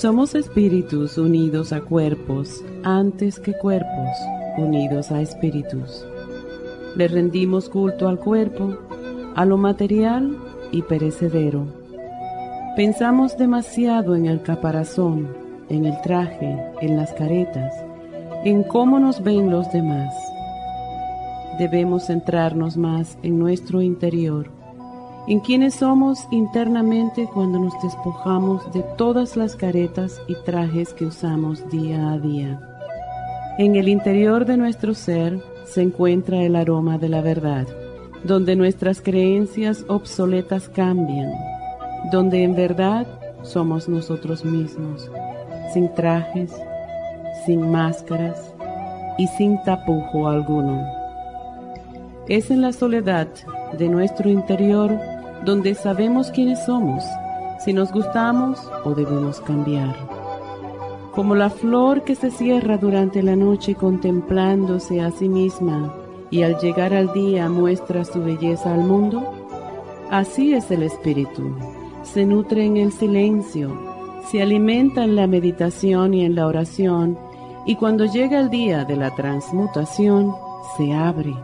Somos espíritus unidos a cuerpos antes que cuerpos unidos a espíritus. Le rendimos culto al cuerpo, a lo material y perecedero. Pensamos demasiado en el caparazón, en el traje, en las caretas, en cómo nos ven los demás. Debemos centrarnos más en nuestro interior en quienes somos internamente cuando nos despojamos de todas las caretas y trajes que usamos día a día. En el interior de nuestro ser se encuentra el aroma de la verdad, donde nuestras creencias obsoletas cambian, donde en verdad somos nosotros mismos, sin trajes, sin máscaras y sin tapujo alguno. Es en la soledad de nuestro interior donde sabemos quiénes somos, si nos gustamos o debemos cambiar. Como la flor que se cierra durante la noche contemplándose a sí misma y al llegar al día muestra su belleza al mundo, así es el espíritu. Se nutre en el silencio, se alimenta en la meditación y en la oración, y cuando llega el día de la transmutación, se abre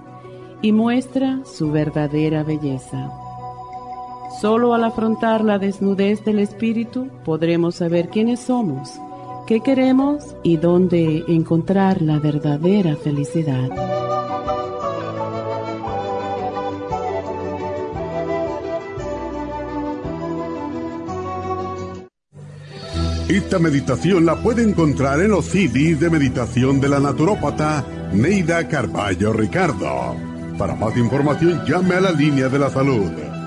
y muestra su verdadera belleza. Solo al afrontar la desnudez del espíritu podremos saber quiénes somos, qué queremos y dónde encontrar la verdadera felicidad. Esta meditación la puede encontrar en los CDs de meditación de la naturópata Neida Carballo Ricardo. Para más información llame a la línea de la salud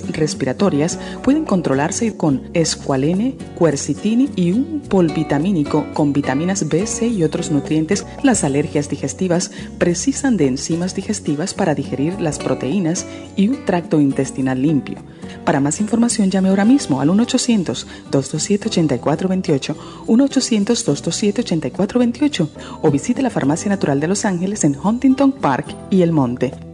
respiratorias pueden controlarse con escualene, quercitini y un polvitamínico con vitaminas B, C y otros nutrientes. Las alergias digestivas precisan de enzimas digestivas para digerir las proteínas y un tracto intestinal limpio. Para más información llame ahora mismo al 1-800-227-8428, 1-800-227-8428 o visite la Farmacia Natural de Los Ángeles en Huntington Park y El Monte.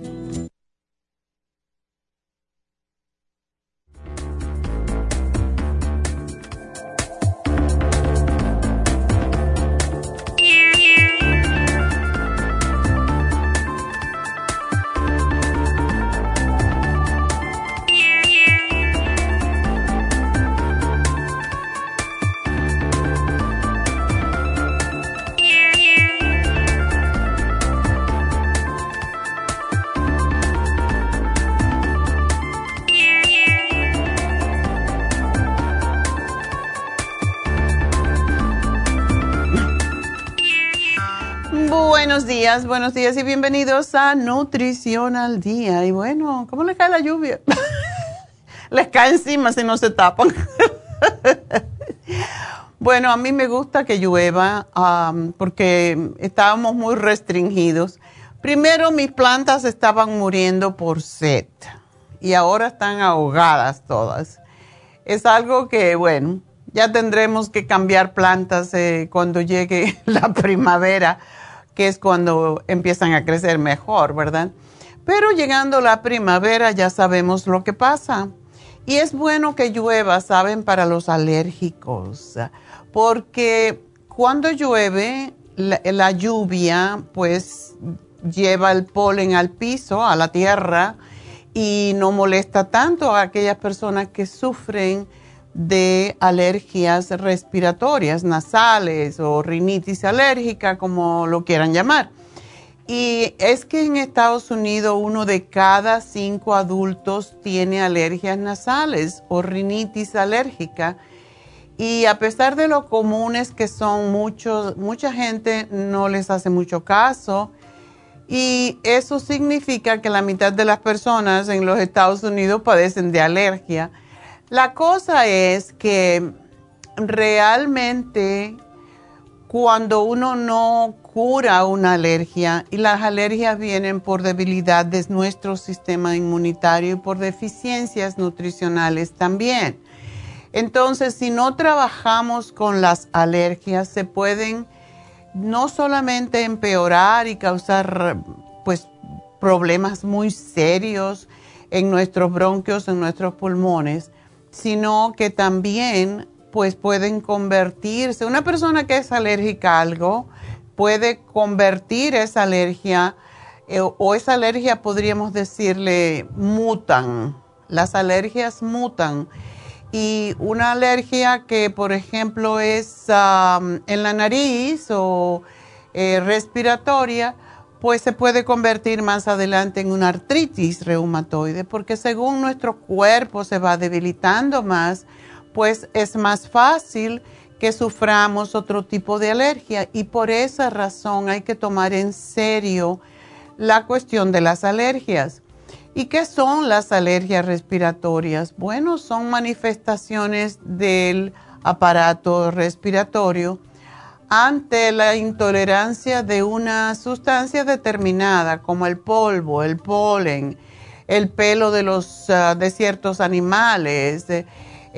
Buenos días y bienvenidos a Nutrición al Día. Y bueno, ¿cómo les cae la lluvia? les cae encima si no se tapan. bueno, a mí me gusta que llueva porque estábamos muy restringidos. Primero mis plantas estaban muriendo por sed y ahora están ahogadas todas. Es algo que, bueno, ya tendremos que cambiar plantas eh, cuando llegue la primavera que es cuando empiezan a crecer mejor, ¿verdad? Pero llegando la primavera ya sabemos lo que pasa. Y es bueno que llueva, ¿saben? Para los alérgicos, porque cuando llueve, la, lluvia pues lleva el polen al piso, a la tierra, y no molesta tanto a aquellas personas que sufren de alergias respiratorias, nasales o rinitis alérgica, como lo quieran llamar. Y es que en Estados Unidos uno de cada cinco adultos tiene alergias nasales o rinitis alérgica. Y a pesar de lo comunes que son muchos, mucha gente no les hace mucho caso. Y eso significa que la mitad de las personas en los Estados Unidos padecen de alergia. La cosa es que realmente cuando uno no cura una alergia, y las alergias vienen por debilidad de nuestro sistema inmunitario y por deficiencias nutricionales también. Entonces, si no trabajamos con las alergias, se pueden no solamente empeorar y causar pues problemas muy serios en nuestros bronquios, en nuestros pulmones, sino que también pues pueden convertirse, una persona que es alérgica a algo puede convertir esa alergia eh, o esa alergia podríamos decirle mutan, las alergias mutan. Y una alergia que por ejemplo es en la nariz o eh, respiratoria, pues se puede convertir más adelante en una artritis reumatoide, porque según nuestro cuerpo se va debilitando más, pues es más fácil que suframos otro tipo de alergia y por esa razón hay que tomar en serio la cuestión de las alergias. ¿Y qué son las alergias respiratorias? Bueno, son manifestaciones del aparato respiratorio ante la intolerancia de una sustancia determinada, como el polvo, el polen, el pelo de los ah, de ciertos animales,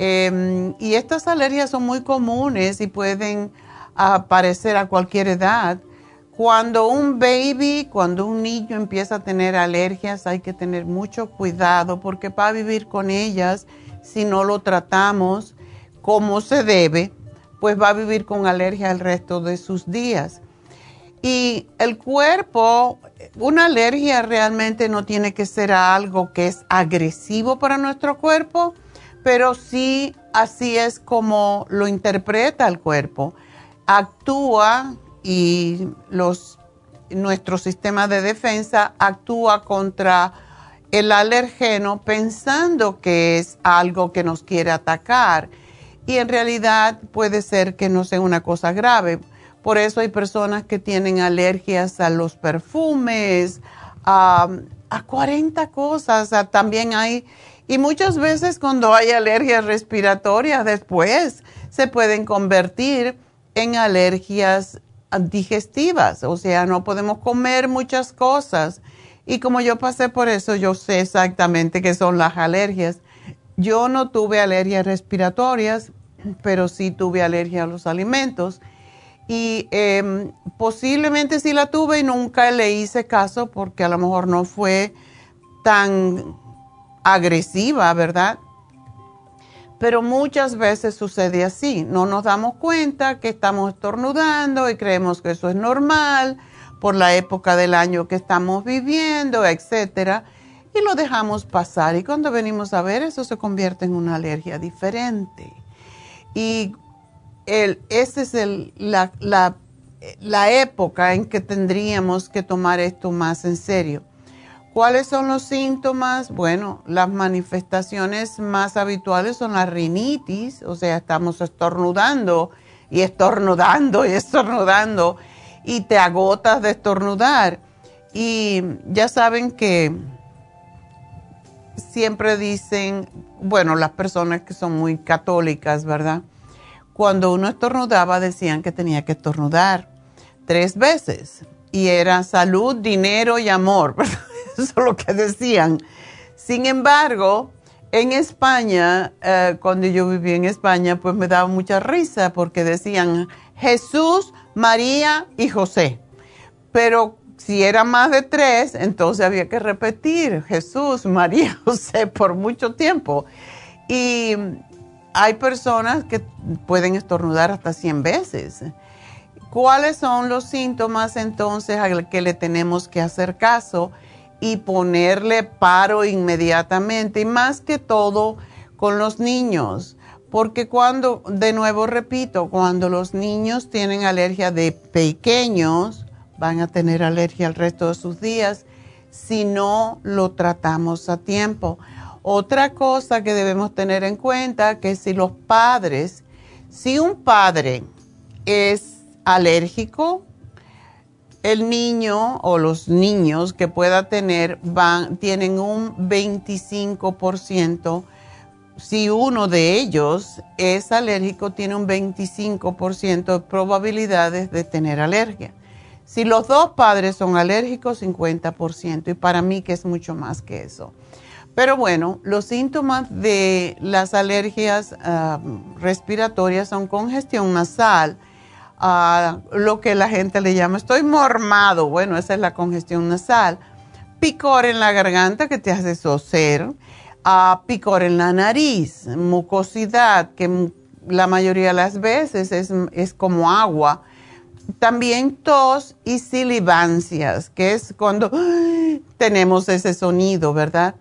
Em, y estas alergias son muy comunes y pueden aparecer a cualquier edad. Cuando un baby, cuando un niño empieza a tener alergias, hay que tener mucho cuidado porque va a vivir con ellas si no lo tratamos como se debe, pues va a vivir con alergia el resto de sus días. Y el cuerpo, una alergia realmente no tiene que ser algo que es agresivo para nuestro cuerpo, pero sí así es como lo interpreta el cuerpo. Actúa y los, nuestro sistema de defensa actúa contra el alergeno pensando que es algo que nos quiere atacar y en realidad puede ser que no sea una cosa grave. Por eso hay personas que tienen alergias a los perfumes, a, a 40 cosas. también hay y muchas veces cuando hay alergias respiratorias después se pueden convertir en alergias digestivas, o sea, no podemos comer muchas cosas. Y como yo pasé por eso, yo sé exactamente qué son las alergias. Yo no tuve alergias respiratorias, pero sí tuve alergia a los alimentos. Y em, posiblemente sí la tuve y nunca le hice caso porque a lo mejor no fue tan agresiva, ¿verdad? Pero muchas veces sucede así. No nos damos cuenta que estamos estornudando y creemos que eso es normal por la época del año que estamos viviendo, etcétera, y lo dejamos pasar. Y cuando venimos a ver, eso se convierte en una alergia diferente. Y esa es el, la, la época en que tendríamos que tomar esto más en serio. ¿Cuáles son los síntomas? Bueno, las manifestaciones más habituales son la rinitis, o sea, estamos estornudando y estornudando y estornudando y te agotas de estornudar. Y ya saben que siempre dicen, bueno, las personas que son muy católicas, ¿verdad? Cuando uno estornudaba decían que tenía que estornudar tres veces y era salud, dinero y amor. Eso es lo que decían. Sin embargo, en España, eh, cuando yo vivía en España, pues me daba mucha risa porque decían Jesús, María y José. Pero si era más de tres, entonces había que repetir Jesús, María, José por mucho tiempo. Y hay personas que pueden estornudar hasta 100 veces. ¿Cuáles son los síntomas entonces a que le tenemos que hacer caso y ponerle paro inmediatamente? Y más que todo con los niños, porque cuando, de nuevo repito, cuando los niños tienen alergia de pequeños, van a tener alergia el resto de sus días si no lo tratamos a tiempo. Otra cosa que debemos tener en cuenta que si los padres, si un padre es alérgico, el niño o los niños que pueda tener van, tienen un 25%. Si uno de ellos es alérgico, tiene un 25% de probabilidades de tener alergia. Si los dos padres son alérgicos, 50%. Y para mí que es mucho más que eso. Pero bueno, los síntomas de las alergias ah, respiratorias son congestión nasal, a lo que la gente le llama estoy mormado, bueno, esa es la congestión nasal, picor en la garganta que te hace soser, a picor en la nariz, mucosidad que la mayoría de las veces es, es como agua, también tos y silivancias, que es cuando tenemos ese sonido, ¿verdad?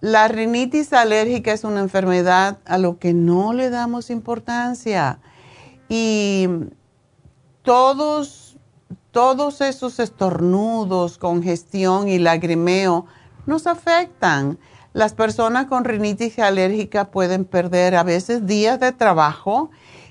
La rinitis alérgica es una enfermedad a lo que no le damos importancia y todos, todos esos estornudos, congestión y lagrimeo nos afectan. Las personas con rinitis alérgica pueden perder a veces días de trabajo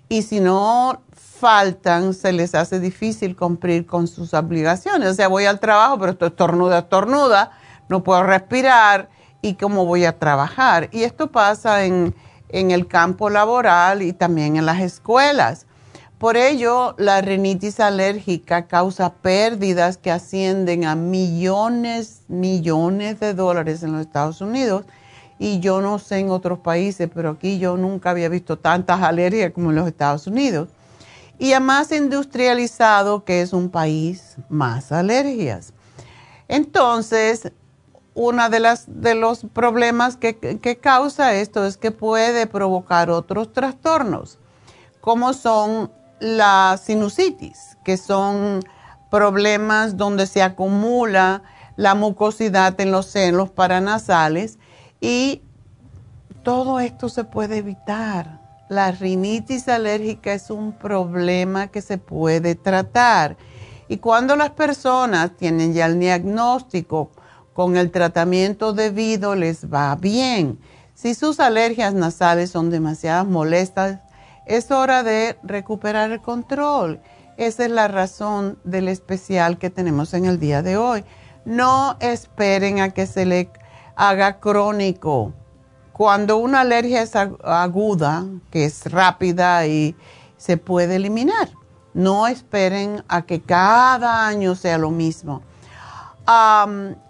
y si no faltan, se les hace difícil cumplir con sus obligaciones. O sea, voy al trabajo, pero estoy estornuda, estornuda, no puedo respirar y cómo voy a trabajar. Y esto pasa en, en el campo laboral y también en las escuelas. Por ello, la rinitis alérgica causa pérdidas que ascienden a millones, millones de dólares en los Estados Unidos. Y yo no sé en otros países, pero aquí yo nunca había visto tantas alergias como en los Estados Unidos. Y a más industrializado que es un país, más alergias. Entonces, uno de, de los problemas que, que causa esto es que puede provocar otros trastornos, como son la sinusitis, que son problemas donde se acumula la mucosidad en los senos paranasales y todo esto se puede evitar. La rinitis alérgica es un problema que se puede tratar. Y cuando las personas tienen ya el diagnóstico con el tratamiento debido, les va bien. Si sus alergias nasales son demasiado molestas, es hora de recuperar el control. Esa es la razón del especial que tenemos en el día de hoy. No esperen a que se le haga crónico. Cuando una alergia es aguda, que es rápida y se puede eliminar, no esperen a que cada año sea lo mismo.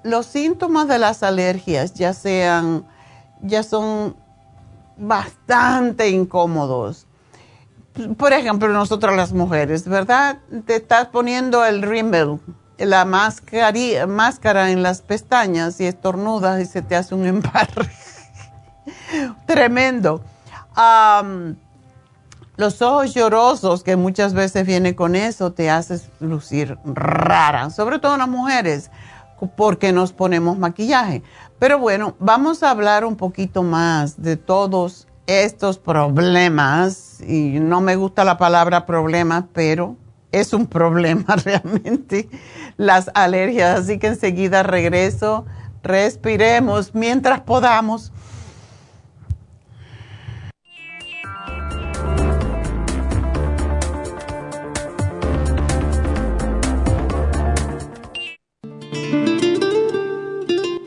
los síntomas de las alergias ya sean, ya son bastante incómodos por ejemplo, nosotros las mujeres, ¿verdad? Te estás poniendo el rímel, la máscara en las pestañas y estornudas y se te hace un embarre. Tremendo. los ojos llorosos, que muchas veces viene con eso, te haces lucir rara, sobre todo las mujeres, porque nos ponemos maquillaje. Pero bueno, vamos a hablar un poquito más de todos estos problemas, y no me gusta la palabra problema, pero es un problema realmente, las alergias. Así que enseguida regreso, respiremos mientras podamos.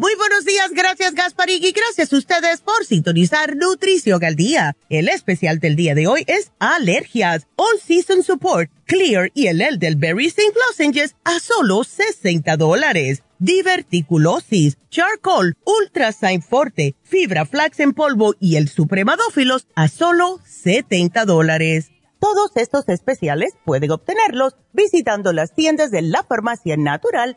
Muy buenos días, gracias Gasparín y gracias a ustedes por sintonizar Nutrición al Día. El especial del día de hoy es alergias, All Season Support, Clear y el Elderberry St. Lozenges a solo 60 dólares diverticulosis, charcoal, ultra forte, fibra flax en polvo y el supremadófilos a solo 70 dólares. Todos estos especiales pueden obtenerlos visitando las tiendas de la farmacia natural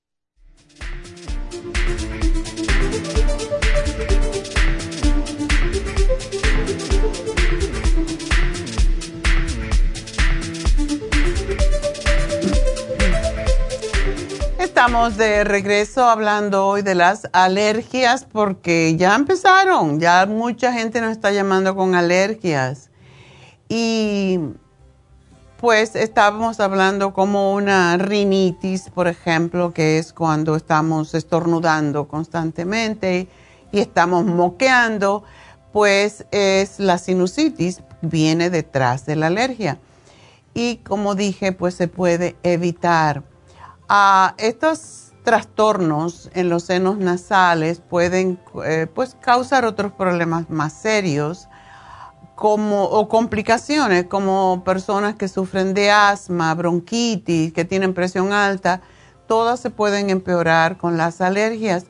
Estamos de regreso hablando hoy de las alergias porque ya empezaron, ya mucha gente nos está llamando con alergias. Y pues estábamos hablando como una rinitis, por ejemplo, que es cuando estamos estornudando constantemente y estamos moqueando, pues es la sinusitis, viene detrás de la alergia. Y como dije, pues se puede evitar estos trastornos en los senos nasales pueden eh, pues, causar otros problemas más serios como, o complicaciones como personas que sufren de asma, bronquitis, que tienen presión alta, todas se pueden empeorar con las alergias.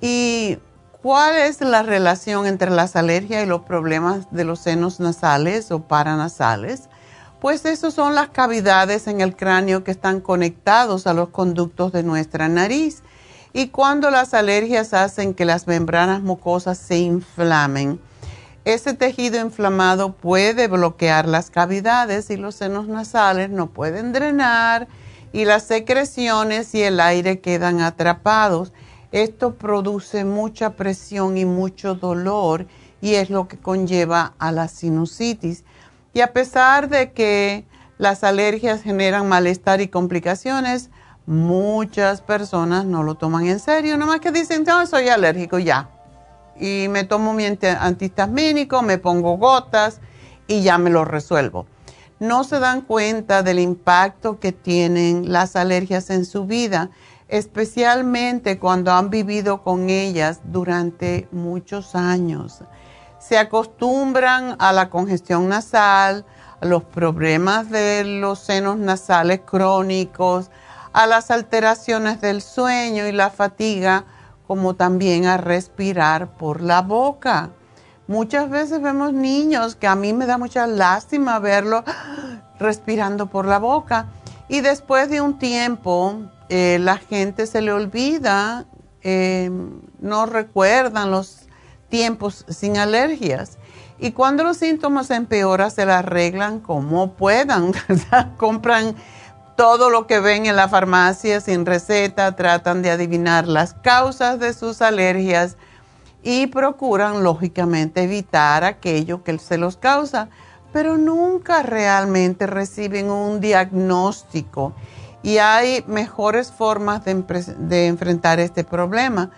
¿Y cuál es la relación entre las alergias y los problemas de los senos nasales o paranasales? Pues esas son las cavidades en el cráneo que están conectados a los conductos de nuestra nariz. Y cuando las alergias hacen que las membranas mucosas se inflamen, ese tejido inflamado puede bloquear las cavidades y los senos nasales no pueden drenar y las secreciones y el aire quedan atrapados. Esto produce mucha presión y mucho dolor y es lo que conlleva a la sinusitis. Y a pesar de que las alergias generan malestar y complicaciones, muchas personas no lo toman en serio, nomás que dicen, no, soy alérgico ya. Y me tomo mi antihistamínico, me pongo gotas y ya me lo resuelvo. No se dan cuenta del impacto que tienen las alergias en su vida, especialmente cuando han vivido con ellas durante muchos años se acostumbran a la congestión nasal, a los problemas de los senos nasales crónicos, a las alteraciones del sueño y la fatiga, como también a respirar por la boca. Muchas veces vemos niños que a mí me da mucha lástima verlos respirando por la boca y después de un tiempo eh, la gente se le olvida, eh, no recuerdan los tiempos sin alergias. Y cuando los síntomas empeoran, se las arreglan como puedan. Compran todo lo que ven en la farmacia sin receta, tratan de adivinar las causas de sus alergias y procuran, lógicamente, evitar aquello que se los causa, pero nunca realmente reciben un diagnóstico. Y hay mejores formas de, enfrentar este problema.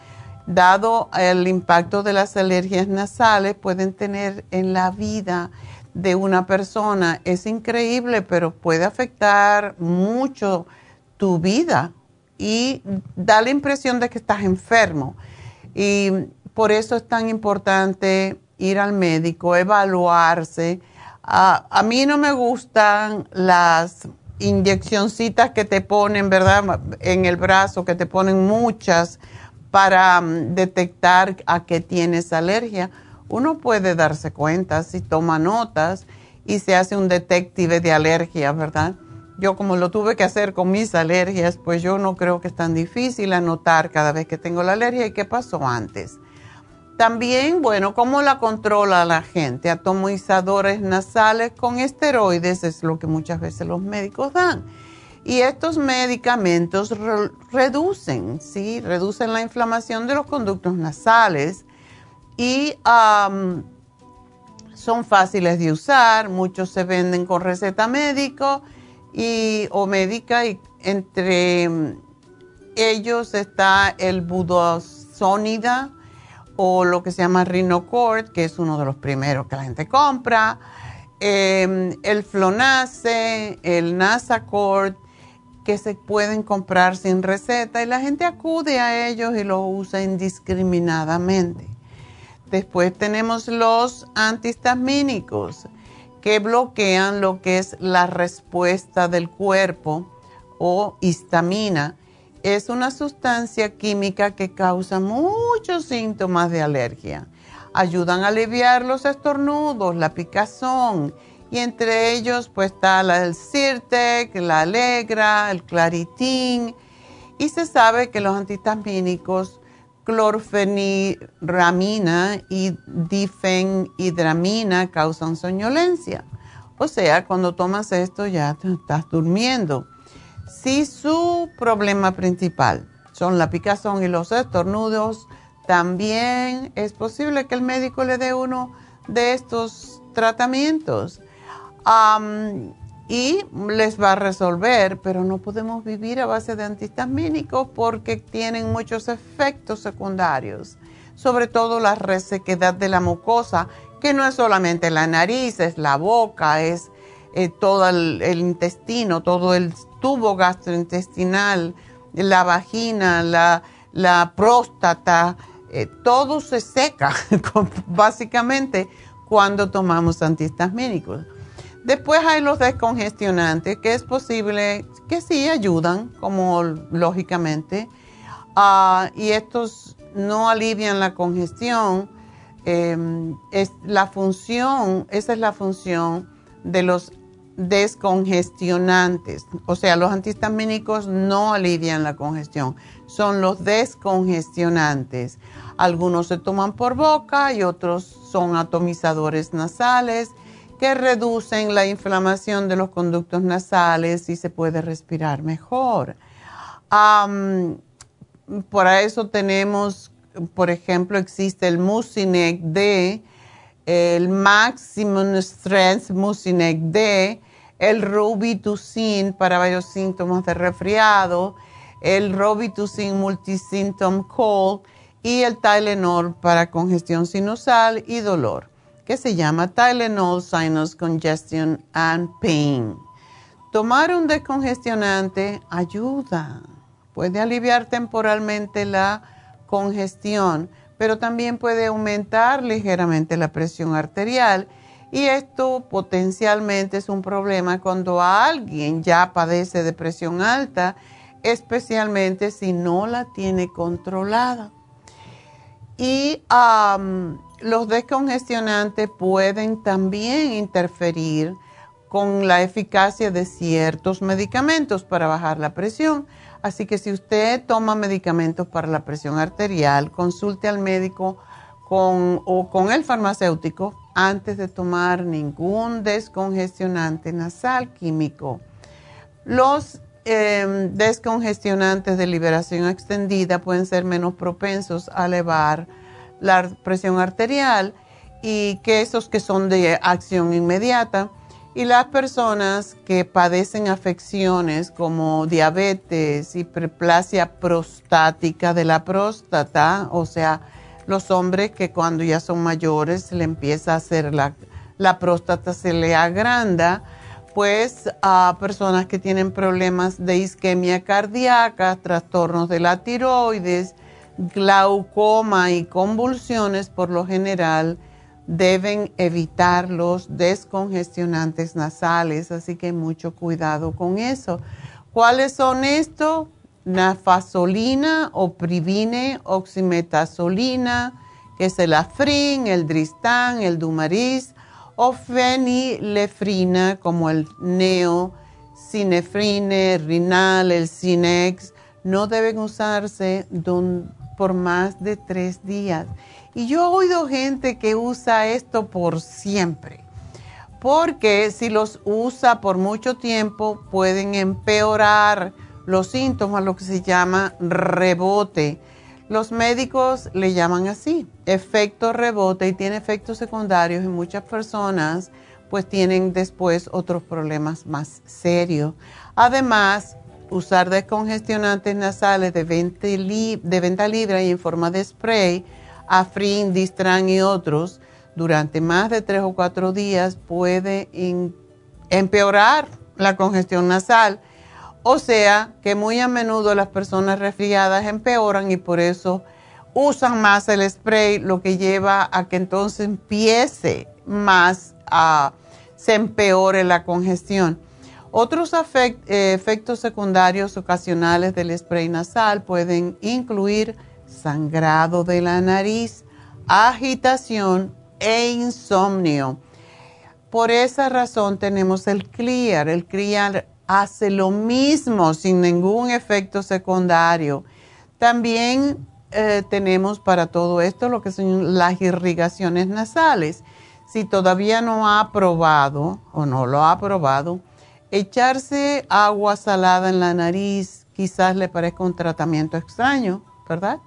Dado el impacto de las alergias nasales, pueden tener en la vida de una persona. Es increíble, pero puede afectar mucho tu vida y da la impresión de que estás enfermo. Y por eso es tan importante ir al médico, evaluarse. a mí no me gustan las inyeccioncitas que te ponen, ¿verdad? En el brazo, que te ponen muchas para mm, detectar a qué tienes alergia. Uno puede darse cuenta si toma notas y se hace un detective de alergia, ¿verdad? Yo como lo tuve que hacer con mis alergias, pues yo no creo que es tan difícil anotar cada vez que tengo la alergia y qué pasó antes. También, bueno, ¿cómo la controla la gente? Atomizadores nasales con esteroides es lo que muchas veces los médicos dan. Y estos medicamentos reducen, ¿sí? Reducen la inflamación de los conductos nasales y son fáciles de usar. Muchos se venden con receta médico y, o médica y entre ellos está el budosonida o lo que se llama Rhinocord, que es uno de los primeros que la gente compra, em, el Flonace, el Nasacord, que se pueden comprar sin receta y la gente acude a ellos y los usa indiscriminadamente. Después tenemos los antihistamínicos que bloquean lo que es la respuesta del cuerpo o histamina es una sustancia química que causa muchos síntomas de alergia. Ayudan a aliviar los estornudos, la picazón, y entre ellos pues está el Sirtec, la Alegra, el Claritin, y se sabe que los antihistamínicos clorfeniramina y difenhidramina causan soñolencia. O sea, cuando tomas esto ya estás durmiendo. Si su problema principal son la picazón y los estornudos, también es posible que el médico le dé uno de estos tratamientos y les va a resolver, pero no podemos vivir a base de antihistamínicos porque tienen muchos efectos secundarios, sobre todo la resequedad de la mucosa, que no es solamente la nariz, es la boca, es eh, todo el, intestino, todo el tubo gastrointestinal, la vagina, la, próstata, eh, todo se seca básicamente cuando tomamos antihistamínicos. Después hay los descongestionantes, que es posible que sí ayudan, como lógicamente, ah, y estos no alivian la congestión. Em, es la función, esa es la función de los descongestionantes. O sea, los antihistamínicos no alivian la congestión, son los descongestionantes. Algunos se toman por boca y otros son atomizadores nasales que reducen la inflamación de los conductos nasales y se puede respirar mejor. por eso tenemos, por ejemplo, existe el Mucinec D, el Maximum Strength Mucinec D, el Robitussin para varios síntomas de resfriado, el Robitussin Multisymptom Cold y el Tylenol para congestión sinusal y dolor, que se llama Tylenol Sinus Congestion and Pain. Tomar un descongestionante ayuda, puede aliviar temporalmente la congestión, pero también puede aumentar ligeramente la presión arterial y esto potencialmente es un problema cuando alguien ya padece de presión alta, especialmente si no la tiene controlada. Y los descongestionantes pueden también interferir con la eficacia de ciertos medicamentos para bajar la presión. Así que si usted toma medicamentos para la presión arterial, consulte al médico o con el farmacéutico antes de tomar ningún descongestionante nasal químico. Los em, descongestionantes de liberación extendida pueden ser menos propensos a elevar la presión arterial y que esos que son de acción inmediata. Y las personas que padecen afecciones como diabetes, hiperplasia prostática de la próstata, o sea, los hombres que cuando ya son mayores le empieza a hacer la, la próstata, se le agranda, pues a personas que tienen problemas de isquemia cardíaca, trastornos de la tiroides, glaucoma y convulsiones, por lo general, deben evitar los descongestionantes nasales, así que mucho cuidado con eso. ¿Cuáles son estos? Nafasolina o privine, oximetazolina, que es el Afrin, el Dristan, el Dumariz, o fenilefrina, como el Neo, Cinefrine, Rinal, el Cinex, no deben usarse por más de tres días. Y yo he oído gente que usa esto por siempre, porque si los usa por mucho tiempo pueden empeorar los síntomas, lo que se llama rebote. Los médicos le llaman así, efecto rebote y tiene efectos secundarios y muchas personas pues tienen después otros problemas más serios. Además, usar descongestionantes nasales de venta, de libre y en forma de spray Afrin, Distran y otros durante más de tres o cuatro días puede empeorar la congestión nasal. O sea que muy a menudo las personas resfriadas empeoran y por eso usan más el spray, lo que lleva a que entonces empiece más a se empeore la congestión. Otros eh, efectos secundarios ocasionales del spray nasal pueden incluir sangrado de la nariz, agitación e insomnio. Por esa razón tenemos el Clear. El Clear hace lo mismo sin ningún efecto secundario. También eh, tenemos para todo esto lo que son las irrigaciones nasales. Si todavía no ha probado o no lo ha probado, echarse agua salada en la nariz quizás le parezca un tratamiento extraño, ¿verdad?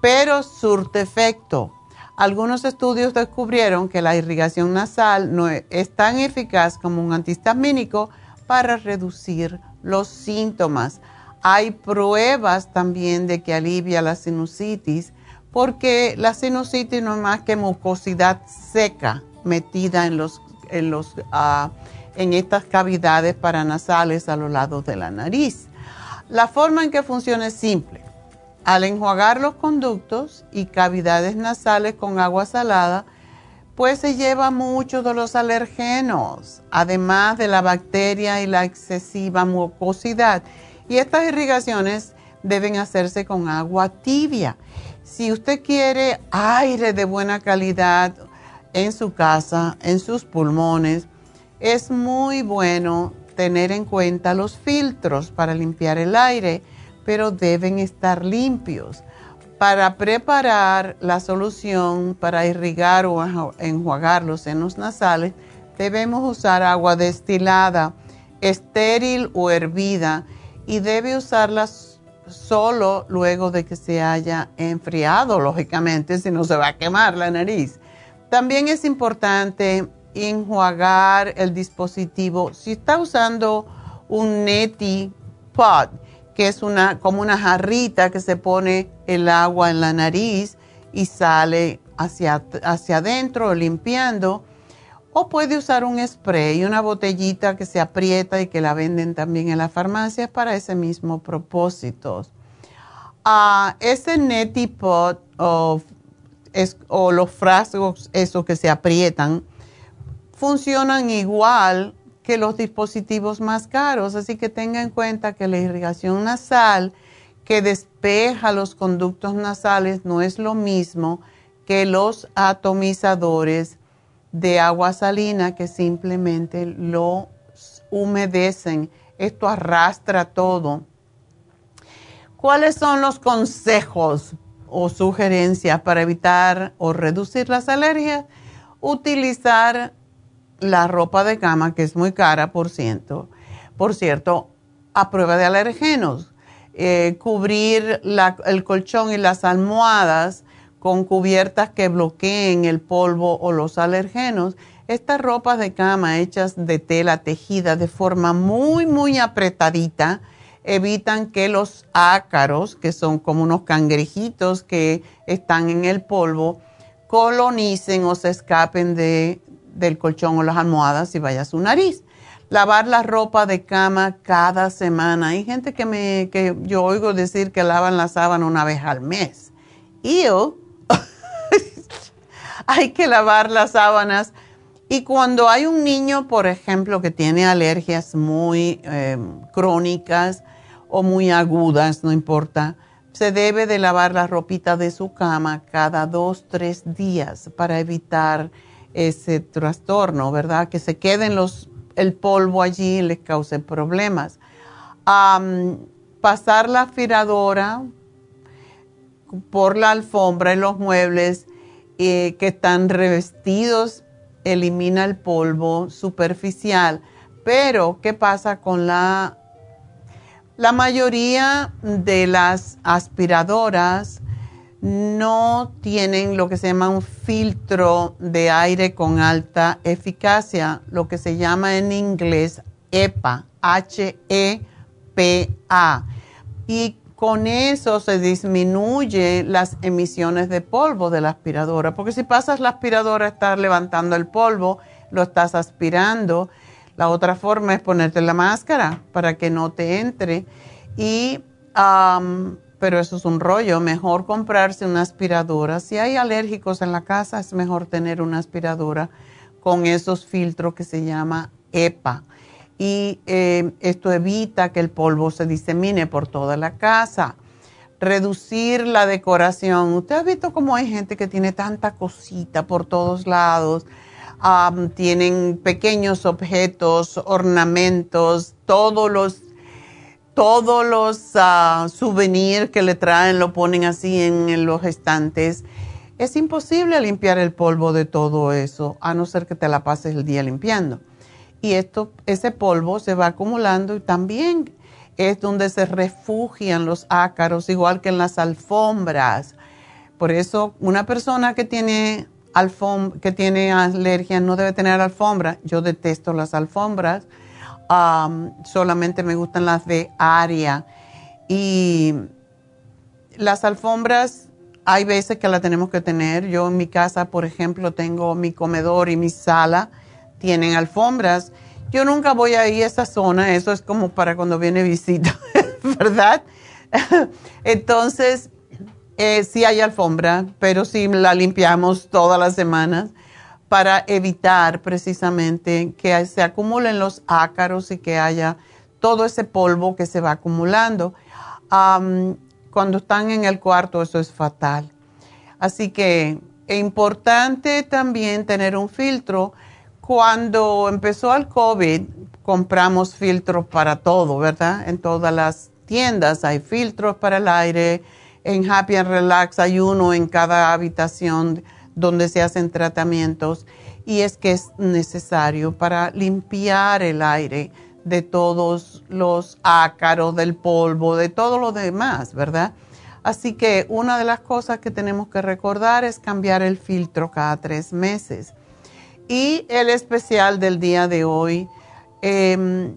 pero surte efecto. Algunos estudios descubrieron que la irrigación nasal no e, es tan eficaz como un antihistamínico para reducir los síntomas. Hay pruebas también de que alivia la sinusitis, porque la sinusitis no es más que mucosidad seca metida en, los, en, los, ah, en estas cavidades paranasales a los lados de la nariz. La forma en que funciona es simple al enjuagar los conductos y cavidades nasales con agua salada, pues se lleva muchos de los alergenos, además de la bacteria y la excesiva mucosidad. Y estas irrigaciones deben hacerse con agua tibia. Si usted quiere aire de buena calidad en su casa, en sus pulmones, es muy bueno tener en cuenta los filtros para limpiar el aire pero deben estar limpios. Para preparar la solución para irrigar o enjuagar los senos nasales, debemos usar agua destilada, estéril o hervida y debe usarla solo luego de que se haya enfriado, lógicamente, si no se va a quemar la nariz. También es importante enjuagar el dispositivo. Si está usando un neti pot, que es una, como una jarrita que se pone el agua en la nariz y sale hacia, hacia adentro limpiando. O puede usar un spray, una botellita que se aprieta y que la venden también en las farmacias para ese mismo propósito. Uh, ese neti pot o, o los frascos, esos que se aprietan, funcionan igual que los dispositivos más caros. Así que tenga en cuenta que la irrigación nasal que despeja los conductos nasales no es lo mismo que los atomizadores de agua salina que simplemente lo humedecen. Esto arrastra todo. ¿Cuáles son los consejos o sugerencias para evitar o reducir las alergias? Utilizar la ropa de cama, que es muy cara, por cierto, por cierto a prueba de alergenos. Eh, cubrir el colchón y las almohadas con cubiertas que bloqueen el polvo o los alergenos. Estas ropas de cama hechas de tela tejida de forma muy, muy apretadita evitan que los ácaros, que son como unos cangrejitos que están en el polvo, colonicen o se escapen de, del colchón o las almohadas y vaya a su nariz. Lavar la ropa de cama cada semana. Hay gente que, me, que yo oigo decir que lavan la sábana una vez al mes. Y yo, hay que lavar las sábanas y cuando hay un niño, por ejemplo, que tiene alergias muy em, crónicas o muy agudas, no importa, se debe de lavar la ropita de su cama cada dos, tres días para evitar ese trastorno, ¿verdad? Que se queden los, el polvo allí y les cause problemas. pasar la aspiradora por la alfombra y los muebles eh, que están revestidos elimina el polvo superficial. Pero, ¿qué pasa con la... La mayoría de las aspiradoras no tienen lo que se llama un filtro de aire con alta eficacia, lo que se llama en inglés EPA, H-E-P-A. Y con eso se disminuye las emisiones de polvo de la aspiradora, porque si pasas la aspiradora a estar levantando el polvo, lo estás aspirando. La otra forma es ponerte la máscara para que no te entre. Y, pero eso es un rollo, mejor comprarse una aspiradora. Si hay alérgicos en la casa, es mejor tener una aspiradora con esos filtros que se llama EPA y eh, esto evita que el polvo se disemine por toda la casa. Reducir la decoración. Usted ha visto cómo hay gente que tiene tanta cosita por todos lados. tienen pequeños objetos, ornamentos, todos los todos los uh, souvenirs que le traen lo ponen así en los estantes. Es imposible limpiar el polvo de todo eso, a no ser que te la pases el día limpiando y esto, ese polvo se va acumulando y también es donde se refugian los ácaros, igual que en las alfombras. Por eso una persona que tiene, que tiene alergia no debe tener alfombra. Yo detesto las alfombras, solamente me gustan las de área. Y las alfombras hay veces que las tenemos que tener. Yo en mi casa, por ejemplo, tengo mi comedor y mi sala tienen alfombras. Yo nunca voy a ir a esa zona, eso es como para cuando viene visita, ¿verdad? Entonces, eh, sí hay alfombra, pero sí la limpiamos todas las semanas para evitar precisamente que se acumulen los ácaros y que haya todo ese polvo que se va acumulando. cuando están en el cuarto, eso es fatal. Así que es importante también tener un filtro cuando empezó el COVID, compramos filtros para todo, ¿verdad? En todas las tiendas hay filtros para el aire. En Happy and Relax hay uno en cada habitación donde se hacen tratamientos. Y es que es necesario para limpiar el aire de todos los ácaros, del polvo, de todo lo demás, ¿verdad? Así que una de las cosas que tenemos que recordar es cambiar el filtro cada tres meses. Y el especial del día de hoy, em,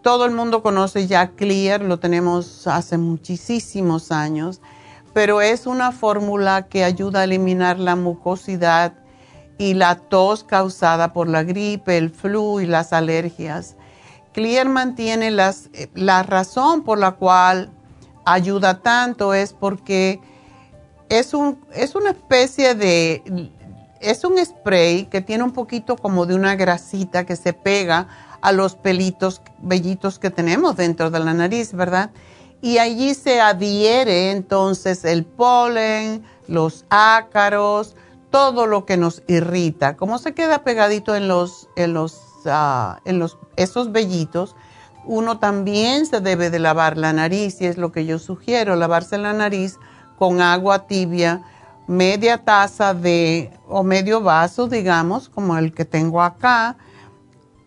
todo el mundo conoce ya Clear, lo tenemos hace muchísimos años, pero es una fórmula que ayuda a eliminar la mucosidad y la tos causada por la gripe, el flu y las alergias. Clear mantiene las, eh, la razón por la cual ayuda tanto es porque es, un, es una especie de es un spray que tiene un poquito como de una grasita que se pega a los pelitos bellitos que tenemos dentro de la nariz, ¿verdad? Y allí se adhiere entonces el polen, los ácaros, todo lo que nos irrita. Como se queda pegadito en los, en los, ah, en los, esos vellitos, uno también se debe de lavar la nariz y es lo que yo sugiero, lavarse la nariz con agua tibia media taza de, o medio vaso, digamos, como el que tengo acá,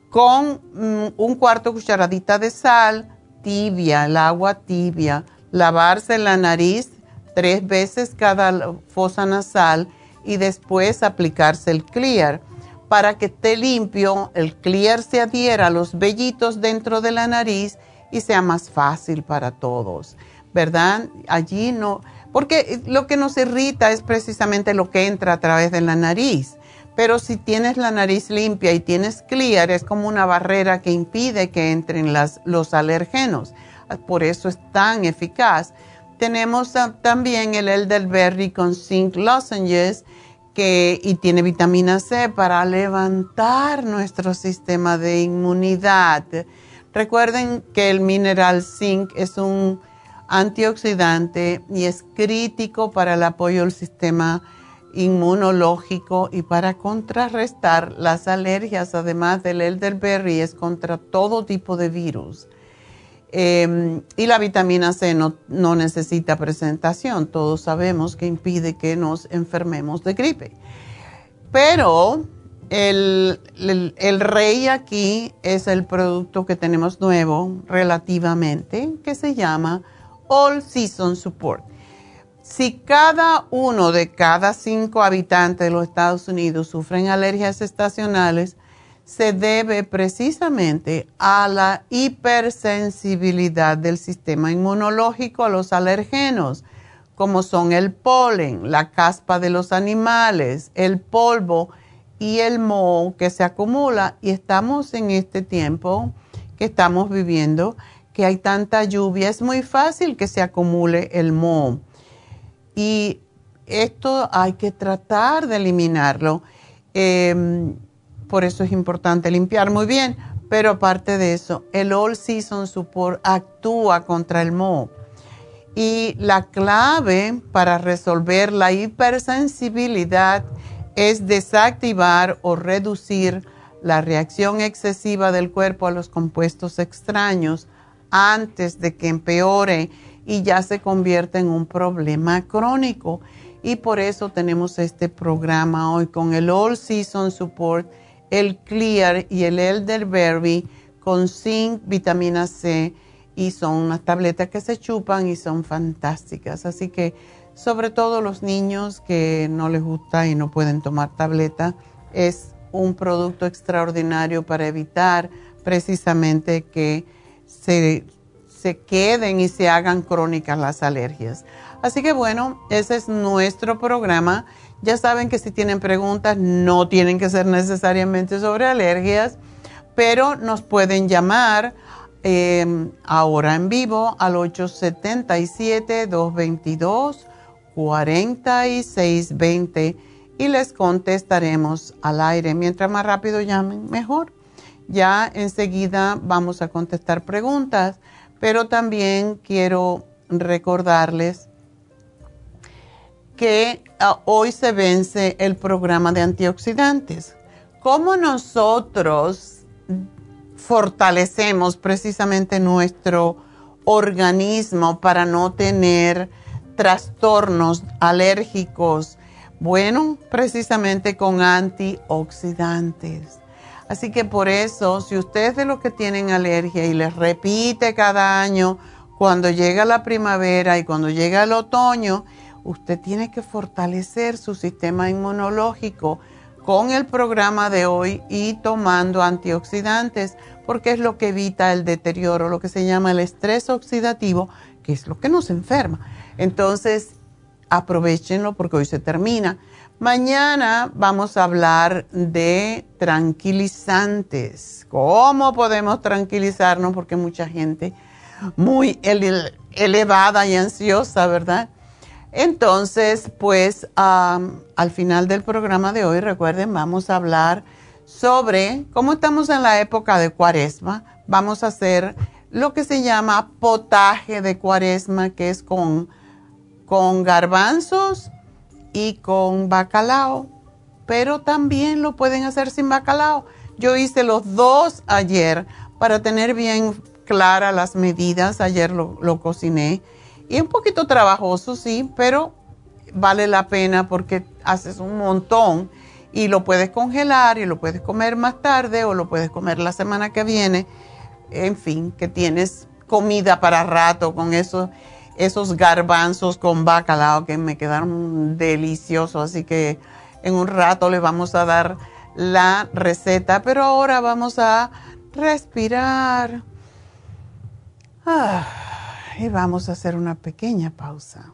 con mm, un cuarto cucharadita de sal tibia, el agua tibia, lavarse la nariz tres veces cada fosa nasal y después aplicarse el clear. para que esté limpio, el clear se adhiera a los vellitos dentro de la nariz y sea más fácil para todos, ¿verdad? Allí no, porque lo que nos irrita es precisamente lo que entra a través de la nariz. Pero si tienes la nariz limpia y tienes clear, es como una barrera que impide que entren los alergenos. Por eso es tan eficaz. Tenemos también el elderberry con zinc lozenges, que, y tiene vitamina C para levantar nuestro sistema de inmunidad. Recuerden que el mineral zinc es un antioxidante y es crítico para el apoyo del sistema inmunológico y para contrarrestar las alergias, además del elderberry, es contra todo tipo de virus. Em, y la vitamina C no, necesita presentación, todos sabemos que impide que nos enfermemos de gripe. Pero el, el, rey aquí es el producto que tenemos nuevo relativamente, que se llama All Season Support. Si cada uno de cada cinco habitantes de los Estados Unidos sufren alergias estacionales, se debe precisamente a la hipersensibilidad del sistema inmunológico a los alergenos, como son el polen, la caspa de los animales, el polvo y el moho que se acumula. Y estamos en este tiempo que estamos viviendo, que hay tanta lluvia, es muy fácil que se acumule el moho. Y esto hay que tratar de eliminarlo. Em, por eso es importante limpiar muy bien. Pero aparte de eso, el All Season Support actúa contra el moho. Y la clave para resolver la hipersensibilidad es desactivar o reducir la reacción excesiva del cuerpo a los compuestos extraños antes de que empeore y ya se convierta en un problema crónico. Y por eso tenemos este programa hoy con el All Season Support el Clear y el Elderberry con zinc, vitamina C y son unas tabletas que se chupan y son fantásticas. Así que sobre todo los niños que no les gusta y no pueden tomar tableta, es un producto extraordinario para evitar precisamente que se, se queden y se hagan crónicas las alergias. Así que bueno, ese es nuestro programa. Ya saben que si tienen preguntas no tienen que ser necesariamente sobre alergias, pero nos pueden llamar eh, ahora en vivo al 877-222-4620 y les contestaremos al aire. Mientras más rápido llamen, mejor. Ya enseguida vamos a contestar preguntas, pero también quiero recordarles que ah, hoy se vence el programa de antioxidantes. ¿Cómo nosotros fortalecemos precisamente nuestro organismo para no tener trastornos alérgicos? Bueno, precisamente con antioxidantes. Así que por eso, si ustedes de los que tienen alergia y les repite cada año, cuando llega la primavera y cuando llega el otoño, usted tiene que fortalecer su sistema inmunológico con el programa de hoy y tomando antioxidantes, porque es lo que evita el deterioro, lo que se llama el estrés oxidativo, que es lo que nos enferma. Entonces, aprovechenlo porque hoy se termina. Mañana vamos a hablar de tranquilizantes. ¿Cómo podemos tranquilizarnos? Porque mucha gente muy elevada y ansiosa, ¿verdad? Entonces, pues al final del programa de hoy, recuerden, vamos a hablar sobre cómo estamos en la época de cuaresma. Vamos a hacer lo que se llama potaje de cuaresma, que es con, con garbanzos y con bacalao, pero también lo pueden hacer sin bacalao. Yo hice los dos ayer para tener bien claras las medidas. Ayer lo, lo cociné y un poquito trabajoso, sí, pero vale la pena porque haces un montón y lo puedes congelar y lo puedes comer más tarde o lo puedes comer la semana que viene. En fin, que tienes comida para rato con esos, esos garbanzos con bacalao que me quedaron deliciosos. Así que en un rato le vamos a dar la receta. Pero ahora vamos a respirar. Ah, y vamos a hacer una pequeña pausa.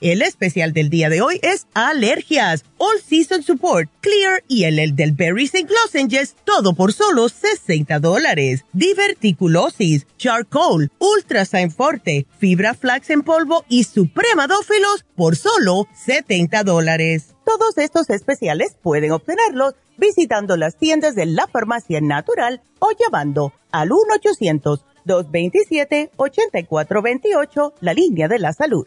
El especial del día de hoy es alergias, All Season Support, Clear y el, el del Berry St. Lozenges, todo por solo 60 dólares. Diverticulosis, Charcoal, Ultra Forte, Fibra Flax en polvo y Supremadófilos por solo 70 dólares. Todos estos especiales pueden obtenerlos visitando las tiendas de la farmacia natural o llamando al 1-800-227-8428, la línea de la salud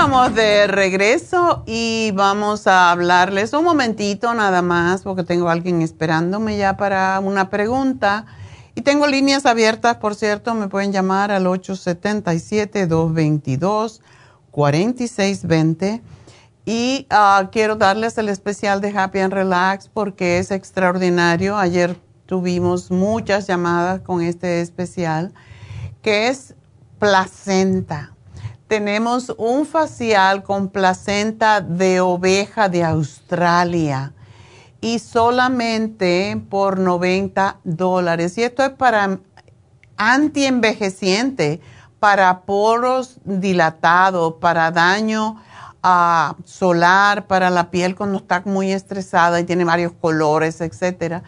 Estamos de regreso y vamos a hablarles un momentito nada más porque tengo a alguien esperándome ya para una pregunta. Y tengo líneas abiertas, por cierto, me pueden llamar al 877-222-4620. Y uh, quiero darles el especial de Happy and Relax porque es extraordinario. Ayer tuvimos muchas llamadas con este especial que es placenta tenemos un facial con placenta de oveja de Australia y solamente por 90 dólares. Y esto es para anti-envejeciente, para poros dilatados, para daño ah, solar, para la piel cuando está muy estresada y tiene varios colores, etc.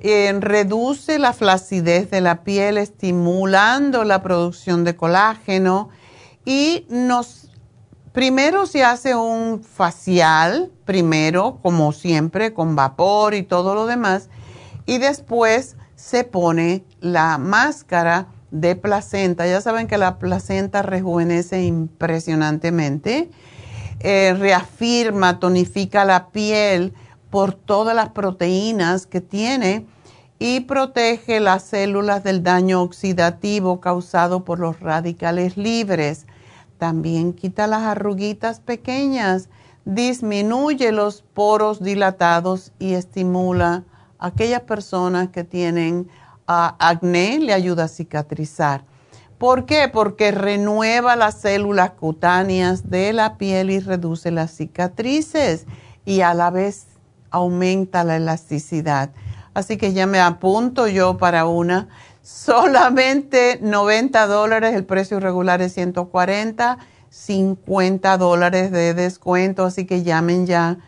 Eh, reduce la flacidez de la piel, estimulando la producción de colágeno y nos, primero se hace un facial, primero, como siempre, con vapor y todo lo demás, y después se pone la máscara de placenta. Ya saben que la placenta rejuvenece impresionantemente, eh, reafirma, tonifica la piel por todas las proteínas que tiene y protege las células del daño oxidativo causado por los radicales libres. También quita las arruguitas pequeñas, disminuye los poros dilatados y estimula a aquellas personas que tienen acné, le ayuda a cicatrizar. ¿Por qué? Porque renueva las células cutáneas de la piel y reduce las cicatrices y a la vez aumenta la elasticidad. Así que ya me apunto yo para una solamente 90 dólares, el precio regular es 140, 50 dólares de descuento, así que llamen ya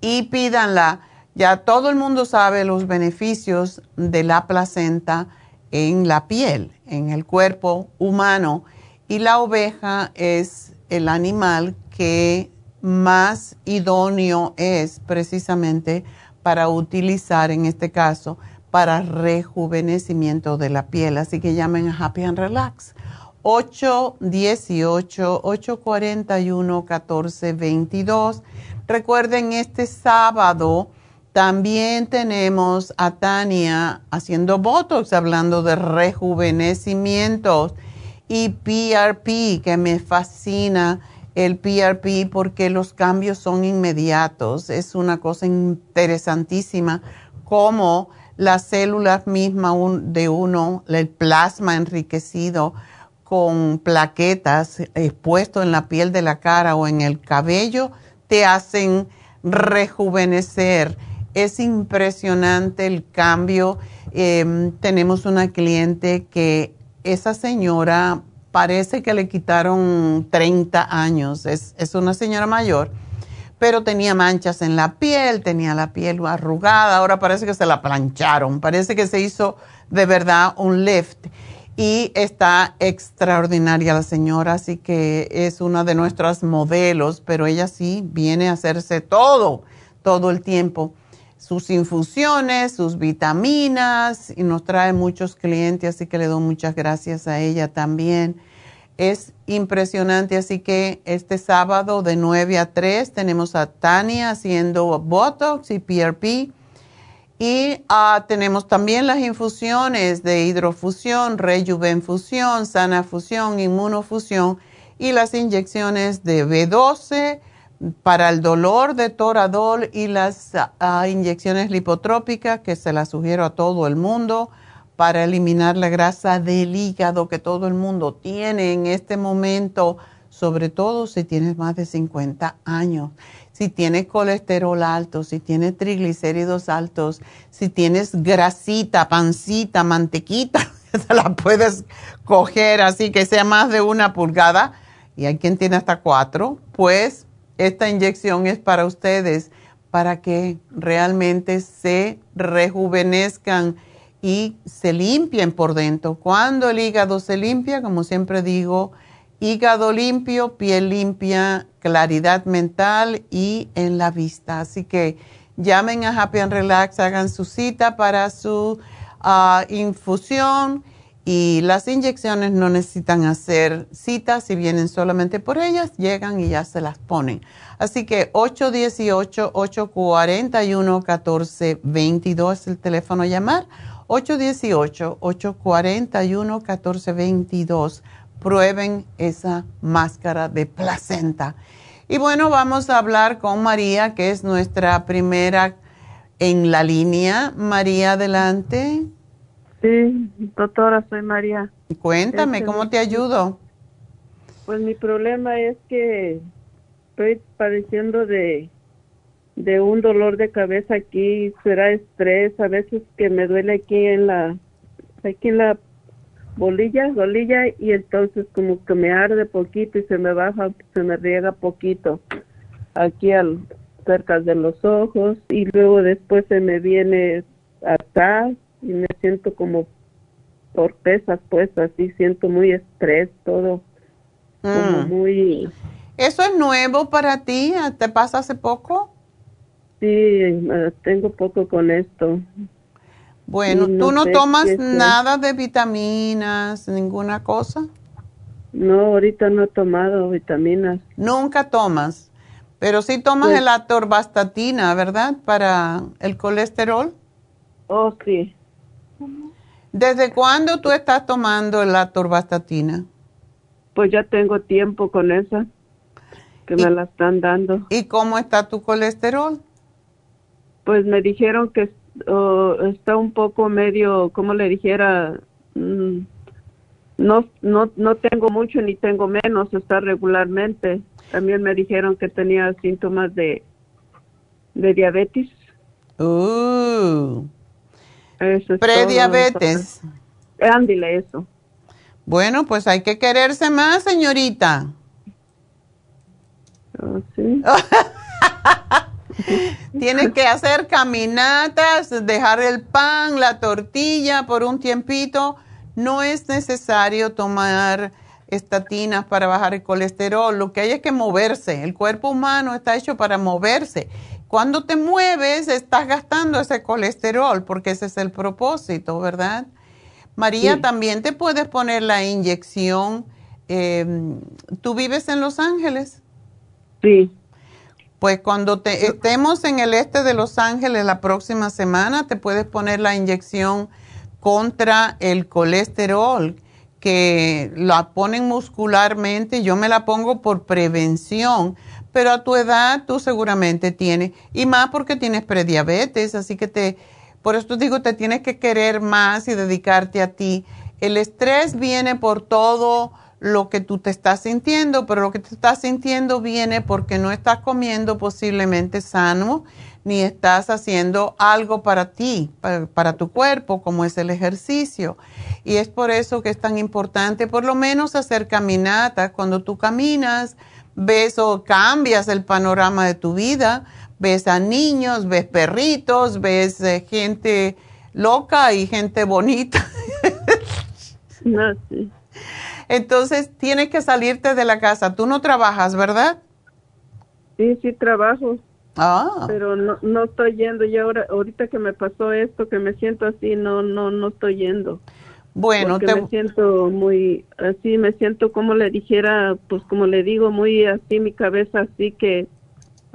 y pídanla. Ya todo el mundo sabe los beneficios de la placenta en la piel, en el cuerpo humano. Y la oveja es el animal que más idóneo es precisamente para utilizar en este caso para rejuvenecimiento de la piel. Así que llamen a Happy and Relax. 818-841-1422. Recuerden, este sábado también tenemos a Tania haciendo Botox, hablando de rejuvenecimiento y PRP, que me fascina el PRP porque los cambios son inmediatos. Es una cosa interesantísima como las células mismas de uno, el plasma enriquecido con plaquetas expuesto en la piel de la cara o en el cabello, te hacen rejuvenecer. Es impresionante el cambio. Em, tenemos una cliente que esa señora parece que le quitaron 30 años. Es, es una señora mayor pero tenía manchas en la piel, tenía la piel arrugada, ahora parece que se la plancharon, parece que se hizo de verdad un lift. Y está extraordinaria la señora, así que es una de nuestras modelos, pero ella sí viene a hacerse todo, todo el tiempo, sus infusiones, sus vitaminas y nos trae muchos clientes, así que le doy muchas gracias a ella también es impresionante. Así que este sábado de 9 a 3 tenemos a Tania haciendo Botox y PRP. Y ah, tenemos también las infusiones de hidrofusión, rejuvenfusión, sanafusión, inmunofusión y las inyecciones de B12 para el dolor de toradol y las ah, inyecciones lipotrópicas que se las sugiero a todo el mundo para eliminar la grasa del hígado que todo el mundo tiene en este momento, sobre todo si tienes más de 50 años. Si tienes colesterol alto, si tienes triglicéridos altos, si tienes grasita, pancita, mantequita, se la puedes coger así que sea más de una pulgada, y hay quien tiene hasta cuatro, pues esta inyección es para ustedes, para que realmente se rejuvenezcan y se limpien por dentro. Cuando el hígado se limpia, como siempre digo, hígado limpio, piel limpia, claridad mental y en la vista. Así que llamen a Happy and Relax, hagan su cita para su ah, infusión y las inyecciones no necesitan hacer citas, si vienen solamente por ellas, llegan y ya se las ponen. Así que 818-841-1422 es el teléfono llamar 818-841-1422. Prueben esa máscara de placenta. Y bueno, vamos a hablar con María, que es nuestra primera en la línea. María, adelante. Sí, doctora, soy María. Cuéntame, este, ¿cómo te ayudo? Pues mi problema es que estoy padeciendo de de un dolor de cabeza aquí, será estrés, a veces que me duele aquí en la, aquí en la bolilla, bolilla, y entonces como que me arde poquito y se me baja, se me riega poquito aquí al, cerca de los ojos y luego después se me viene atrás y me siento como torpezas pues así siento muy estrés todo como mm. muy eso es nuevo para ti te pasa hace poco Sí, tengo poco con esto. Bueno, ¿tú no tomas nada de vitaminas, ninguna cosa? No, ahorita no he tomado vitaminas. Nunca tomas, pero sí tomas pues el atorvastatina, ¿verdad? Para el colesterol. Oh, sí. ¿Desde cuándo tú estás tomando el atorvastatina? Pues ya tengo tiempo con esa, que me la están dando. ¿Y cómo está tu colesterol? Pues me dijeron que está un poco medio, como le dijera, mm, no, no, no tengo mucho ni tengo menos, está regularmente. También me dijeron que tenía síntomas de, de diabetes. Uh. Prediabetes. Ándile eso. Bueno, pues hay que quererse más, señorita. Oh, ¿Sí? Tienes que hacer caminatas, dejar el pan, la tortilla por un tiempito. No es necesario tomar estatinas para bajar el colesterol. Lo que hay es que moverse. El cuerpo humano está hecho para moverse. Cuando te mueves, estás gastando ese colesterol, porque ese es el propósito, ¿verdad? María, también te puedes poner la inyección. Em, ¿Tú vives en Los Ángeles? Sí. Pues cuando te, estemos en el este de Los Ángeles la próxima semana, te puedes poner la inyección contra el colesterol, que la ponen muscularmente. Yo me la pongo por prevención, pero a tu edad tú seguramente tienes, y más porque tienes prediabetes, así que te por eso digo, te tienes que querer más y dedicarte a ti. El estrés viene por todo lo que tú te estás sintiendo, pero lo que te estás sintiendo viene porque no estás comiendo posiblemente sano, ni estás haciendo algo para ti, para, tu cuerpo, como es el ejercicio. Y es por eso que es tan importante, por lo menos hacer caminatas. Cuando tú caminas, ves o cambias el panorama de tu vida ves a niños, ves perritos, ves eh, gente loca y gente bonita. no, sí. Entonces tienes que salirte de la casa. Tú no trabajas, ¿verdad? Sí, sí trabajo. Ah. Pero no, no estoy yendo. Y ahora, ahorita que me pasó esto, que me siento así, no, no, no estoy yendo. Bueno, te... me siento muy así, me siento como le dijera, pues como le digo, muy así, mi cabeza así que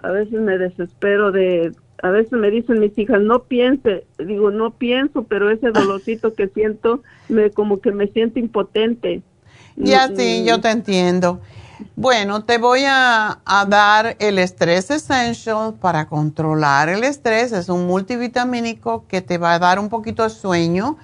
a veces me desespero de, a veces me dicen mis hijas, no piense, digo, no pienso, pero ese dolorcito que siento, me como que me siento impotente. Ya sí, yo te entiendo. Bueno, te voy a, a, dar el Stress Essential para controlar el estrés. Es un multivitamínico que te va a dar un poquito de sueño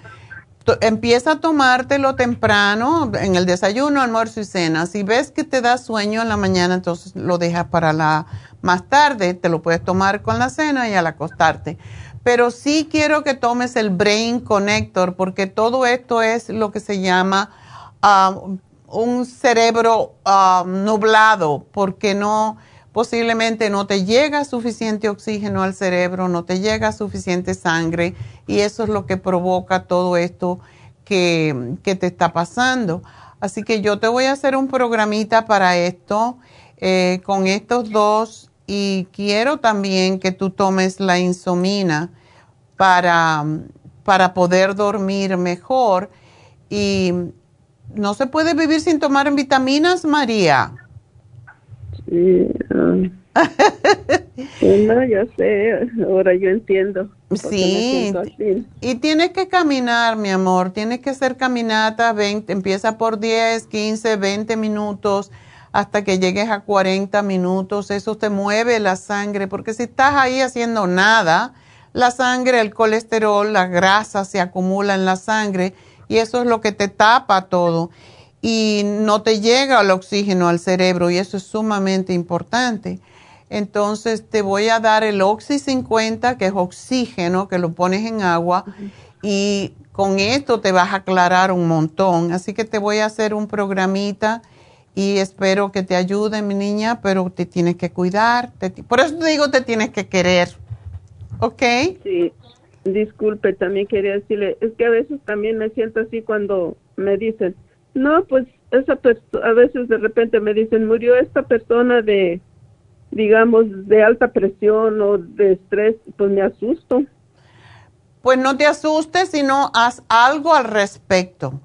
empieza a tomártelo temprano en el desayuno, almuerzo y cena. Si ves que te da sueño en la mañana, entonces lo dejas para la más tarde. Te lo puedes tomar con la cena y al acostarte. Pero sí quiero que tomes el Brain Connector porque todo esto es lo que se llama ah, un cerebro ah, nublado porque no posiblemente no te llega suficiente oxígeno al cerebro, no te llega suficiente sangre y eso es lo que provoca todo esto que, te está pasando. Así que yo te voy a hacer un programita para esto eh, con estos dos y quiero también que tú tomes la insomina para, para poder dormir mejor. Y no se puede vivir sin tomar vitaminas, María. Sí, no, yo sé, ahora yo entiendo. Sí, y tienes que caminar, mi amor, tienes que hacer caminata, 20, empieza por 10, 15, 20 minutos hasta que llegues a 40 minutos, eso te mueve la sangre, porque si estás ahí haciendo nada, la sangre, el colesterol, la grasa se acumula en la sangre y eso es lo que te tapa todo y no te llega el oxígeno al cerebro y eso es sumamente importante. Entonces te voy a dar el Oxy 50, que es oxígeno, que lo pones en agua y con esto te vas a aclarar un montón. Así que te voy a hacer un programita y espero que te ayude, mi niña, pero te tienes que cuidar. por eso te digo, te tienes que querer. ¿Ok? Sí. Disculpe, también quería decirle, es que a veces también me siento así cuando me dicen, no, pues esa a veces de repente me dicen, murió esta persona de, digamos, de alta presión o de estrés, pues me asusto. Pues no te asustes, sino haz algo al respecto.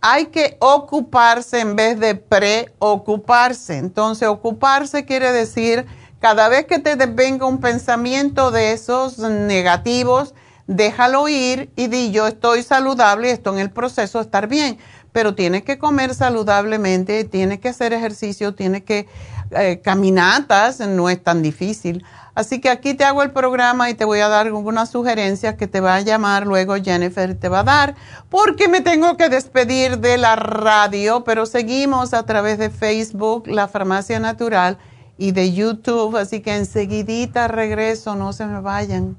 Hay que ocuparse en vez de preocuparse. Entonces, ocuparse quiere decir, cada vez que te venga un pensamiento de esos negativos, déjalo ir y di yo estoy saludable y estoy en el proceso de estar bien, pero tienes que comer saludablemente, tienes que hacer ejercicio, tienes que eh, caminatas, no es tan difícil. Así que aquí te hago el programa y te voy a dar algunas sugerencias que te va a llamar luego Jennifer te va a dar, porque me tengo que despedir de la radio, pero seguimos a través de Facebook, La Farmacia Natural y de YouTube, así que enseguidita regreso, no se me vayan.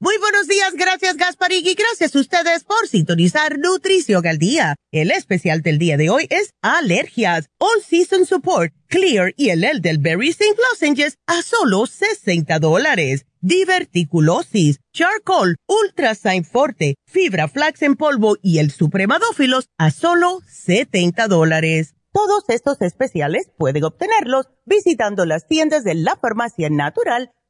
Muy buenos días, gracias Gasparig y gracias a ustedes por sintonizar Nutrición al Día. El especial del día de hoy es alergias, All Season Support, Clear y el Elderberry St. Lozenges a solo 60 dólares diverticulosis, charcoal, ultra forte, fibra flax en polvo y el supremadófilos a solo 70 dólares. Todos estos especiales pueden obtenerlos visitando las tiendas de la farmacia natural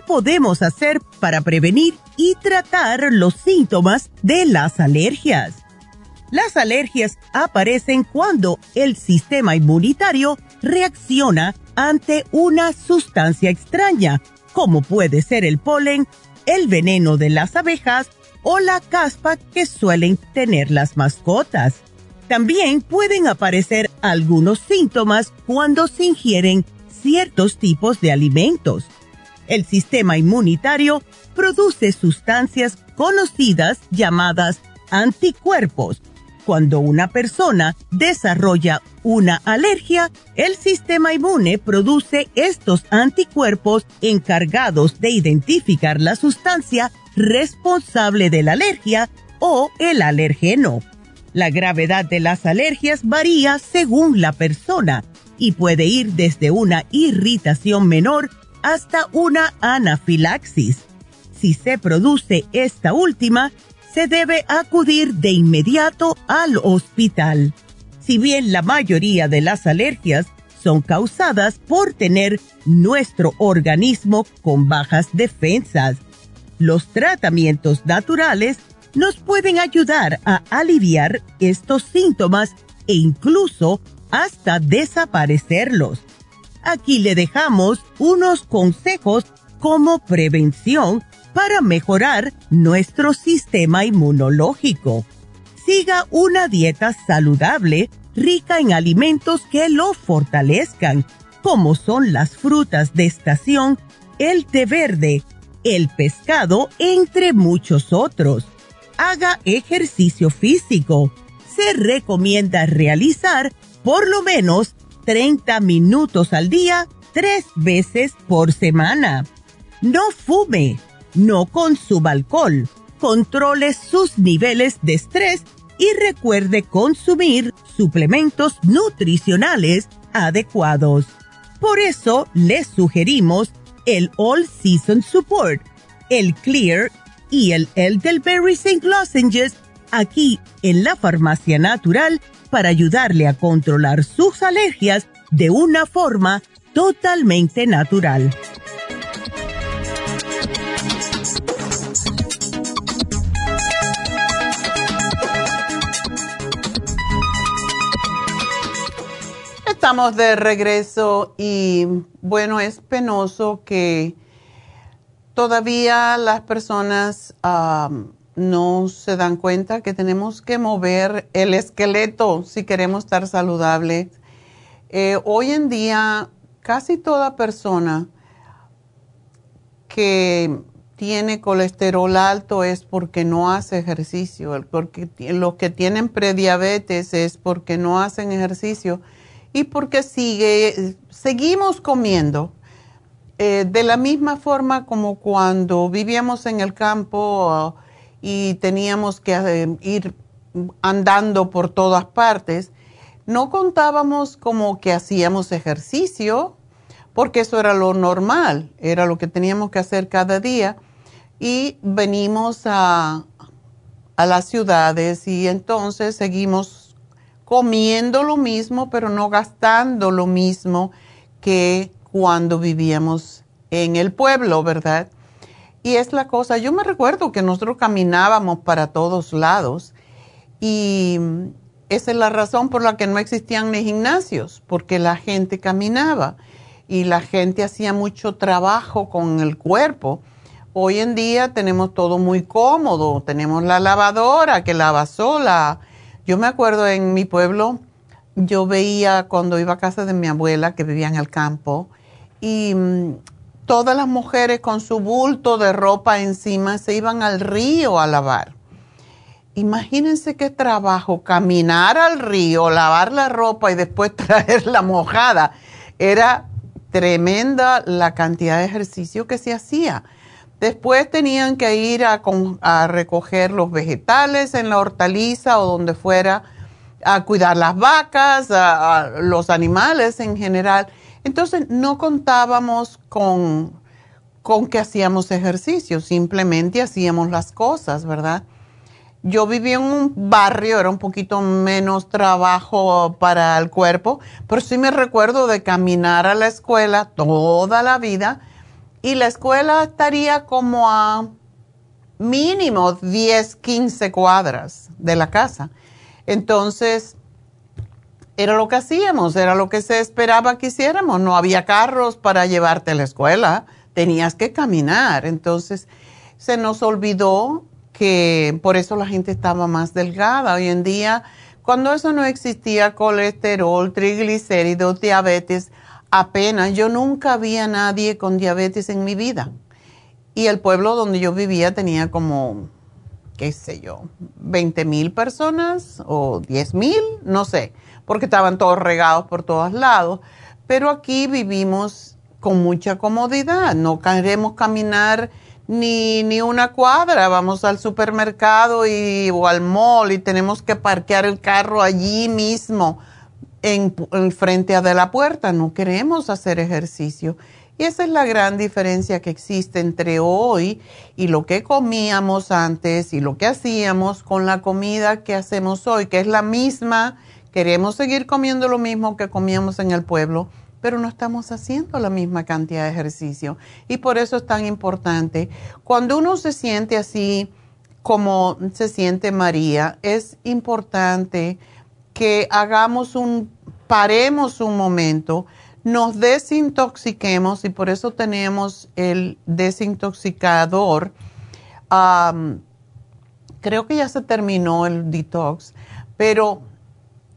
Podemos hacer para prevenir y tratar los síntomas de las alergias? Las alergias aparecen cuando el sistema inmunitario reacciona ante una sustancia extraña, como puede ser el polen, el veneno de las abejas o la caspa que suelen tener las mascotas. También pueden aparecer algunos síntomas cuando se ingieren ciertos tipos de alimentos el sistema inmunitario produce sustancias conocidas llamadas anticuerpos. Cuando una persona desarrolla una alergia, el sistema inmune produce estos anticuerpos encargados de identificar la sustancia responsable de la alergia o el alergeno. La gravedad de las alergias varía según la persona y puede ir desde una irritación menor hasta una anafilaxis. Si se produce esta última, se debe acudir de inmediato al hospital. Si bien la mayoría de las alergias son causadas por tener nuestro organismo con bajas defensas, los tratamientos naturales nos pueden ayudar a aliviar estos síntomas e incluso hasta desaparecerlos. Aquí le dejamos unos consejos como prevención para mejorar nuestro sistema inmunológico. Siga una dieta saludable, rica en alimentos que lo fortalezcan, como son las frutas de estación, el té verde, el pescado, entre muchos otros. Haga ejercicio físico. Se recomienda realizar por lo menos 30 minutos al día, tres veces por semana. No fume, no consuma alcohol, controle sus niveles de estrés y recuerde consumir suplementos nutricionales adecuados. Por eso les sugerimos el All Season Support, el Clear y el Elderberry St. Lozenges aquí en la Farmacia Natural para ayudarle a controlar sus alergias de una forma totalmente natural. Estamos de regreso y bueno, es penoso que todavía las personas no se dan cuenta que tenemos que mover el esqueleto si queremos estar saludables. Eh, hoy en día, casi toda persona que tiene colesterol alto es porque no hace ejercicio. Porque los que tienen prediabetes es porque no hacen ejercicio y porque sigue, seguimos comiendo. Eh, de la misma forma como cuando vivíamos en el campo y teníamos que eh, ir andando por todas partes, no contábamos como que hacíamos ejercicio, porque eso era lo normal, era lo que teníamos que hacer cada día y venimos a, las ciudades y entonces seguimos comiendo lo mismo, pero no gastando lo mismo que cuando vivíamos en el pueblo, ¿verdad? Y es la cosa, yo me recuerdo que nosotros caminábamos para todos lados y esa es la razón por la que no existían ni gimnasios, porque la gente caminaba y la gente hacía mucho trabajo con el cuerpo Hoy en día tenemos todo muy cómodo, tenemos la lavadora que lava sola. Yo me acuerdo en mi pueblo, yo veía cuando iba a casa de mi abuela que vivía en el campo y mm, todas las mujeres con su bulto de ropa encima se iban al río a lavar. Imagínense qué trabajo, caminar al río, lavar la ropa y después traerla mojada. Era tremenda la cantidad de ejercicio que se hacía. Después tenían que ir a, recoger los vegetales en la hortaliza o donde fuera, a cuidar las vacas, a, los animales en general. Entonces no contábamos con, con que hacíamos ejercicio, simplemente hacíamos las cosas, ¿verdad? Yo vivía en un barrio, era un poquito menos trabajo para el cuerpo, pero sí me recuerdo de caminar a la escuela toda la vida y la escuela estaría como a mínimo 10, 15 cuadras de la casa. Entonces, era lo que hacíamos, era lo que se esperaba que hiciéramos. No había carros para llevarte a la escuela, tenías que caminar. Entonces, se nos olvidó que por eso la gente estaba más delgada. Hoy en día, cuando eso no existía, colesterol, triglicéridos, diabetes, apenas, yo nunca vi a nadie con diabetes en mi vida. Y el pueblo donde yo vivía tenía como, qué sé yo, 20 mil personas o 10 mil, no sé, porque estaban todos regados por todos lados. Pero aquí vivimos con mucha comodidad, no queremos caminar ni, ni una cuadra, vamos al supermercado y, o al mall y tenemos que parquear el carro allí mismo en, frente de la puerta, no queremos hacer ejercicio. Y esa es la gran diferencia que existe entre hoy y lo que comíamos antes y lo que hacíamos con la comida que hacemos hoy, que es la misma. Queremos seguir comiendo lo mismo que comíamos en el pueblo, pero no estamos haciendo la misma cantidad de ejercicio. Y por eso es tan importante. Cuando uno se siente así como se siente María, es importante que hagamos un paremos un momento, nos desintoxiquemos y por eso tenemos el desintoxicador. creo que ya se terminó el detox, pero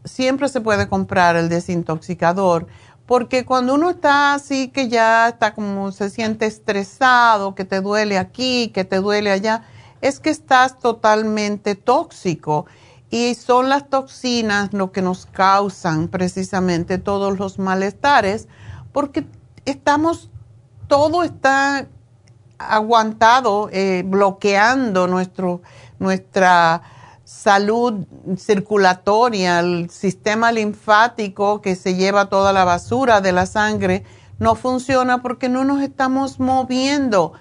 siempre se puede comprar el desintoxicador porque cuando uno está así que ya está como se siente estresado, que te duele aquí, que te duele allá, es que estás totalmente tóxico. Y son las toxinas lo que nos causan precisamente todos los malestares, porque estamos, todo está aguantado, eh, bloqueando nuestro, nuestra salud circulatoria, el sistema linfático que se lleva toda la basura de la sangre, no funciona porque no nos estamos moviendo.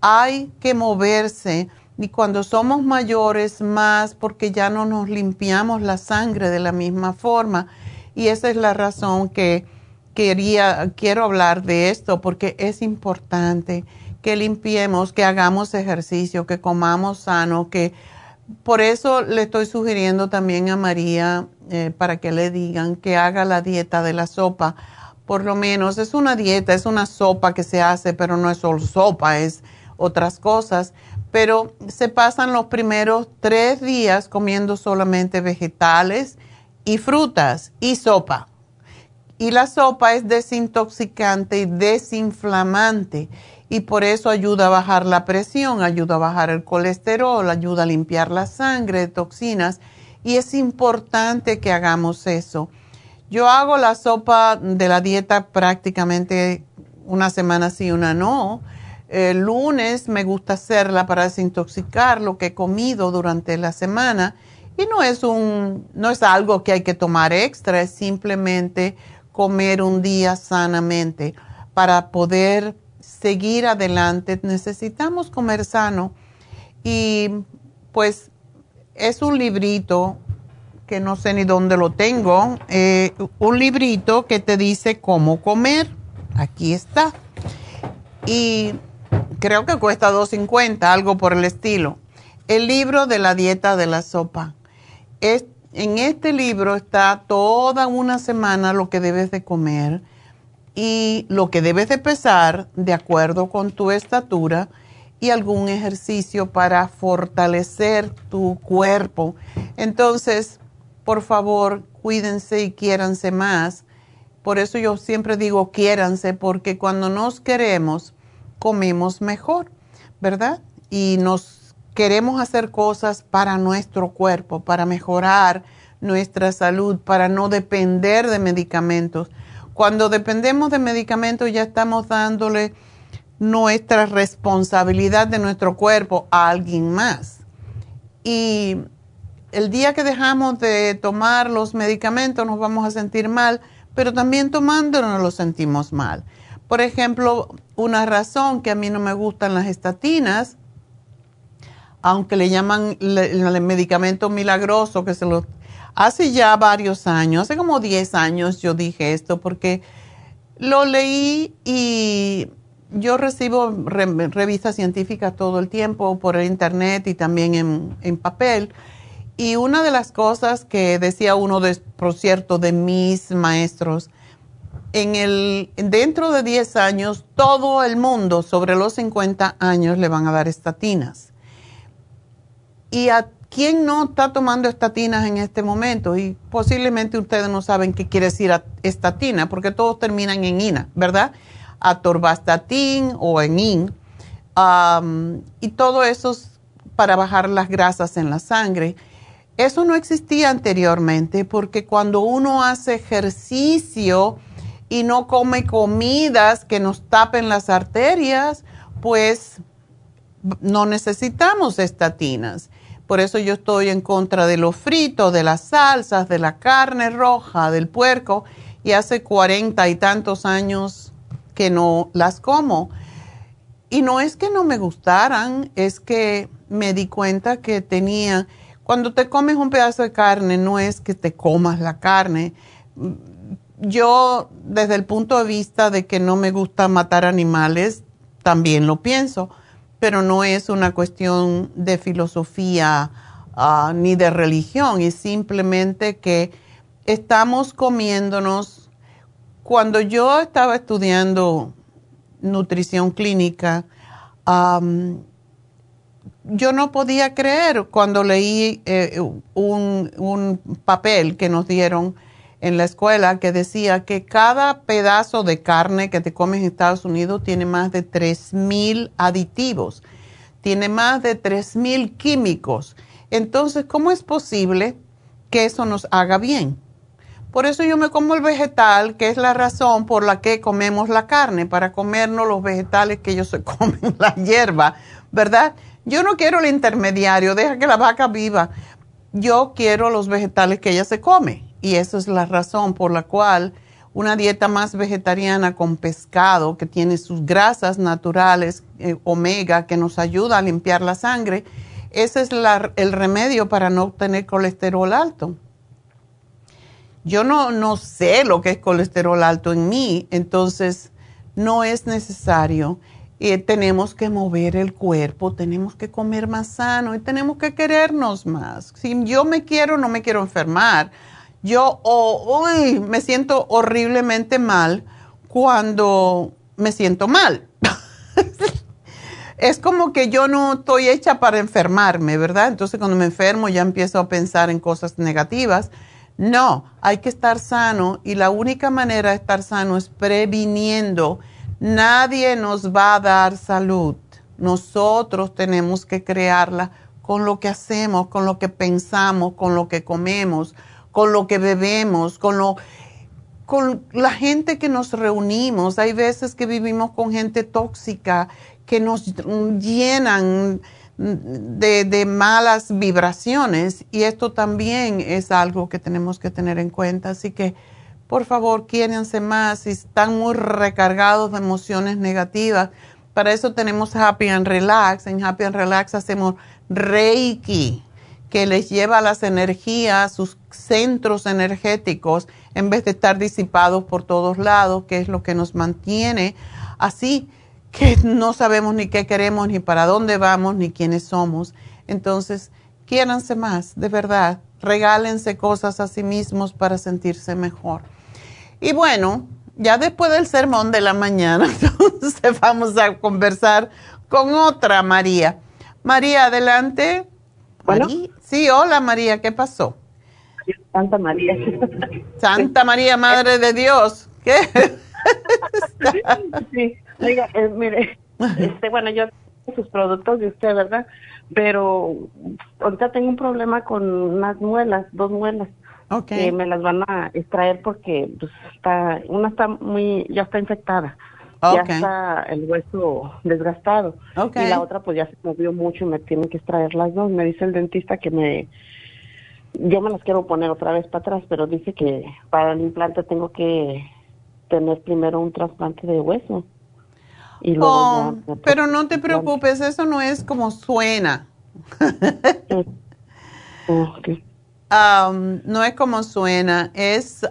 Hay que moverse y cuando somos mayores más porque ya no nos limpiamos la sangre de la misma forma. Y esa es la razón que quería, quiero hablar de esto porque es importante que limpiemos, que hagamos ejercicio, que comamos sano, que por eso le estoy sugiriendo también a María eh, para que le digan que haga la dieta de la sopa. Por lo menos es una dieta, es una sopa que se hace, pero no es solo sopa, es otras cosas. Pero se pasan los primeros tres días comiendo solamente vegetales y frutas y sopa. Y la sopa es desintoxicante y desinflamante y por eso ayuda a bajar la presión, ayuda a bajar el colesterol, ayuda a limpiar la sangre de toxinas y es importante que hagamos eso. Yo hago la sopa de la dieta prácticamente una semana sí, una no. El lunes me gusta hacerla para desintoxicar lo que he comido durante la semana y no es un no es algo que hay que tomar extra, es simplemente comer un día sanamente para poder seguir adelante, necesitamos comer sano. Y pues es un librito que no sé ni dónde lo tengo, eh, un librito que te dice cómo comer. Aquí está. Y creo que cuesta 2.50, algo por el estilo. El libro de la dieta de la sopa. en este libro está toda una semana lo que debes de comer y lo que debes de pesar de acuerdo con tu estatura y algún ejercicio para fortalecer tu cuerpo. Entonces, por favor, cuídense y quiéranse más. Por eso yo siempre digo quiéranse, porque cuando nos queremos, comemos mejor, ¿verdad? Y nos queremos hacer cosas para nuestro cuerpo, para mejorar nuestra salud, para no depender de medicamentos cuando dependemos de medicamentos ya estamos dándole nuestra responsabilidad de nuestro cuerpo a alguien más. Y el día que dejamos de tomar los medicamentos nos vamos a sentir mal, pero también tomándonos los sentimos mal. Por ejemplo, una razón que a mí no me gustan las estatinas, aunque le llaman el medicamento milagroso que se lo Hace ya varios años, hace como 10 años yo dije esto porque lo leí y yo recibo revistas científicas todo el tiempo por internet y también en, papel. Y una de las cosas que decía uno, de, por cierto, de mis maestros, en el, dentro de 10 años, todo el mundo sobre los 50 años le van a dar estatinas. Y a ¿Quién no está tomando estatinas en este momento? Y posiblemente ustedes no saben qué quiere decir estatina, porque todos terminan en ina, ¿verdad? Atorvastatin o en in. y todo eso es para bajar las grasas en la sangre. Eso no existía anteriormente porque cuando uno hace ejercicio y no come comidas que nos tapen las arterias, pues no necesitamos estatinas. Por eso yo estoy en contra de los fritos, de las salsas, de la carne roja, del puerco, y hace cuarenta y tantos años que no las como. Y no es que no me gustaran, es que me di cuenta que tenía, cuando te comes un pedazo de carne, no es que te comas la carne. Yo, desde el punto de vista de que no me gusta matar animales, también lo pienso pero no es una cuestión de filosofía ah, ni de religión, es simplemente que estamos comiéndonos. Cuando yo estaba estudiando nutrición clínica, yo no podía creer cuando leí eh, un, un papel que nos dieron en la escuela que decía que cada pedazo de carne que te comes en Estados Unidos tiene más de 3.000 aditivos, tiene más de 3.000 químicos. Entonces, ¿cómo es posible que eso nos haga bien? Por eso yo me como el vegetal, que es la razón por la que comemos la carne, para comernos los vegetales que ellos se comen, la hierba, ¿verdad? Yo no quiero el intermediario, deja que la vaca viva. Yo quiero los vegetales que ella se come y esa es la razón por la cual una dieta más vegetariana con pescado, que tiene sus grasas naturales, eh, omega, que nos ayuda a limpiar la sangre, ese es el remedio para no tener colesterol alto. Yo no, no sé lo que es colesterol alto en mí, entonces no es necesario. Y tenemos que mover el cuerpo, tenemos que comer más sano y tenemos que querernos más. Si yo me quiero, no me quiero enfermar. Yo uy, me siento horriblemente mal cuando me siento mal. es como que yo no estoy hecha para enfermarme, ¿verdad? Entonces cuando me enfermo ya empiezo a pensar en cosas negativas. No, hay que estar sano y la única manera de estar sano es previniendo Nadie nos va a dar salud. Nosotros tenemos que crearla con lo que hacemos, con lo que pensamos, con lo que comemos, con lo que bebemos, con lo con la gente que nos reunimos. Hay veces que vivimos con gente tóxica que nos llenan de, malas vibraciones y esto también es algo que tenemos que tener en cuenta. Así que por favor, quiérense más si están muy recargados de emociones negativas. Para eso tenemos Happy and Relax. En Happy and Relax hacemos Reiki, que les lleva las energías, sus centros energéticos, en vez de estar disipados por todos lados, que es lo que nos mantiene así, que no sabemos ni qué queremos, ni para dónde vamos, ni quiénes somos. Entonces, quiéranse más, de verdad. Regálense cosas a sí mismos para sentirse mejor. Y bueno, ya después del sermón de la mañana, entonces vamos a conversar con otra María. María, adelante. Bueno. Sí, hola María, ¿qué pasó? Santa María. Santa María, Madre de Dios. ¿Qué? sí, oiga, eh, mire, este, bueno, yo tengo sus productos de usted, ¿verdad? Pero ahorita tengo un problema con unas muelas, dos muelas. Okay. me las van a extraer porque pues, está, una está muy, ya está infectada. Ya está el hueso desgastado. Y la otra pues ya se movió mucho y me tienen que extraer las dos. Me dice el dentista que me, yo me las quiero poner otra vez para atrás, pero dice que para el implante tengo que tener primero un trasplante de hueso. Y luego oh, pero no te preocupes, eso no es como suena. okay no es como suena, es,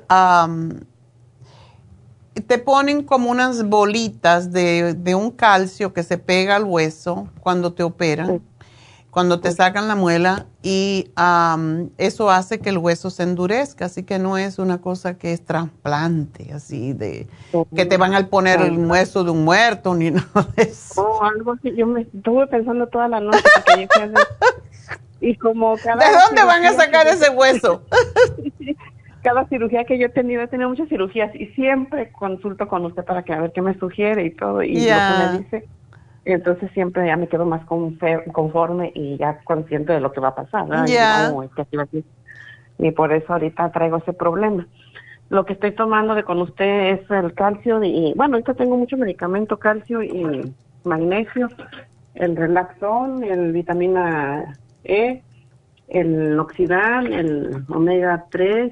te ponen como unas bolitas de, un calcio que se pega al hueso cuando te operan, cuando te sacan la muela y eso hace que el hueso se endurezca, así que no es una cosa que es trasplante, así de que te van a poner el hueso de un muerto ni nada de eso. Oh, algo así, yo me estuve pensando toda la noche que y como cada ¿De dónde van a sacar ese hueso? cada cirugía que yo he tenido, he tenido muchas cirugías y siempre consulto con usted para que a ver qué me sugiere y todo y lo que me dice. Entonces siempre ya me quedo más conforme y ya consciente de lo que va a pasar. Y, por eso ahorita traigo ese problema. Lo que estoy tomando de con usted es el calcio y bueno, ahorita tengo mucho medicamento, calcio y magnesio, el relaxón, el vitamina e, el Oxidal, el Omega 3,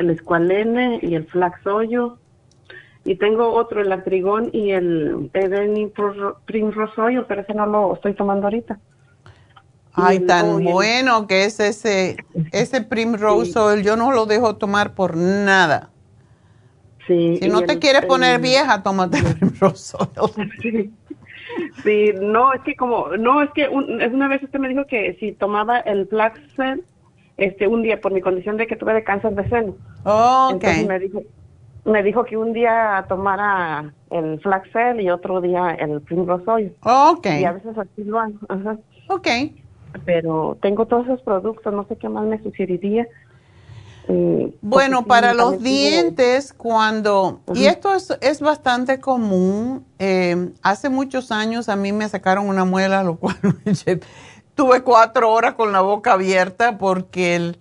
el Escualene y el Flaxoyo. Y tengo otro, el Atrigón y el Primrosoyo, pero ese no lo estoy tomando ahorita. Ay, tan bueno que es ese, ese Primrose Oil. Yo no lo dejo tomar por nada. Sí. Si no te quieres poner vieja, tómate el Primrose Oil. Sí, no, es que como, no, es que una vez usted me dijo que si tomaba el Flaxen, este, un día por mi condición de que tuve de cáncer de seno. Oh, Entonces me dijo, me dijo que un día tomara el Flaxel y otro día el Primrose Oil. Okay. Y a veces así lo hago. Ajá. Ok. Pero tengo todos esos productos, no sé qué más me sugeriría. Eh, bueno, para los dientes, cuando, y esto es, es bastante común, eh, hace muchos años a mí me sacaron una muela, lo cual tuve cuatro horas con la boca abierta porque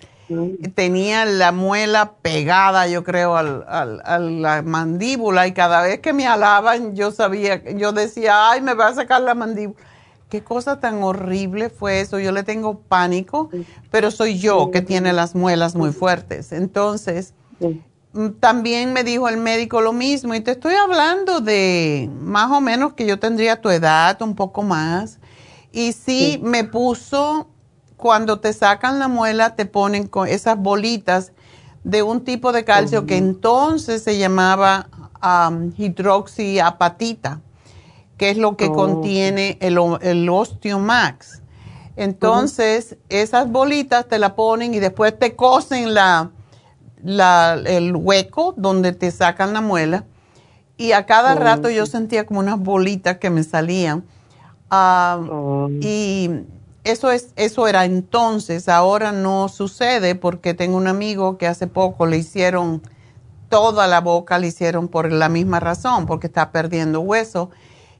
tenía la muela pegada, yo creo, al, al, a la mandíbula y cada vez que me alaban yo sabía, yo decía, ay, me va a sacar la mandíbula qué cosa tan horrible fue eso. Yo le tengo pánico, pero soy yo que tiene las muelas muy fuertes. Entonces, mm, también me dijo el médico lo mismo. Y te estoy hablando de más o menos que yo tendría tu edad, un poco más. Y sí, me puso, cuando te sacan la muela, te ponen con esas bolitas de un tipo de calcio que entonces se llamaba hidroxiapatita que es lo que Oh. contiene el, el Osteomax. Entonces, esas bolitas te la ponen y después te cosen la, la- el hueco donde te sacan la muela. Y a cada Oh, rato yo sentía como unas bolitas que me salían. Oh. y eso es eso era entonces, ahora no sucede porque tengo un amigo que hace poco le hicieron toda la boca, le hicieron por la misma razón, porque está perdiendo hueso.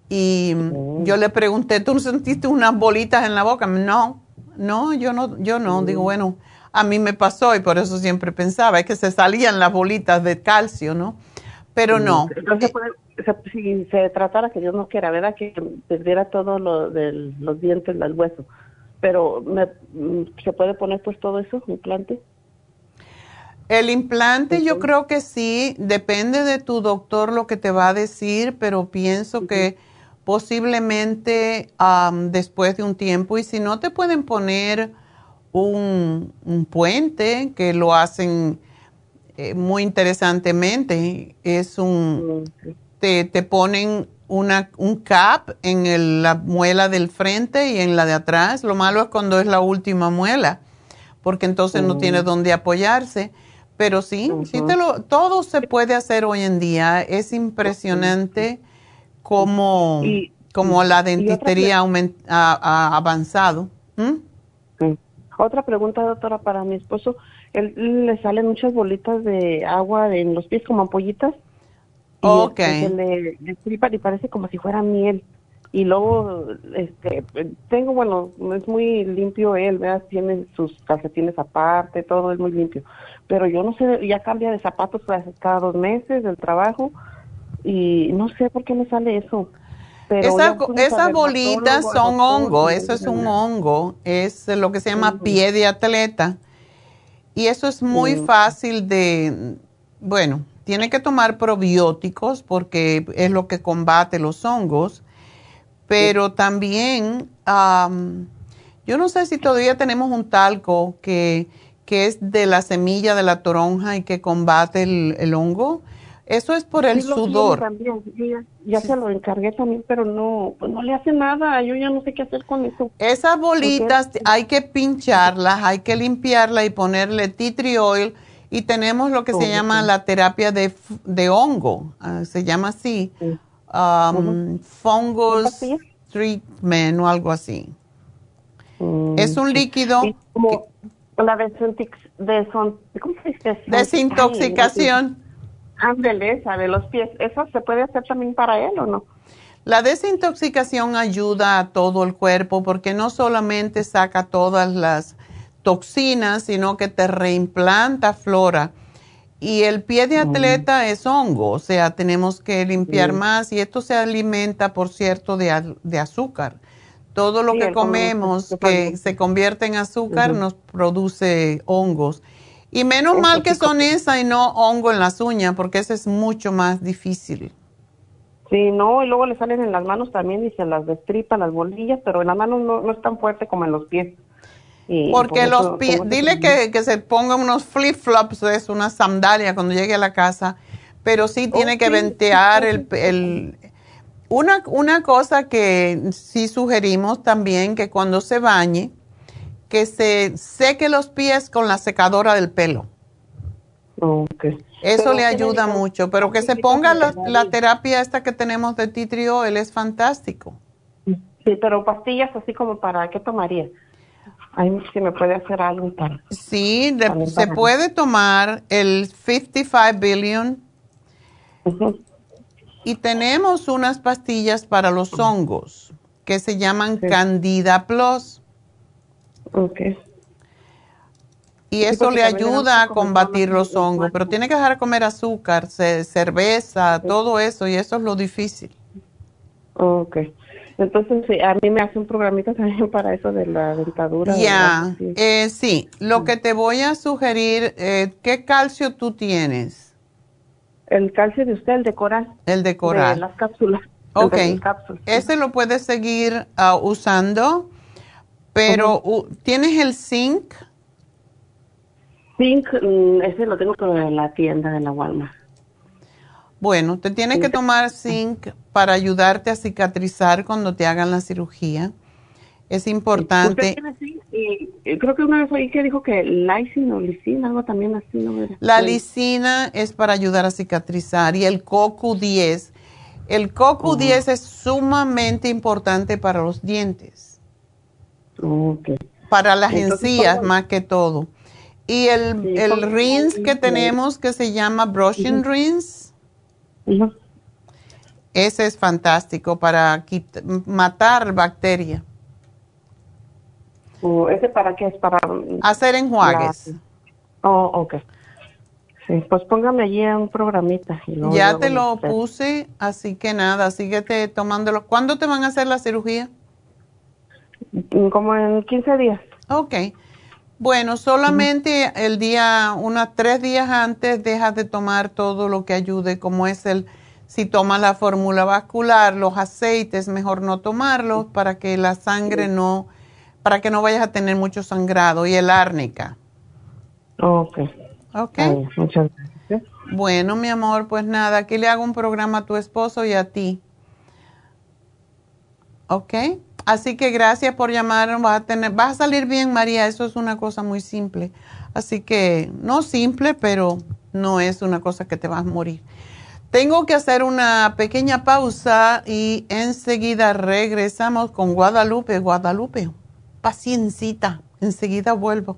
Y yo le pregunté, ¿tú no sentiste unas bolitas en la boca? No, no, yo no, yo no. Digo, bueno, a mí me pasó y por eso siempre pensaba, es que se salían las bolitas de calcio, ¿no? Pero no. Entonces, sea, si se tratara que Dios no quiera, ¿verdad? Que perdiera todo lo de los dientes, el hueso. Pero, me, mm, ¿se puede poner pues todo eso, implante? El implante yo creo que sí, depende de tu doctor lo que te va a decir, pero pienso que posiblemente am, después de un tiempo, y si no te pueden poner un, un puente que lo hacen eh, muy interesantemente, es un, te, te ponen una, un cap en el- la muela del frente y en la de atrás, lo malo es cuando es la última muela porque entonces no tiene dónde apoyarse. Pero sí, sí te lo, todo se puede hacer hoy en día. Es impresionante cómo, Y- cómo la dentistería aument- ha, ha avanzado. ¿Mm? Otra pregunta, doctora, para mi esposo. Él le salen muchas bolitas de agua en los pies como ampollitas. Y Ok. este, se le destripan y parece como si fuera miel. Y luego, este, tengo, bueno, es muy limpio él, ¿verdad? Tiene sus calcetines aparte, todo es muy limpio. Pero yo no sé, ya cambia de zapatos cada- cada dos meses del trabajo y no sé por qué me sale eso. Pero Esa- esas bolitas son hongo, eso es un hongo, es lo que se llama pie de atleta. Y eso es muy Mm. fácil de, bueno, tiene que tomar probióticos porque es lo que combate los hongos, pero también, am, yo no sé si todavía tenemos un talco que, que es de la semilla de la toronja y que combate el, el hongo. Eso es por el Sí, sudor. también. Ya, ya se lo encargué también, pero no, pues no le hace nada. Yo ya no sé qué hacer con eso. Esas bolitas hay que pincharlas, hay que limpiarlas y ponerle tea tree oil. Y tenemos lo que se llama la terapia de, de hongo, ah, se llama así, um, fungus treatment o algo así. Mm, Es un líquido como la ¿cómo se dice? desintoxicación. Ay, Ándele, esa de los pies. ¿Eso se puede hacer también para él o no? La desintoxicación ayuda a todo el cuerpo porque no solamente saca todas las toxinas, sino que te reimplanta flora. Y el pie de atleta es hongo, o sea, tenemos que limpiar más y esto se alimenta, por cierto, de, de azúcar. Todo lo Sí, que comemos que se convierte en azúcar nos produce hongos. Y menos mal que son esa y no hongo en las uñas, porque eso es mucho más difícil. Sí, no, y luego le salen en las manos también y se las destripa las bolillas, pero en las manos no, no es tan fuerte como en los pies. Y Porque por los pies, dile que, que se ponga unos flip-flops, es una sandalia cuando llegue a la casa, pero sí tiene que sí, ventear sí, el... el una, una cosa que sí sugerimos también, que cuando se bañe, que se seque los pies con la secadora del pelo. Ok. Eso Pero le ¿qué ayuda mucho, pero que se ponga la, terapia esta que tenemos de tea tree oil, es fantástico. Sí, pero pastillas así como para, ¿qué tomaría? Ay, si me puede hacer algo para... Sí, de- se puede tomar el 55 billion y tenemos unas pastillas para los hongos que se llaman Candida Plus Ok. y eso le ayuda a combatir los hongos, pero tiene que dejar de comer azúcar, ce- cerveza, todo eso y eso es lo difícil. Ok. Entonces, sí, a mí me hace un programita también para eso de la dentadura. Ya. Sí. eh, sí, lo que te voy a sugerir, eh, ¿qué calcio tú tienes? El calcio de usted, el de coral. El de De coral. las cápsulas. El Ok, de las cápsulas. ese lo puedes seguir ah, usando, pero ¿tienes el zinc? Zinc, mm, ese lo tengo pero en la tienda de la Walmart. Bueno, te tienes que tomar zinc para ayudarte a cicatrizar cuando te hagan la cirugía. Es importante. creo que una vez oí que dijo que lysine o lisina, algo también así, ¿no? La lisina es para ayudar a cicatrizar y el CoQ10. El CoQ10 es sumamente importante para los dientes. Para las encías más que todo. Y el, el rinse que tenemos que se llama brushing rinse. Ese es fantástico para matar bacterias. ¿Ese para qué es? Para hacer enjuagues. Oh, ok. Sí, pues póngame allí un programita. ya te lo puse, así que nada, síguete tomándolo. ¿Cuándo te van a hacer la cirugía? Como en 15 días. Ok. Bueno, solamente el día, unos tres días antes, dejas de tomar todo lo que ayude, como es el, si tomas la fórmula vascular, los aceites, mejor no tomarlos para que la sangre no para que no vayas a tener mucho sangrado y el árnica. Ok. Ok. muchas gracias. Bueno, mi amor, pues nada, aquí le hago un programa a tu esposo y a ti. Ok. Así que gracias por llamar. Vas a, tener, vas a salir bien, María. Eso es una cosa muy simple. Así que, no simple, pero no es una cosa que te vas a morir. Tengo que hacer una pequeña pausa y enseguida regresamos con Guadalupe. Guadalupe paciencita, enseguida vuelvo.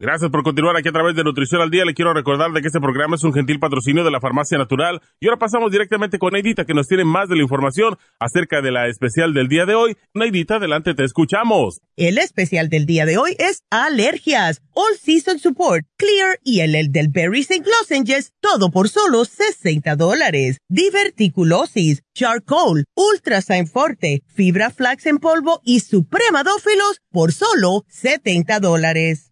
Gracias por continuar aquí a través de Nutrición al Día. Le quiero recordar de que este programa es un gentil patrocinio de la Farmacia Natural. Y ahora pasamos directamente con Neidita, que nos tiene más de la información acerca de la especial del día de hoy. Neidita, adelante, te escuchamos. El especial del día de hoy es alergias, All Season Support, Clear y el, el del Berry St. Lozenges, todo por solo 60 dólares. Diverticulosis, Charcoal, Ultra Forte, Fibra Flax en polvo y Supremadófilos por solo 70 dólares.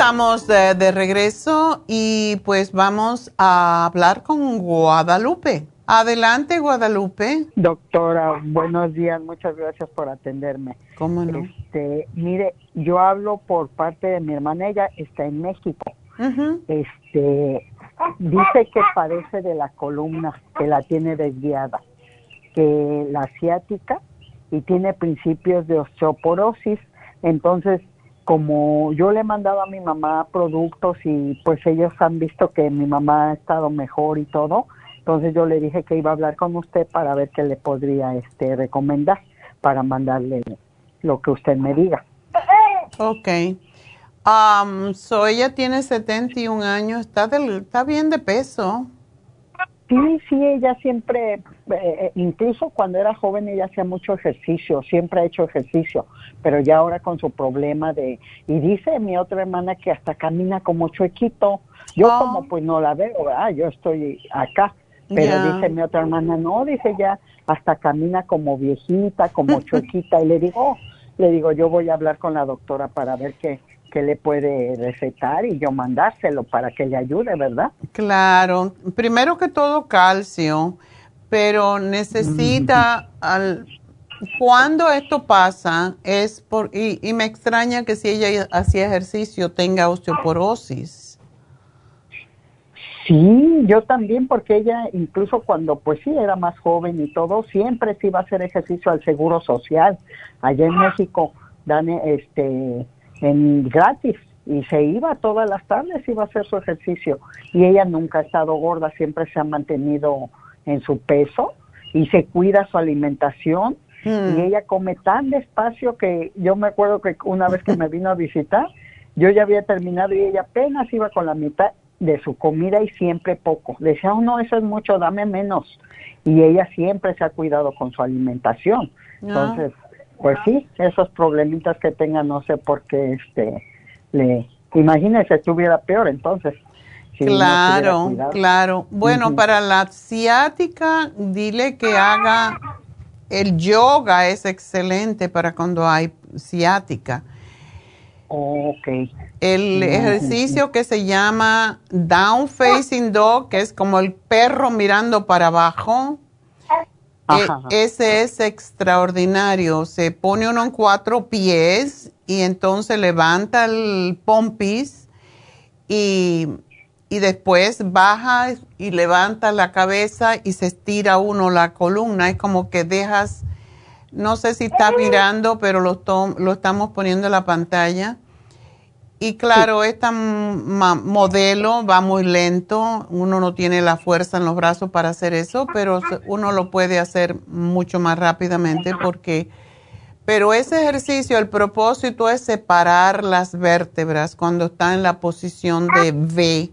Estamos de, regreso y pues vamos a hablar con Guadalupe. Adelante, Guadalupe. Doctora, buenos días, muchas gracias por atenderme. ¿Cómo no? Este, mire, yo hablo por parte de mi hermana, ella está en México. Este, dice que padece de la columna, que la tiene desviada, que la asiática y tiene principios de osteoporosis. Entonces, como yo le he mandado a mi mamá productos y pues ellos han visto que mi mamá ha estado mejor y todo, entonces yo le dije que iba a hablar con usted para ver qué le podría este recomendar para mandarle lo que usted me diga. Ok. Um, so ella tiene 71 años, está, del, está bien de peso. Sí, sí, ella siempre, eh, eh, incluso cuando era joven, ella hacía mucho ejercicio, siempre ha hecho ejercicio, pero ya ahora con su problema de, y dice mi otra hermana que hasta camina como chuequito. Yo Oh. como pues no la veo, ¿verdad? Yo estoy acá, pero dice mi otra hermana, no, dice ya, hasta camina como viejita, como chuequita, y le digo, "Oh", le digo, yo voy a hablar con la doctora para ver qué, qué le puede recetar y yo mandárselo para que le ayude, ¿verdad? Claro, primero que todo calcio, pero necesita al cuando esto pasa es por y, y me extraña que si ella hacía ejercicio tenga osteoporosis. Sí, yo también, porque ella incluso cuando pues sí era más joven y todo, siempre se iba a hacer ejercicio al Seguro Social. Allá en México dan este en gratis y se iba todas las tardes, iba a hacer su ejercicio. Y ella nunca ha estado gorda, siempre se ha mantenido en su peso y se cuida su alimentación. Y ella come tan despacio que yo me acuerdo que una vez que me vino a visitar, yo ya había terminado y ella apenas iba con la mitad de su comida y siempre poco. Decía, oh, no, eso es mucho, dame menos. Y ella siempre se ha cuidado con su alimentación. Entonces, pues sí, esos problemitas que tenga, no sé por qué, este, le, imagínese, estuviera peor entonces. si Claro, claro. Bueno, para la ciática, dile que haga el yoga es excelente para cuando hay ciática. Ok. El ejercicio que se llama Down Facing Dog, que es como el perro mirando para abajo, Ajá. ese es extraordinario. Se pone uno en cuatro pies y entonces levanta el pompis y, y después baja y levanta la cabeza y se estira uno la columna. Es como que dejas, no sé si está mirando, pero lo, to- lo estamos poniendo en la pantalla. Y claro, esta ma- modelo va muy lento, uno no tiene la fuerza en los brazos para hacer eso, pero uno lo puede hacer mucho más rápidamente porque, pero ese ejercicio, el propósito es separar las vértebras cuando está en la posición de V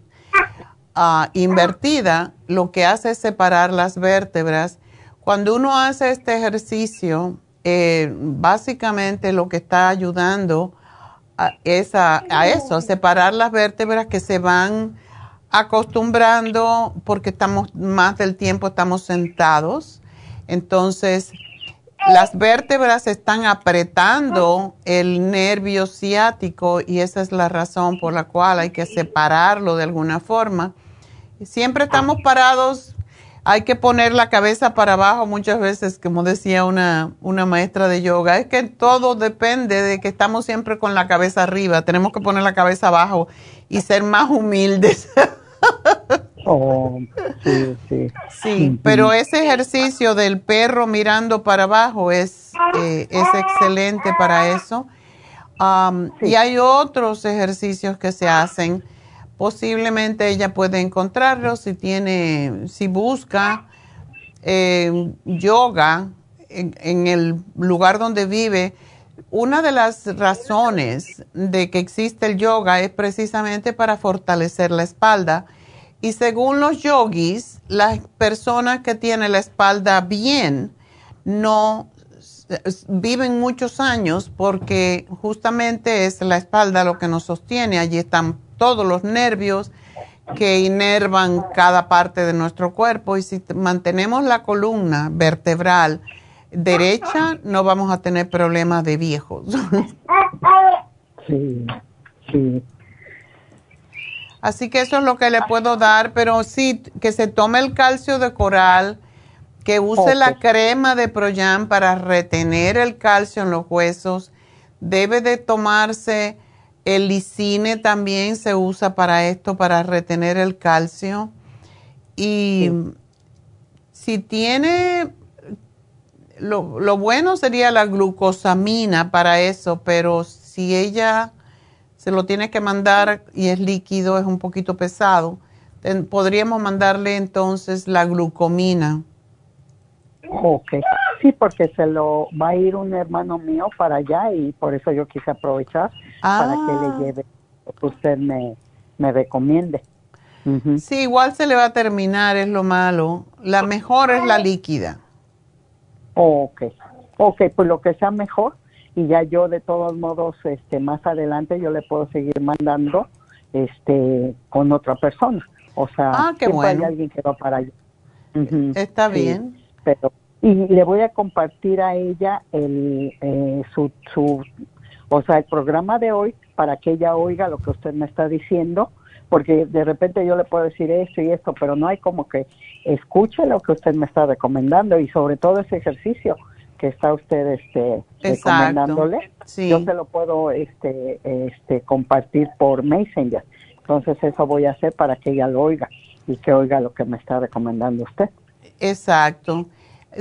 ah, invertida, lo que hace es separar las vértebras. Cuando uno hace este ejercicio, eh, básicamente lo que está ayudando a, es a, a eso, separar las vértebras que se van acostumbrando porque estamos más del tiempo estamos sentados. Entonces, las vértebras están apretando el nervio ciático y esa es la razón por la cual hay que separarlo de alguna forma. Siempre estamos parados, hay que poner la cabeza para abajo muchas veces, como decía una, una maestra de yoga, es que todo depende de que estamos siempre con la cabeza arriba, tenemos que poner la cabeza abajo y ser más humildes. Oh, sí, sí. Sí, pero ese ejercicio del perro mirando para abajo es, eh, es excelente para eso. Am, Y hay otros ejercicios que se hacen. Posiblemente ella puede encontrarlos si tiene, si busca eh, yoga en, en el lugar donde vive. Una de las razones de que existe el yoga es precisamente para fortalecer la espalda. Y según los yogis, las personas que tienen la espalda bien no viven muchos años porque justamente es la espalda lo que nos sostiene. Allí están todos los nervios que inervan cada parte de nuestro cuerpo y si mantenemos la columna vertebral derecha no vamos a tener problemas de viejos. Sí, sí. Así que eso es lo que le puedo dar, pero sí, que se tome el calcio de coral, que use la crema de Proyan para retener el calcio en los huesos. Debe de tomarse el lisine también se usa para esto, para retener el calcio. Y si tiene, lo, lo bueno sería la glucosamina para eso, pero si ella se lo tiene que mandar y es líquido, es un poquito pesado, podríamos mandarle entonces la glucomina. Ok. Sí, porque se lo va a ir un hermano mío para allá y por eso yo quise aprovechar para que le Ah. lleve lo que usted me, me recomiende. Ujú. Sí, igual se le va a terminar, es lo malo. La mejor es la líquida. Ok, ok, pues lo que sea mejor y ya yo de todos modos, este, más adelante yo le puedo seguir mandando, este, con otra persona. O sea, Ah, qué bueno. hay alguien que va para allá. Ujú, Está sí, bien. Pero y le voy a compartir a ella el eh, su su o sea el programa de hoy para que ella oiga lo que usted me está diciendo porque de repente yo le puedo decir esto y esto pero no hay como que escuche lo que usted me está recomendando y sobre todo ese ejercicio que está usted este Exacto. recomendándole Sí. yo se lo puedo este este compartir por Messenger entonces eso voy a hacer para que ella lo oiga y que oiga lo que me está recomendando usted Exacto.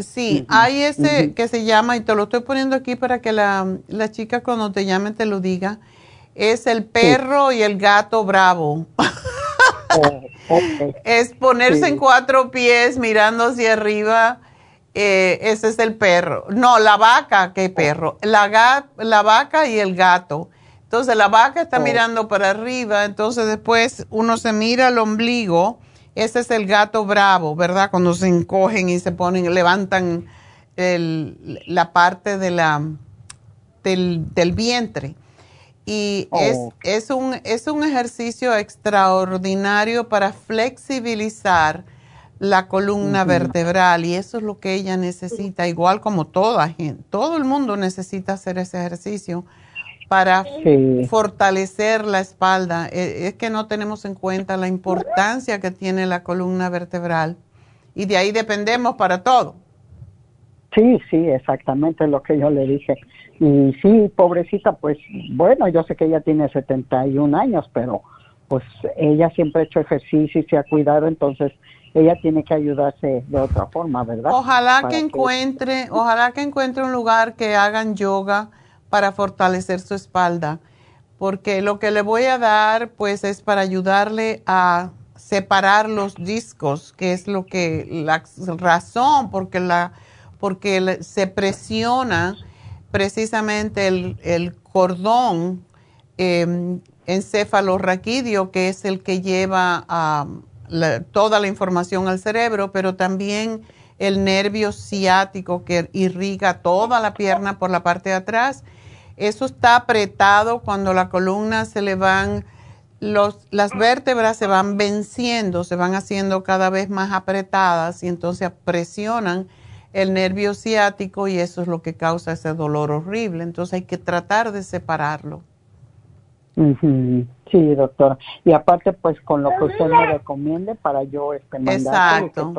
Sí, hay ese que se llama, y te lo estoy poniendo aquí para que la, la chica cuando te llame te lo diga, es el perro y el gato bravo. Oh. Es ponerse Sí. en cuatro pies mirando hacia arriba. eh, ese es el perro. No, la vaca, ¿qué perro? La, ga- la vaca y el gato. Entonces la vaca está Oh. mirando para arriba, entonces después uno se mira al ombligo. Ese es el gato bravo, ¿verdad? Cuando se encogen y se ponen, levantan el- la parte de la, del, del vientre. Y Oh. es, es, un, es un ejercicio extraordinario para flexibilizar la columna vertebral y eso es lo que ella necesita, igual como toda gente. Todo el mundo necesita hacer ese ejercicio para Sí. fortalecer la espalda. Eh, Es que no tenemos en cuenta la importancia que tiene la columna vertebral y de ahí dependemos para todo. Sí, sí, exactamente lo que yo le dije. Y sí, pobrecita, pues bueno, yo sé que ella tiene 71 años, pero pues ella siempre ha hecho ejercicio y se ha cuidado, entonces ella tiene que ayudarse de otra forma, ¿verdad? Ojalá Para que encuentre, ojalá que encuentre un lugar que hagan yoga para fortalecer su espalda, porque lo que le voy a dar pues es para ayudarle a separar los discos, que es lo que la razón porque la porque se presiona precisamente el, el cordón eh, encefalorraquídeo, que es el que lleva toda la información al cerebro, pero también el nervio ciático que irriga toda la pierna por la parte de atrás. Eso está apretado cuando la columna se le van, los, las vértebras se van venciendo, se van haciendo cada vez más apretadas y entonces presionan el nervio ciático y eso es lo que causa ese dolor horrible. Entonces hay que tratar de separarlo. Sí, doctora. Y aparte, pues con lo que usted me recomiende para yo este, Exacto.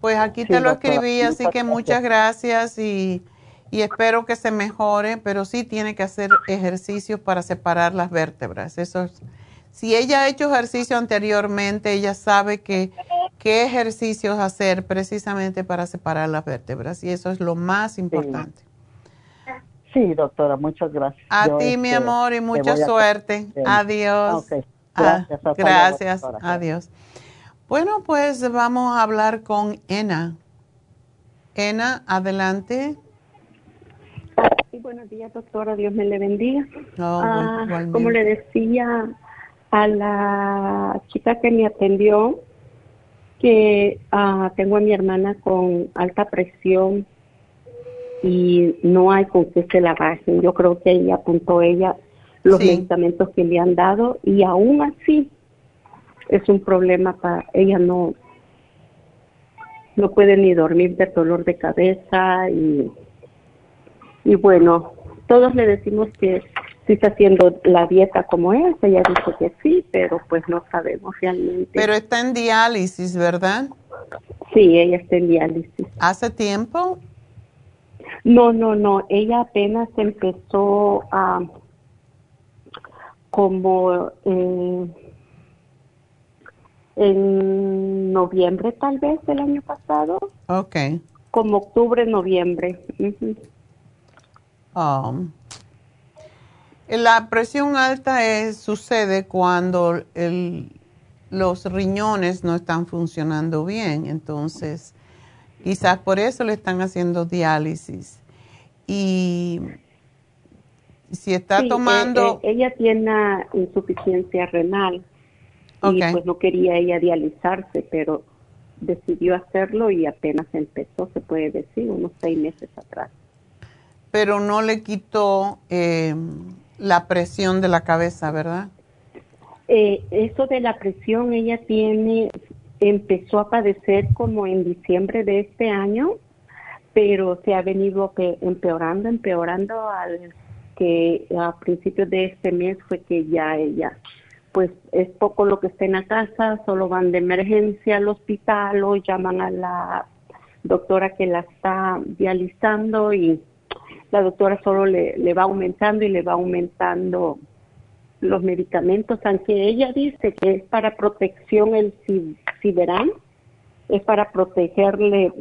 Pues aquí Sí, te lo doctora. escribí, así que muchas gracias y, y espero que se mejore, pero sí tiene que hacer ejercicios para separar las vértebras. Eso es- si ella ha hecho ejercicio anteriormente, ella sabe que qué ejercicios hacer precisamente para separar las vértebras y eso es lo más importante. Sí, doctora, muchas gracias. A Yo, ti, mi este, amor, y mucha a- suerte. Adiós. Ah, Gracias. luego, gracias. Adiós. Bueno, pues vamos a hablar con Ena. Ena, adelante. Buenos días, doctora. Dios me le bendiga. No, Ah, como le decía a la chica que me atendió, que ah, tengo a mi hermana con alta presión y no hay con qué se la bajen. Yo creo que ella apuntó ella los Sí. medicamentos que le han dado y aún así es un problema para ella no no puede ni dormir de dolor de cabeza y y bueno, todos le decimos que sí está haciendo la dieta como es, ella dice que sí, pero pues no sabemos realmente. Pero está en diálisis, ¿verdad? sí, ella está en diálisis. ¿Hace tiempo? No, no, no, ella apenas empezó a como eh, en noviembre tal vez del año pasado, Ok. como octubre, noviembre. Ujú. Um, la presión alta es, sucede cuando el- los riñones no están funcionando bien. Entonces, Quizás por eso le están haciendo diálisis. Y si está Sí, tomando... eh, eh, ella tiene insuficiencia renal y Ok. pues no quería ella dializarse, pero decidió hacerlo y apenas empezó, se puede decir, unos seis meses atrás. Pero no le quitó eh, la presión de la cabeza, ¿verdad? Eh, eso de la presión, ella tiene, empezó a padecer como en diciembre de este año, pero se ha venido pe- empeorando, empeorando al que a principios de este mes fue que ya ella, pues es poco lo que está en la casa, solo van de emergencia al hospital o llaman a la doctora que la está dializando y la doctora solo le, le va aumentando y le va aumentando los medicamentos, aunque ella dice que es para protección el ci- Ciberan, es para protegerle,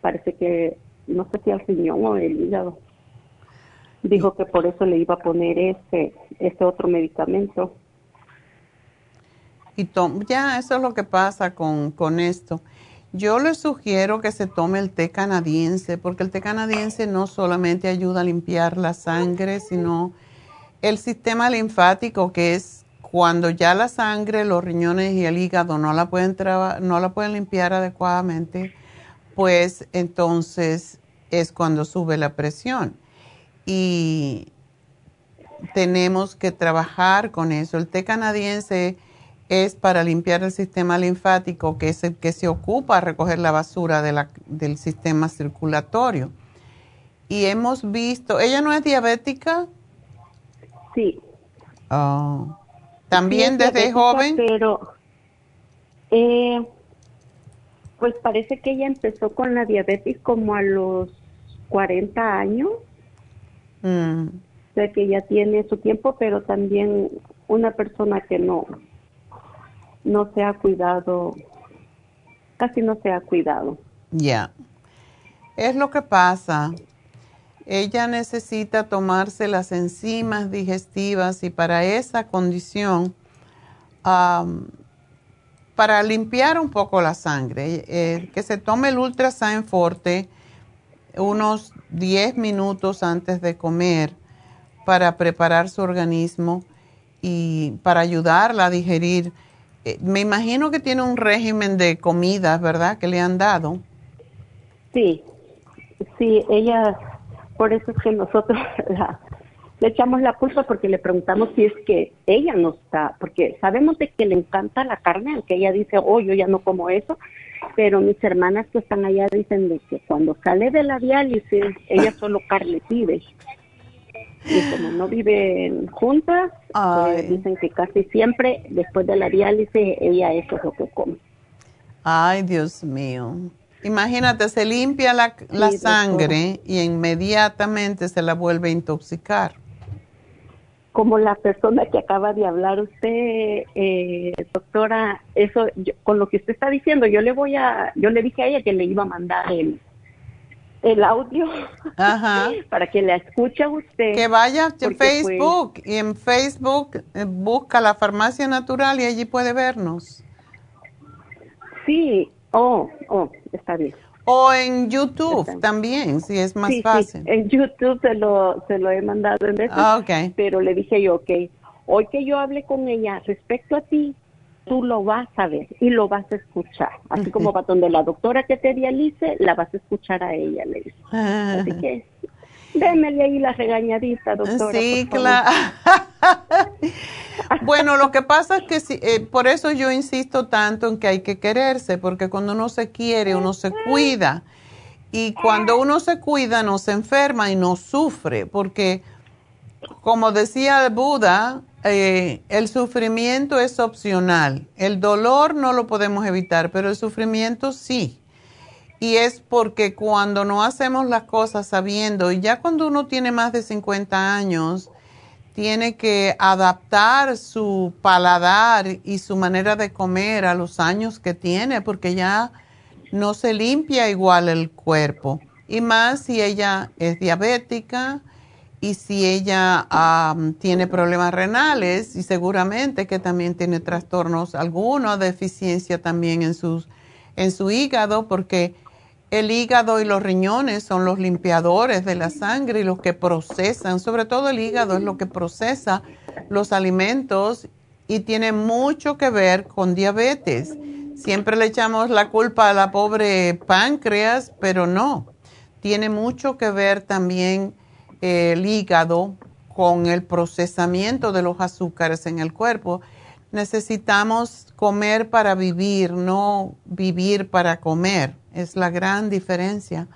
parece que, no sé si al riñón o el hígado. Dijo que por eso le iba a poner este, este otro medicamento. Y tom- ya, eso es lo que pasa con, con esto. Yo le sugiero que se tome el té canadiense, porque el té canadiense no solamente ayuda a limpiar la sangre, sino el sistema linfático, que es cuando ya la sangre, los riñones y el hígado no la pueden, no la pueden limpiar adecuadamente, pues entonces es cuando sube la presión. Y tenemos que trabajar con eso. El té canadiense es para limpiar el sistema linfático, que es el que se ocupa a recoger la basura de la- del sistema circulatorio. Y hemos visto, ella no es diabética, Sí. Oh. también Sí, desde joven. Pero, eh, pues parece que ella empezó con la diabetes como a los 40 años. Mm, O sea que ya tiene su tiempo, pero también una persona que no, no se ha cuidado, casi no se ha cuidado. Ya. Es lo que pasa. Ella necesita tomarse las enzimas digestivas y para esa condición, para limpiar un poco la sangre, eh, que se tome el Ultrasign Forte unos 10 minutos antes de comer para preparar su organismo y para ayudarla a digerir. Eh, me imagino que tiene un régimen de comidas, ¿verdad? Que le han dado. Sí, sí, ella, por eso es que nosotros le echamos la culpa porque le preguntamos si es que ella no está, porque sabemos de que le encanta la carne, aunque ella dice, oh, yo ya no como eso, pero mis hermanas que están allá dicen de que cuando sale de la diálisis, ella solo carne pide. Y como no viven juntas, pues dicen que casi siempre después de la diálisis ella eso es lo que come. Ay, Dios mío. Imagínate, se limpia la, la sangre y inmediatamente se la vuelve a intoxicar. como la persona que acaba de hablar usted, eh, doctora, eso yo- con lo que usted está diciendo, yo le voy a, yo le dije a ella que le iba a mandar el, el audio para que la escuche usted. Que vaya a pues, Facebook y en Facebook eh, busca la farmacia natural y allí puede vernos. sí, oh, oh, está bien. O en YouTube también, si es más Sí, sí, fácil. en YouTube se lo, se lo he mandado en veces, Ah, ok. pero le dije yo, ok, hoy que yo hable con ella respecto a ti, tú lo vas a ver y lo vas a escuchar. Así como para donde la doctora que te dialice, la vas a escuchar a ella, le dije. Así que démele ahí la regañadita, doctora. Sí, claro. bueno, lo que pasa es que sí, eh, por eso yo insisto tanto en que hay que quererse, porque cuando uno se quiere, uno se cuida. Y cuando uno se cuida, no se enferma y no sufre, porque como decía el Buda, eh, el sufrimiento es opcional. El dolor no lo podemos evitar, pero el sufrimiento sí. Y es porque cuando no hacemos las cosas sabiendo, y ya cuando uno tiene más de 50 años, tiene que adaptar su paladar y su manera de comer a los años que tiene, porque ya no se limpia igual el cuerpo. Y más si ella es diabética y si ella tiene problemas renales y seguramente que también tiene trastornos, alguna deficiencia también en, sus, en su hígado, porque El hígado y los riñones son los limpiadores de la sangre y los que procesan, sobre todo el hígado es lo que procesa los alimentos y tiene mucho que ver con diabetes. Siempre le echamos la culpa a la pobre páncreas, pero no. Tiene mucho que ver también el hígado con el procesamiento de los azúcares en el cuerpo. Necesitamos comer para vivir, no vivir para comer. Es la gran diferencia.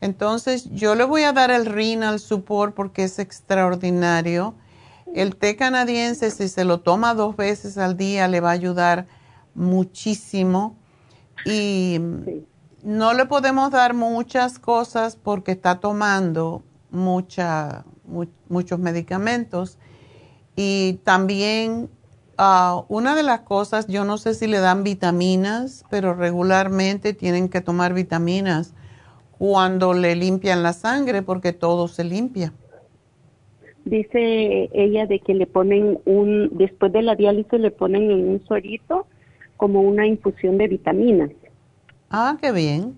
Entonces, yo le voy a dar el renal support porque es extraordinario. El té canadiense, si se lo toma dos veces al día, le va a ayudar muchísimo. Y no le podemos dar muchas cosas porque está tomando mucha, muchos medicamentos. Y también Ah, una de las cosas, yo no sé si le dan vitaminas, pero regularmente tienen que tomar vitaminas cuando le limpian la sangre porque todo se limpia. Dice ella de que le ponen un, después de la diálisis le ponen en un suerito como una infusión de vitaminas. Ah, qué bien.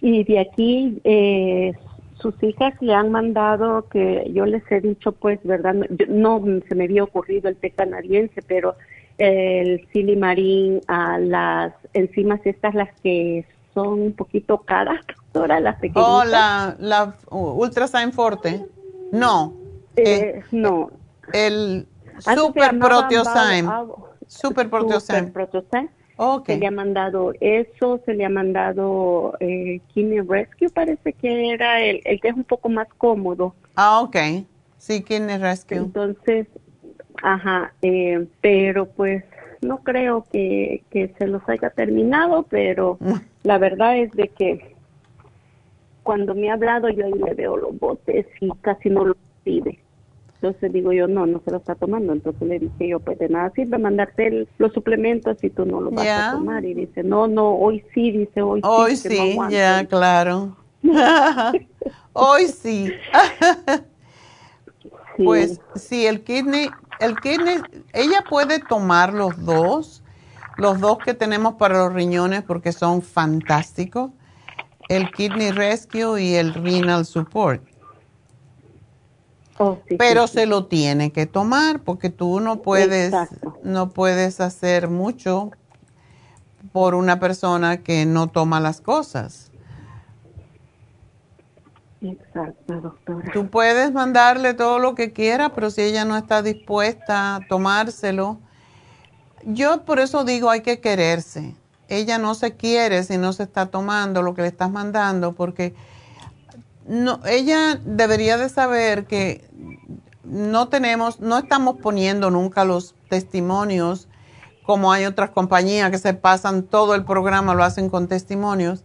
Y de aquí eh, sus hijas le han mandado que yo les he dicho pues verdad no, se me había ocurrido el té canadiense pero el silimarín a las enzimas estas las que son un poquito caras doctora las pequeñas oh la la ultrasign forte. No. Eh, eh, no. el super proteosign. super proteosign se le ha mandado eso, se le ha mandado eh, Kidney Rescue, parece que era el, el que es un poco más cómodo. Ah, ok. Sí, Kidney Rescue. Entonces, ajá, eh, pero pues no creo que, que se los haya terminado, pero la verdad es de que cuando me ha hablado yo ahí le veo los botes y casi no lo pide. Entonces digo yo, no, no se lo está tomando. Entonces le dije yo, pues de nada sirve mandarte los suplementos si tú no lo vas a tomar. Y dice, no, no, hoy sí, dice, hoy, hoy sí. sí, ya, claro. hoy sí. Pues sí, el kidney, el kidney, ella puede tomar los dos, los dos que tenemos para los riñones porque son fantásticos, el Kidney Rescue y el Renal Support Oh, pero se lo tiene que tomar porque tú no puedes no puedes hacer mucho por una persona que no toma las cosas. Exacto, doctora. Tú puedes mandarle todo lo que quiera, pero si ella no está dispuesta a tomárselo, yo por eso digo hay que quererse. Ella no se quiere si no se está tomando lo que le estás mandando porque no, ella debería de saber que no tenemos, no estamos poniendo nunca los testimonios como hay otras compañías que se pasan todo el programa, lo hacen con testimonios.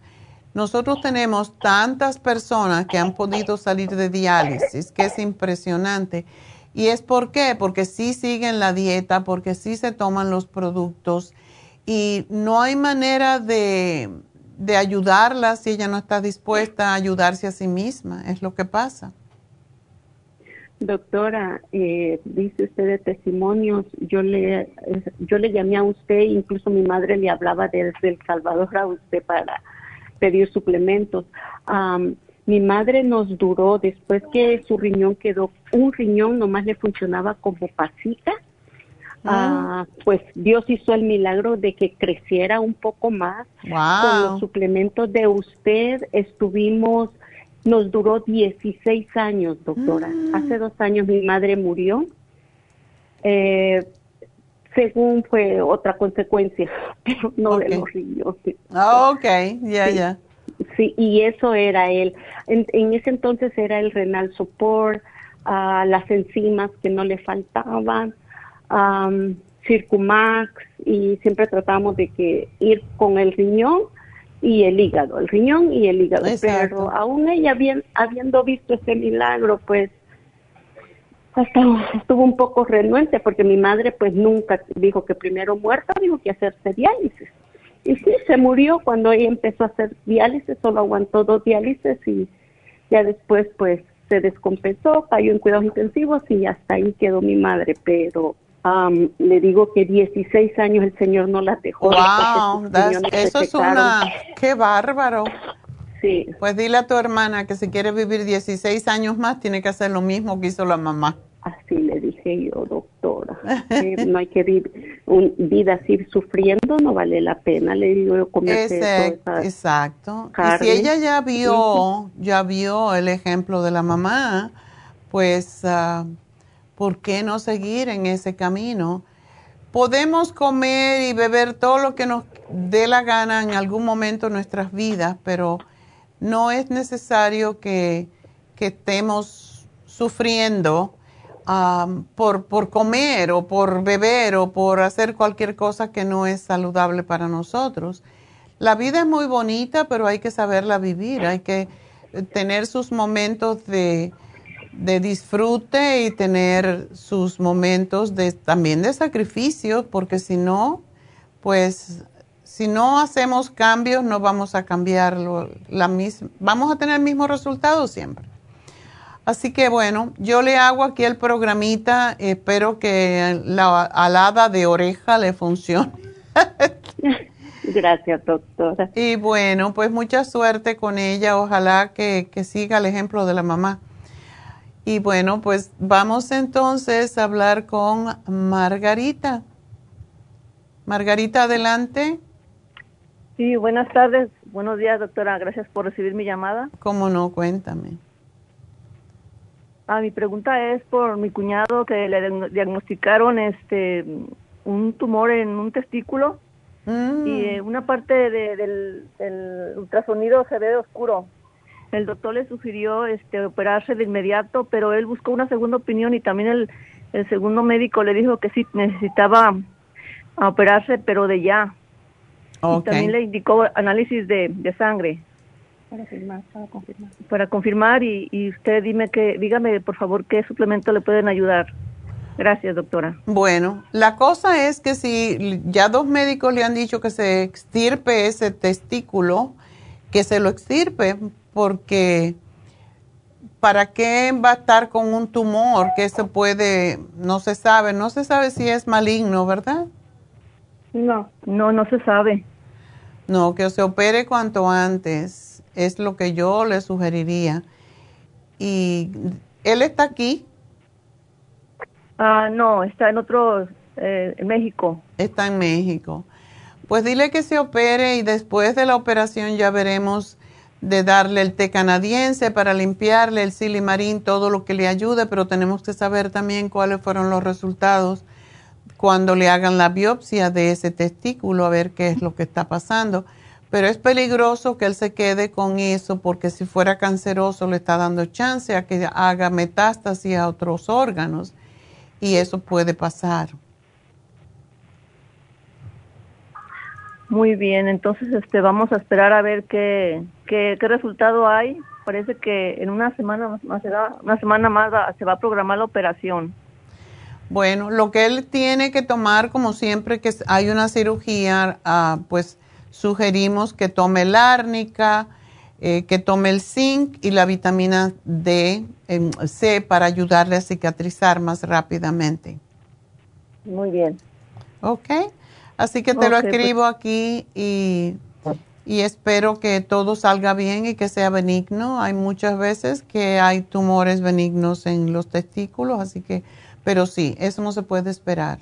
Nosotros tenemos tantas personas que han podido salir de diálisis, que es impresionante. ¿Y es por qué? Porque sí siguen la dieta, porque sí se toman los productos y no hay manera de, de ayudarla si ella no está dispuesta a ayudarse a sí misma, es lo que pasa. Doctora, eh, dice usted de testimonios, yo le, yo le llamé a usted, incluso mi madre le hablaba desde El Salvador a usted para pedir suplementos. mi madre nos duró, después que su riñón quedó, un riñón nomás le funcionaba como pasita, Ah, pues Dios hizo el milagro de que creciera un poco más. Con los suplementos de usted estuvimos, nos duró 16 años, doctora. Mm. Hace dos años mi madre murió. Eh, según fue otra consecuencia, pero no de los riñones. Ah, ok, ya, ya. Sí, y eso era él. En, ese entonces era el renal support, uh, las enzimas que no le faltaban um, Circumax y siempre tratamos de que ir con el riñón y el hígado, el riñón y el hígado. Pero aún ella bien, habiendo visto ese milagro, pues hasta estuvo un poco renuente porque mi madre pues nunca dijo que primero muerta, dijo que hacerse diálisis. Y sí, se murió cuando ella empezó a hacer diálisis, solo aguantó dos diálisis y ya después pues se descompensó, cayó en cuidados intensivos y hasta ahí quedó mi madre, pero le digo que 16 años el Señor no las dejó. Wow, eso es una, qué bárbaro. Sí. Pues dile a tu hermana que si quiere vivir 16 años más, tiene que hacer lo mismo que hizo la mamá. Así le dije yo, doctora. que no hay que vivir una vida así sufriendo, no vale la pena, le digo yo, Ese- exacto. Y si ella ya vio, ya vio el ejemplo de la mamá, pues, ah, ¿por qué no seguir en ese camino? Podemos comer y beber todo lo que nos dé la gana en algún momento de nuestras vidas, pero no es necesario que, que estemos sufriendo am, por, por comer o por beber o por hacer cualquier cosa que no es saludable para nosotros. La vida es muy bonita, pero hay que saberla vivir, hay que tener sus momentos de, de disfrute y tener sus momentos de, también de sacrificio, porque si no, pues si no hacemos cambios no vamos a cambiar lo- la misma, vamos a tener el mismo resultado siempre. Así que bueno, yo le hago aquí el programita, espero que la alada de oreja le funcione. Gracias, doctora. Y bueno, pues mucha suerte con ella, ojalá que, que siga el ejemplo de la mamá. Y bueno, pues vamos entonces a hablar con Margarita. Margarita, adelante. Sí, buenas tardes. Buenos días, doctora. Gracias por recibir mi llamada. ¿Cómo no? Cuéntame. Ah, mi pregunta es por mi cuñado que le diagno- diagnosticaron este un tumor en un testículo y eh, una parte de- del, del ultrasonido se ve oscuro. El doctor le sugirió este operarse de inmediato, pero él buscó una segunda opinión y también el, el segundo médico le dijo que sí necesitaba operarse, pero de ya. Ok. Y también le indicó análisis de, de sangre. Para firmar, para confirmar. para confirmar y, y usted dime que dígame por favor qué suplemento le pueden ayudar. Gracias, doctora. Bueno, la cosa es que si ya dos médicos le han dicho que se extirpe ese testículo, que se lo extirpe, porque ¿para qué va a estar con un tumor que se puede, no se sabe, no se sabe si es maligno, ¿verdad? No, no, no se sabe. No, que se opere cuanto antes, es lo que yo le sugeriría. Y él está aquí, Ah, no, está en otro, eh, en México. está en México. Pues dile que se opere y después de la operación ya veremos de darle el té canadiense para limpiarle el silimarín, todo lo que le ayude, pero tenemos que saber también cuáles fueron los resultados cuando le hagan la biopsia de ese testículo, a ver qué es lo que está pasando. Pero es peligroso que él se quede con eso porque si fuera canceroso le está dando chance a que haga metástasis a otros órganos y eso puede pasar. Muy bien, entonces este vamos a esperar a ver qué, qué, qué resultado hay. Parece que en una semana más, más será- una semana más se va a programar la operación. Bueno, lo que él tiene que tomar, como siempre que hay una cirugía, ah, pues sugerimos que tome el árnica, eh, que tome el zinc y la vitamina D, em, C para ayudarle a cicatrizar más rápidamente. Muy bien. ¿Ok? Así que te lo Ok, pues. escribo aquí y, y espero que todo salga bien y que sea benigno. Hay muchas veces que hay tumores benignos en los testículos, así que, pero sí, eso no se puede esperar.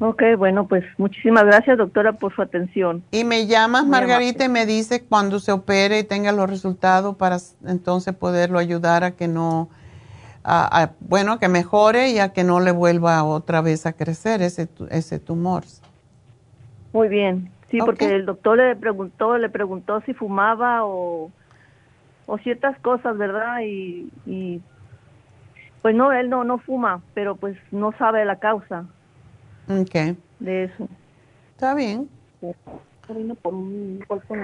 Ok, bueno, pues muchísimas gracias, doctora, por su atención. Y me llamas, Margarita, y me dice cuando se opere y tenga los resultados para entonces poderlo ayudar a que no, a- a- bueno, que mejore y a que no le vuelva otra vez a crecer ese, ese tumor. Muy bien. Sí, porque el doctor le preguntó, le preguntó si fumaba o, o ciertas cosas, ¿verdad? Y, y pues no, él no, no fuma, pero pues no sabe la causa Ok, de eso. está bien. Vino por un golpe.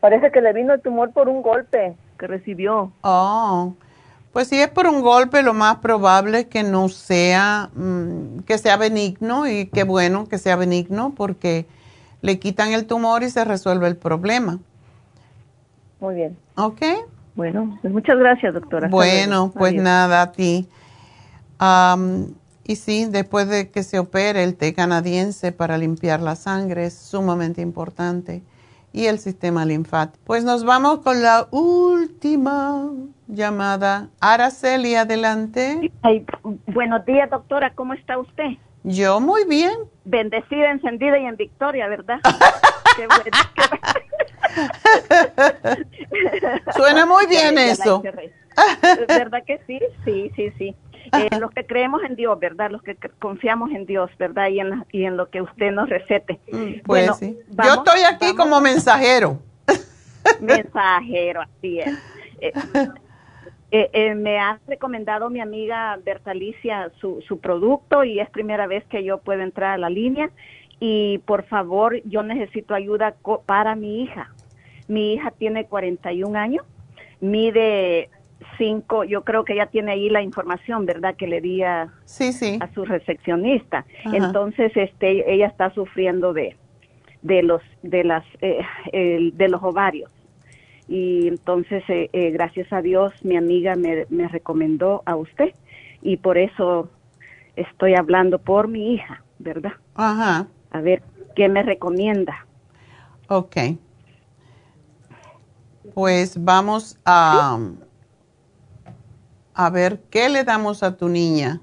Parece que le vino el tumor por un golpe que recibió. Oh, pues si es por un golpe, lo más probable es que no sea, mm, que sea benigno y qué bueno que sea benigno porque le quitan el tumor y se resuelve el problema. Muy bien. ¿Ok? Bueno, pues muchas gracias, doctora. Bueno, pues Adiós. nada, a ti. Am, y sí, después de que se opere el té canadiense para limpiar la sangre es sumamente importante y el sistema linfático. Pues nos vamos con la última llamada. Araceli, adelante. buenos días, doctora. ¿Cómo está usted? Yo muy bien. Bendecida, encendida y en victoria, ¿verdad? qué Suena muy bien eso. ¿Verdad que sí? Sí, sí, sí. Eh, los que creemos en Dios, ¿verdad? Los que confiamos en Dios, ¿verdad? Y en, y en lo que usted nos recete. Mm, pues sí. Yo estoy aquí como mensajero. Mensajero, así es. Eh, eh, me ha recomendado mi amiga Bertalicia su, su producto y es primera vez que yo puedo entrar a la línea. Y por favor, yo necesito ayuda para mi hija. Mi hija tiene 41 años, mide cinco, yo creo que ella tiene ahí la información, ¿verdad? Que le di a, sí, sí. a su recepcionista. Entonces, este, ella está sufriendo de, de los, de las, eh, de los ovarios. Y entonces, eh, eh, gracias a Dios, mi amiga me, me recomendó a usted y por eso estoy hablando por mi hija, ¿verdad? Ajá. A ver, ¿qué me recomienda? Ok. Pues vamos a, a ver, ¿qué le damos a tu niña?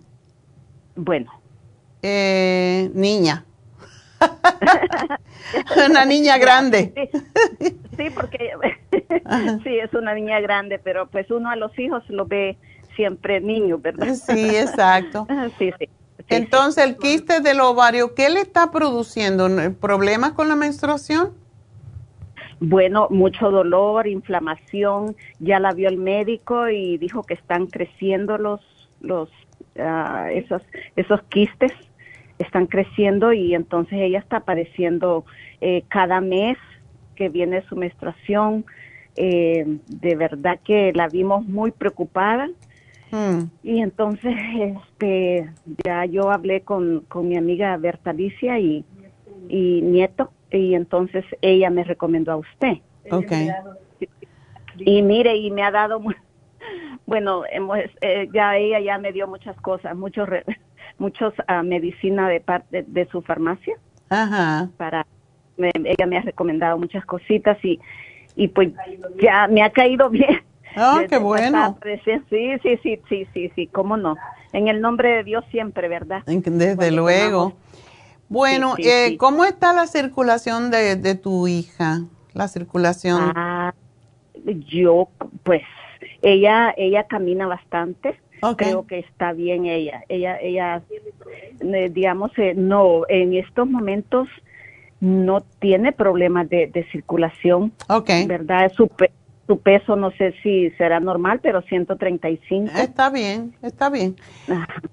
Bueno. Eh, niña. una niña grande. Sí, porque sí, es una niña grande, pero pues uno a los hijos lo ve siempre niño, ¿verdad? Sí, exacto. sí, sí. Entonces, el quiste del ovario, ¿qué le está produciendo? ¿Problemas con la menstruación? Bueno, mucho dolor, inflamación, ya la vio el médico y dijo que están creciendo los, los, uh, esos, esos quistes, están creciendo y entonces ella está apareciendo eh, cada mes que viene su menstruación. Eh, de verdad que la vimos muy preocupada. Hmm. Y entonces, este, ya yo hablé con, con mi amiga Bertalicia y, y Nieto y entonces ella me recomendó a usted. Okay. Y mire, y me ha dado, bueno, hemos, eh, ya ella ya me dio muchas cosas, muchos, muchos uh, medicina de parte de su farmacia. Ajá. Para, me, ella me ha recomendado muchas cositas y, y pues ya me ha caído bien. Ah, qué bueno. Sí, sí, sí, sí, sí, sí, cómo no. En el nombre de Dios siempre, ¿verdad? Desde luego. Bueno, eh, ¿cómo está la circulación de, de, tu hija? La circulación. Ah, yo, pues, ella, ella camina bastante. Creo que está bien ella. Ella, ella, eh, digamos, eh, no, en estos momentos no tiene problemas de, de circulación. Okay. ¿Verdad? Su peso no sé si será normal, pero 135. Está bien, está bien.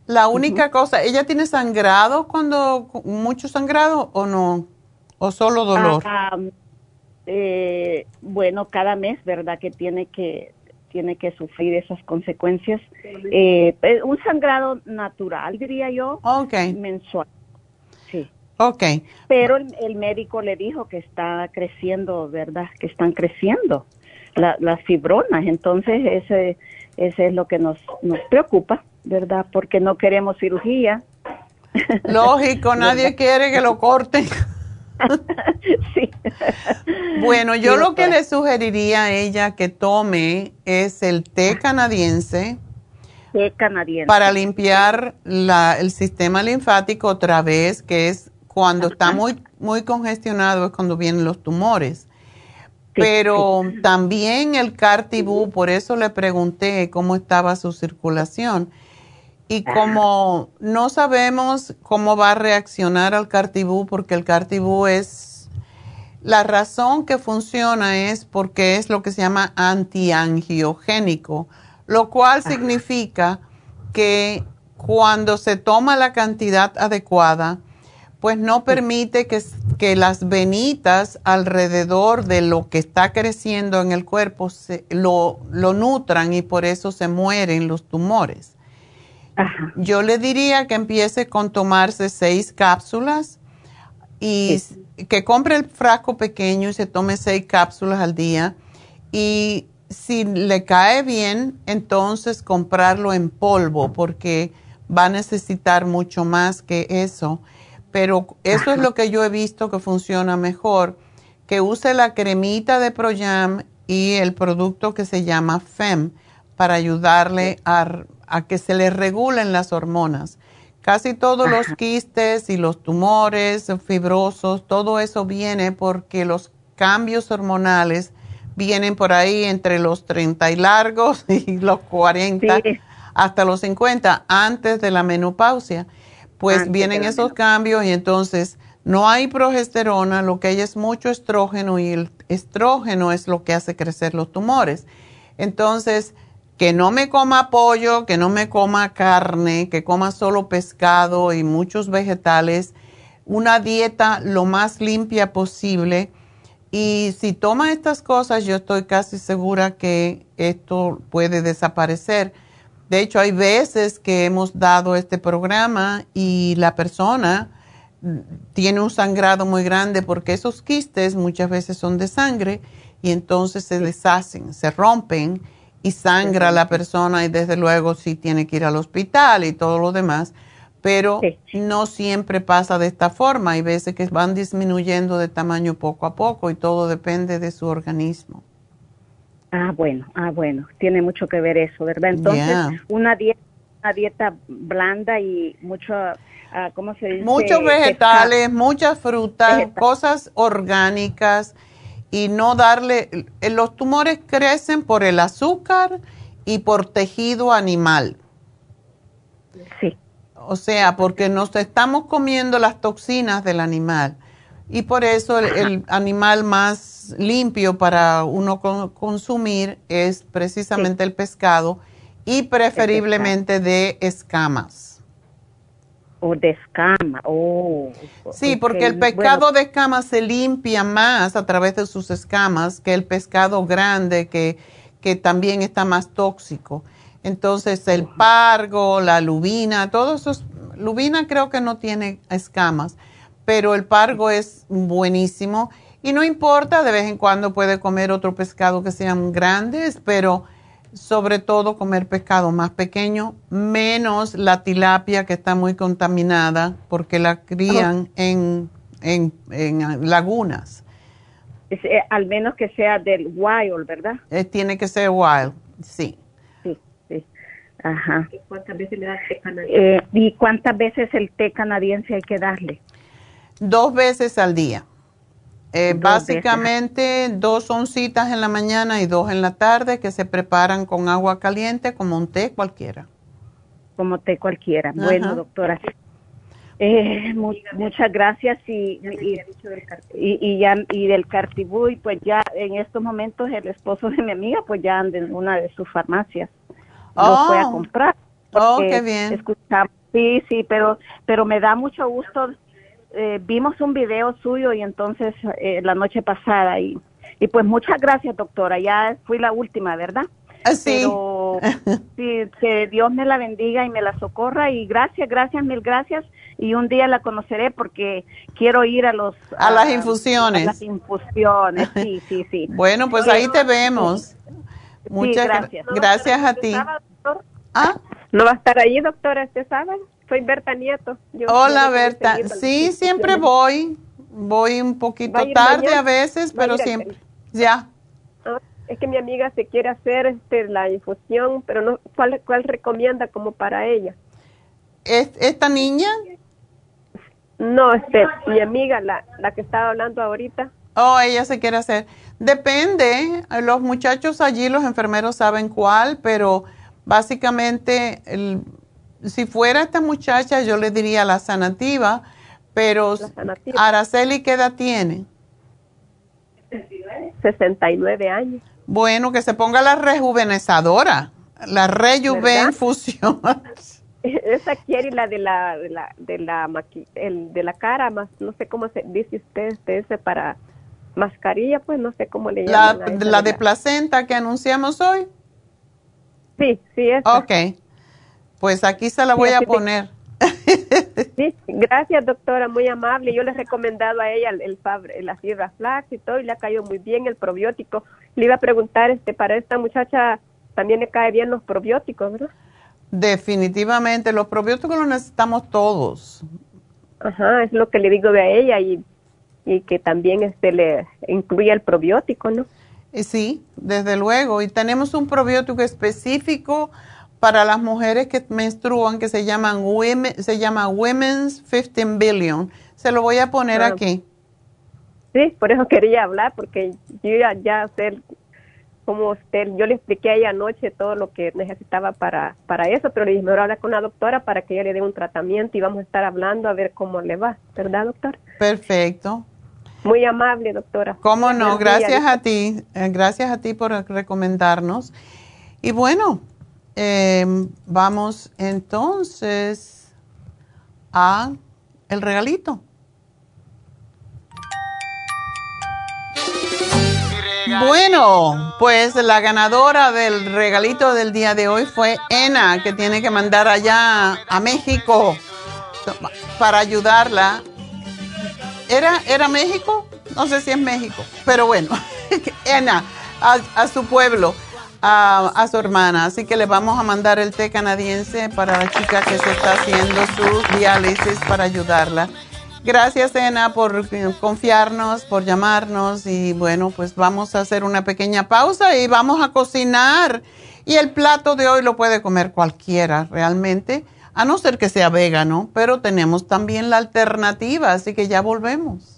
La única cosa, ¿ella tiene sangrado cuando, mucho sangrado o no? ¿O solo dolor? Ah, eh, bueno, cada mes, ¿verdad? Que tiene que tiene que sufrir esas consecuencias. Eh, un sangrado natural, diría yo, okay. mensual. Sí. Ok. Pero el, el médico le dijo que está creciendo, ¿verdad? Que están creciendo las fibronas. Entonces, ese, ese es lo que nos, nos preocupa, ¿verdad? Porque no queremos cirugía. Lógico, nadie quiere que lo corten. Sí. Bueno, yo lo que le sugeriría a ella que tome es el té canadiense. Té canadiense. Para limpiar la, el sistema linfático otra vez, que es cuando está muy, muy congestionado, es cuando vienen los tumores. Pero también el Cartibú, por eso le pregunté cómo estaba su circulación. Y como no sabemos cómo va a reaccionar al Cartibú, porque el Cartibú es, la razón que funciona es porque es lo que se llama antiangiogénico, lo cual significa que cuando se toma la cantidad adecuada, pues no permite que, que, las venitas alrededor de lo que está creciendo en el cuerpo se, lo, lo, nutran y por eso se mueren los tumores. Ajá. Yo le diría que empiece con tomarse seis cápsulas y sí. que compre el frasco pequeño y se tome seis cápsulas al día. Y si le cae bien, entonces comprarlo en polvo porque va a necesitar mucho más que eso pero eso es lo que yo he visto que funciona mejor que use la cremita de Proyam y el producto que se llama FEM para ayudarle a, que se le regulen las hormonas. Casi todos los quistes y los tumores fibrosos, todo eso viene porque los cambios hormonales vienen por ahí entre los 30 y largos y los 40 hasta los 50 antes de la menopausia. Pues vienen esos cambios y entonces no hay progesterona, lo que hay es mucho estrógeno y el estrógeno es lo que hace crecer los tumores. Entonces, que no me coma pollo, que no me coma carne, que coma solo pescado y muchos vegetales, una dieta lo más limpia posible. Y si toma estas cosas, yo estoy casi segura que esto puede desaparecer. De hecho, hay veces que hemos dado este programa y la persona tiene un sangrado muy grande porque esos quistes muchas veces son de sangre y entonces se deshacen, se rompen y sangra la persona y desde luego sí tiene que ir al hospital y todo lo demás, pero no siempre pasa de esta forma. Hay veces que van disminuyendo de tamaño poco a poco y todo depende de su organismo. Ah, bueno, ah, bueno, tiene mucho que ver eso, ¿verdad? Entonces, una dieta una dieta blanda y mucho, uh, ¿cómo se dice? Muchos vegetales, muchas frutas, cosas orgánicas y no darle, eh, los tumores crecen por el azúcar y por tejido animal. Sí. O sea, porque nos estamos comiendo las toxinas del animal. Y por eso el, animal más limpio para uno consumir es precisamente el pescado y preferiblemente de escamas. O de escama, oh. Sí, porque el pescado de escamas se limpia más a través de sus escamas que el pescado grande que, que también está más tóxico. Entonces el pargo, la lubina, todos esos, lubina creo que no tiene escamas, pero el pargo es buenísimo y no importa, de vez en cuando puede comer otro pescado que sean grandes, pero sobre todo comer pescado más pequeño, menos la tilapia que está muy contaminada porque la crían en, en, lagunas. Eh, al menos que sea del wild, ¿verdad? Eh, tiene que ser wild, sí. Sí, sí. Ajá. ¿Y cuántas veces le da té canadiense? Eh, ¿Y cuántas veces el té canadiense hay que darle? Dos veces al día. Eh, básicamente dos oncitas en la mañana y dos en la tarde que se preparan con agua caliente como un té cualquiera. Como té cualquiera. Bueno, doctora. Eh, muchas gracias y, y, ya y del Cartibú y pues ya en estos momentos el esposo de mi amiga pues ya anda en una de sus farmacias lo fue a oh. comprar oh qué bien escuchamos sí sí pero pero me da mucho gusto eh, vimos un video suyo y entonces eh, la noche pasada y, y pues muchas gracias doctora, ya fui la última, ¿verdad? Ah, sí. que Dios me la bendiga y me la socorra y gracias, gracias, mil gracias y un día la conoceré porque quiero ir a los a, las infusiones. A las infusiones, sí, sí, sí. bueno, pues ahí te vemos. Muchas gracias. Gracias a ti. ¿Ah? ¿No va a estar ahí, doctora, este sábado? Soy Berta Nieto. Hola, Berta. Sí, siempre voy. Voy un poquito tarde a veces, pero siempre. Ya. Ah, es que mi amiga se quiere hacer este, la infusión, pero no ¿cuál, cuál recomienda como para ella? ¿Es, ¿Esta niña? No, este, mi amiga, la, la que estaba hablando ahorita. Oh, ella se quiere hacer. Depende. Los muchachos allí, los enfermeros saben cuál, pero básicamente el, si fuera esta muchacha, yo le diría la sanativa, pero Araceli, ¿qué edad tiene? 69 años. Bueno, que se ponga la rejuvenezadora, la rejuven fusión. Esa quiere la de la de la de la, el, de la cara, más no sé cómo se dice usted, ese para mascarilla, pues no sé cómo le llaman. La, la de placenta que anunciamos hoy. Sí, sí, es. Ok. Pues aquí se la voy a poner. Sí, gracias doctora, muy amable. Yo le he recomendado a ella el, el, la fibra flax y todo y le ha caído muy bien el probiótico. Le iba a preguntar, este, para esta muchacha también le cae bien los probióticos, ¿verdad? Definitivamente, los probióticos los necesitamos todos. Ajá, es lo que le digo de a ella y, y que también este le incluye el probiótico, ¿no? Sí, desde luego. Y tenemos un probiótico específico para las mujeres que menstruan que se llaman se llama Women's 15 Billion. Se lo voy a poner aquí. Sí, por eso quería hablar, porque yo ya, ya sé cómo usted, yo le expliqué a ella anoche todo lo que necesitaba para, para eso, pero le dije, mejor hablar con la doctora para que ella le dé un tratamiento y vamos a estar hablando a ver cómo le va, ¿verdad, doctor? Perfecto. Muy amable, doctora. ¿Cómo no? Gracias a ti. eh, Gracias a ti por recomendarnos. Y bueno, eh, vamos entonces a el regalito. Bueno, pues la ganadora del regalito del día de hoy fue Ena, que tiene que mandar allá a México para ayudarla. ¿Era, ¿Era México? No sé si es México, pero bueno, Ena, a, a su pueblo, a, a su hermana. Así que le vamos a mandar el té canadiense para la chica que se está haciendo su diálisis para ayudarla. Gracias, Ena, por confiarnos, por llamarnos y bueno, pues vamos a hacer una pequeña pausa y vamos a cocinar. Y el plato de hoy lo puede comer cualquiera, realmente, a no ser que sea vegano, pero tenemos también la alternativa, así que ya volvemos.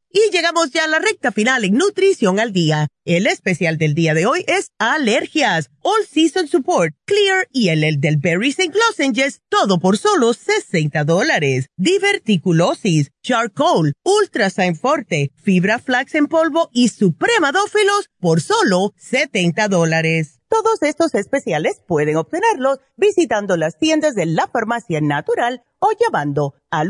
Y llegamos ya a la recta final en Nutrición al Día. El especial del día de hoy es alergias, All Season Support, Clear y el, el del Berry St. Lozenges, todo por solo 60 dólares. Diverticulosis, Charcoal, Ultrasign Forte, Fibra Flax en polvo y Supremadófilos por solo 70 dólares. Todos estos especiales pueden obtenerlos visitando las tiendas de la Farmacia Natural o llamando al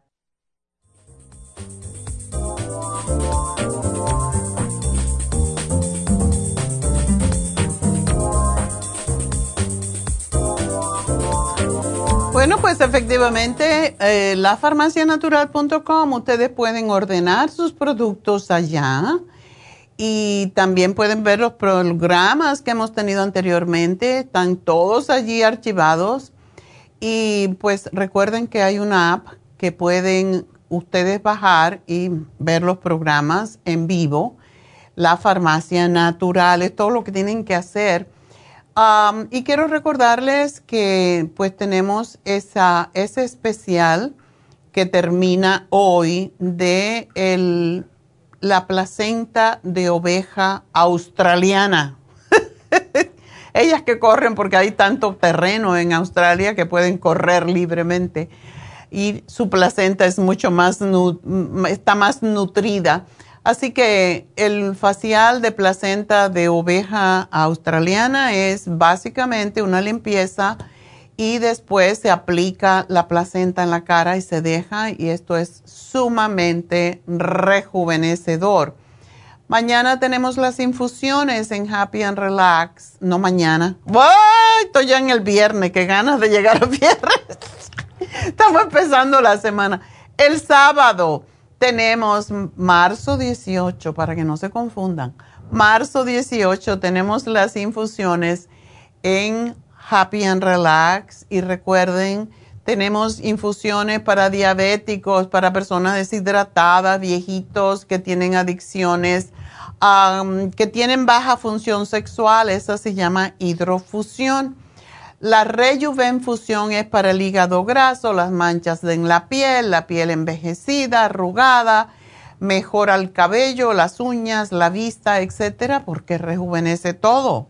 Bueno, pues efectivamente, eh, lafarmacianatural.com, ustedes pueden ordenar sus productos allá y también pueden ver los programas que hemos tenido anteriormente, están todos allí archivados y pues recuerden que hay una app que pueden ustedes bajar y ver los programas en vivo. La farmacia natural es todo lo que tienen que hacer. Y quiero recordarles que pues tenemos esa, ese especial que termina hoy de el, la placenta de oveja australiana. Ellas que corren porque hay tanto terreno en Australia que pueden correr libremente y su placenta es mucho más, está más nutrida. Así que el facial de placenta de oveja australiana es básicamente una limpieza y después se aplica la placenta en la cara y se deja y esto es sumamente rejuvenecedor. Mañana tenemos las infusiones en Happy and Relax. No mañana. ¡Ay! Estoy ya en el viernes. Qué ganas de llegar al viernes. Estamos empezando la semana. El sábado tenemos marzo 18, para que no se confundan. Marzo 18 tenemos las infusiones en Happy and Relax. Y recuerden, tenemos infusiones para diabéticos, para personas deshidratadas, viejitos que tienen adicciones que tienen baja función sexual, esa se llama hidrofusión. La rejuvenfusión es para el hígado graso, las manchas en la piel, la piel envejecida, arrugada, mejora el cabello, las uñas, la vista, etcétera, porque rejuvenece todo.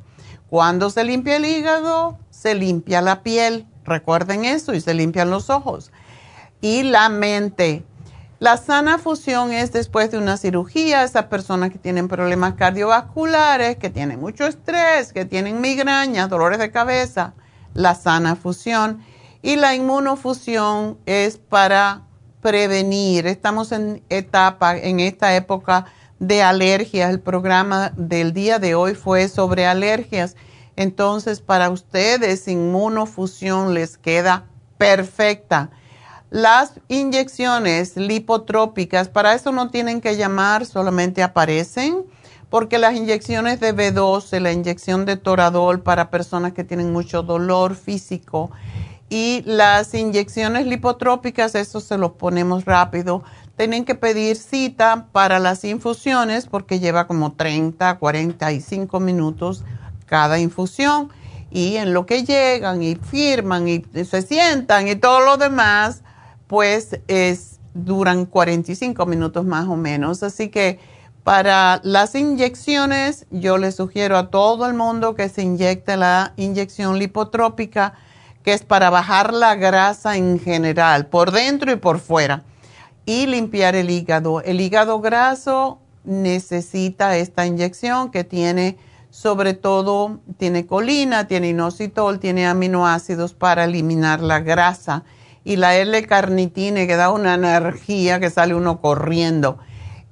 Cuando se limpia el hígado, se limpia la piel, recuerden eso, y se limpian los ojos. Y la mente, la sana fusión es después de una cirugía, esas personas que tienen problemas cardiovasculares, que tienen mucho estrés, que tienen migrañas, dolores de cabeza, la sana fusión. Y la inmunofusión es para prevenir. Estamos en etapa, en esta época de alergias. El programa del día de hoy fue sobre alergias. Entonces, para ustedes, inmunofusión les queda perfecta las inyecciones lipotrópicas, para eso no tienen que llamar, solamente aparecen, porque las inyecciones de B12, la inyección de Toradol para personas que tienen mucho dolor físico y las inyecciones lipotrópicas, eso se los ponemos rápido. Tienen que pedir cita para las infusiones porque lleva como 30, 45 minutos cada infusión. Y en lo que llegan y firman y se sientan y todo lo demás, pues es, duran 45 minutos más o menos. Así que para las inyecciones, yo le sugiero a todo el mundo que se inyecte la inyección lipotrópica, que es para bajar la grasa en general, por dentro y por fuera, y limpiar el hígado. El hígado graso necesita esta inyección que tiene sobre todo, tiene colina, tiene inositol, tiene aminoácidos para eliminar la grasa y la L-carnitina que da una energía que sale uno corriendo.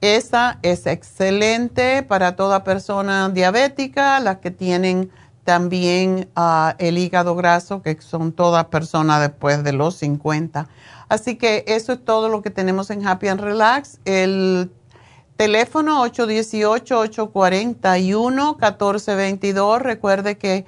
Esa es excelente para toda persona diabética, las que tienen también ah, el hígado graso, que son todas personas después de los 50. Así que eso es todo lo que tenemos en Happy and Relax. El teléfono 818-841-1422. Recuerde que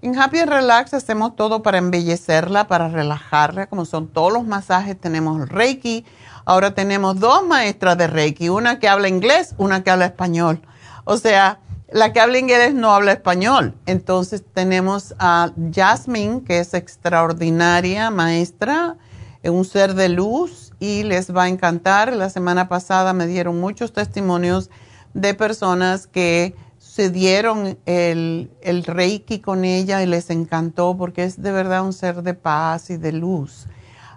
en Happy Relax hacemos todo para embellecerla, para relajarla, como son todos los masajes, tenemos Reiki. Ahora tenemos dos maestras de Reiki, una que habla inglés, una que habla español. O sea, la que habla inglés no habla español. Entonces tenemos a Jasmine, que es extraordinaria maestra, un ser de luz y les va a encantar. La semana pasada me dieron muchos testimonios de personas que se dieron el, el, reiki con ella y les encantó porque es de verdad un ser de paz y de luz.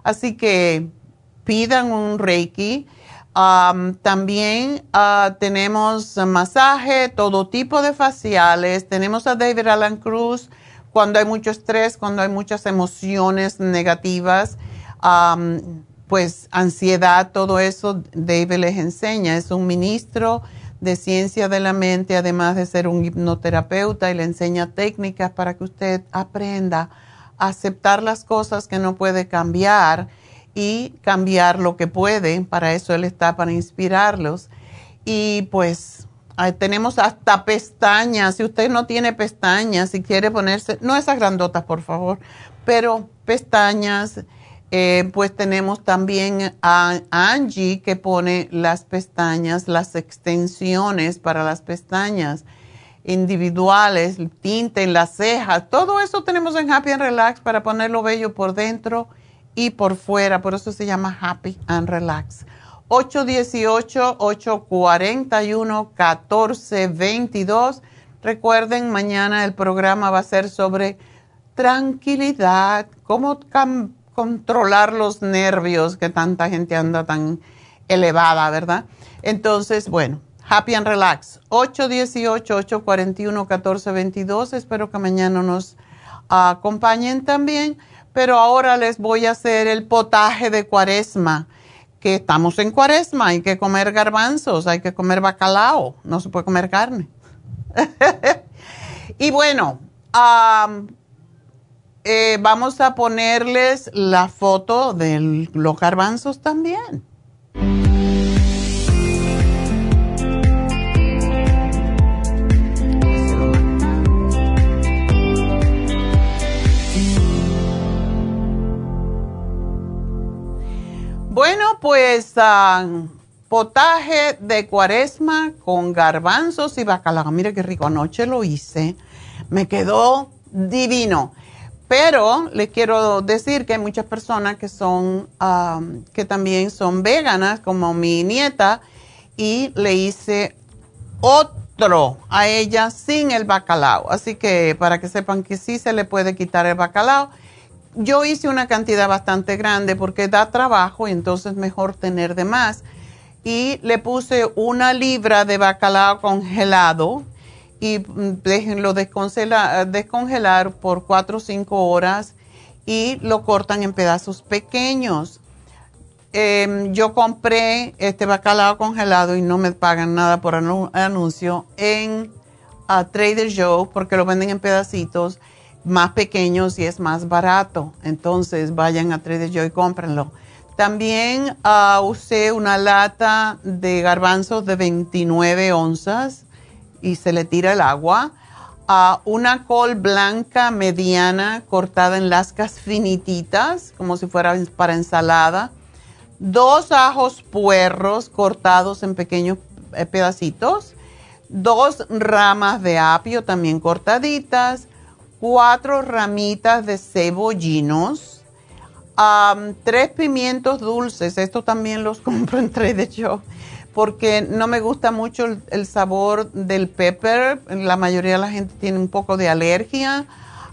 Así que pidan un reiki. también ah, tenemos masaje, todo tipo de faciales. Tenemos a David Alan Cruz cuando hay mucho estrés, cuando hay muchas emociones negativas, pues ansiedad, todo eso David les enseña. Es un ministro de ciencia de la mente, además de ser un hipnoterapeuta y le enseña técnicas para que usted aprenda a aceptar las cosas que no puede cambiar y cambiar lo que puede. Para eso él está, para inspirarlos. Y pues tenemos hasta pestañas. Si usted no tiene pestañas, si quiere ponerse, no esas grandotas, por favor, pero pestañas, Eh, pues tenemos también a Angie que pone las pestañas, las extensiones para las pestañas individuales, tinte en las cejas, todo eso tenemos en Happy and Relax para ponerlo bello por dentro y por fuera, por eso se llama Happy and Relax. 818-841-1422. Recuerden, mañana el programa va a ser sobre tranquilidad, cómo controlar los nervios, que tanta gente anda tan elevada, ¿verdad? Entonces, bueno, Happy and Relax, 818-841-1422. Espero que mañana nos acompañen también. Pero ahora les voy a hacer el potaje de cuaresma, que estamos en cuaresma, hay que comer garbanzos, hay que comer bacalao, no se puede comer carne. y bueno, eh, vamos a ponerles la foto de los garbanzos también. Bueno, pues ah, potaje de cuaresma con garbanzos y bacalao. Mire qué rico, anoche lo hice. Me quedó divino. Pero les quiero decir que hay muchas personas que son, ah, que también son veganas, como mi nieta, y le hice otro a ella sin el bacalao. Así que para que sepan que sí se le puede quitar el bacalao yo hice una cantidad bastante grande porque da trabajo y entonces mejor tener de más. Y le puse una libra de bacalao congelado y mm, déjenlo descongelar por 4 o 5 horas y lo cortan en pedazos pequeños. Em, yo compré este bacalao congelado y no me pagan nada por anuncio en Trader Joe porque lo venden en pedacitos más pequeños y es más barato. Entonces vayan a Trader Joe y cómprenlo. También uh, usé una lata de garbanzos de 29 onzas y se le tira el agua. Uh, una col blanca mediana cortada en lascas finititas, como si fuera para ensalada. Dos ajos puerros cortados en pequeños eh, pedacitos. Dos ramas de apio también cortaditas cuatro ramitas de cebollinos, tres pimientos dulces, estos también los compro en de Joe, porque no me gusta mucho el, sabor del pepper, la mayoría de la gente tiene un poco de alergia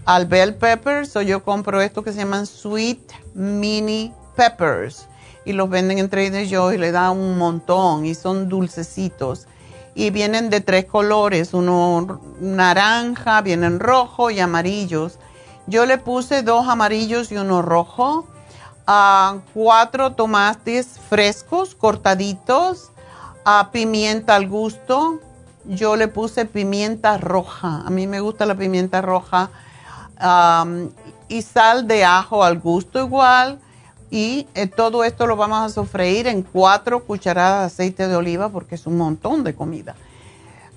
al bell pepper, so yo compro estos que se llaman sweet mini peppers y los venden en de Joe y le da un montón y son dulcecitos y vienen de tres colores, uno naranja, vienen rojo y amarillos. Yo le puse dos amarillos y uno rojo, a cuatro tomates frescos cortaditos, a pimienta al gusto. Yo le puse pimienta roja, a mí me gusta la pimienta roja, y sal de ajo al gusto igual y eh, todo esto lo vamos a sofreír en cuatro cucharadas de aceite de oliva porque es un montón de comida.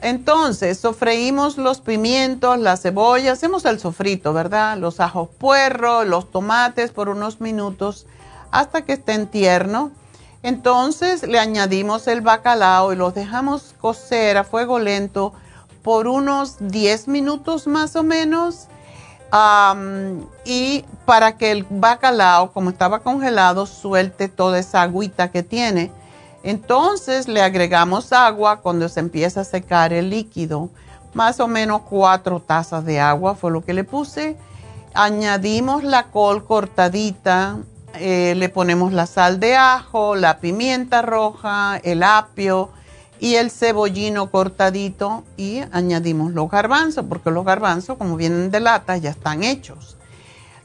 Entonces, sofreímos los pimientos, la cebolla, hacemos el sofrito, ¿verdad? Los ajos puerros, los tomates por unos minutos hasta que estén tiernos. Entonces le añadimos el bacalao y los dejamos cocer a fuego lento por unos 10 minutos más o menos y para que el bacalao, como estaba congelado, suelte toda esa agüita que tiene. Entonces le agregamos agua cuando se empieza a secar el líquido. Más o menos cuatro tazas de agua fue lo que le puse. Añadimos la col cortadita, eh, le ponemos la sal de ajo, la pimienta roja, el apio y el cebollino cortadito y añadimos los garbanzos, porque los garbanzos, como vienen de lata, ya están hechos.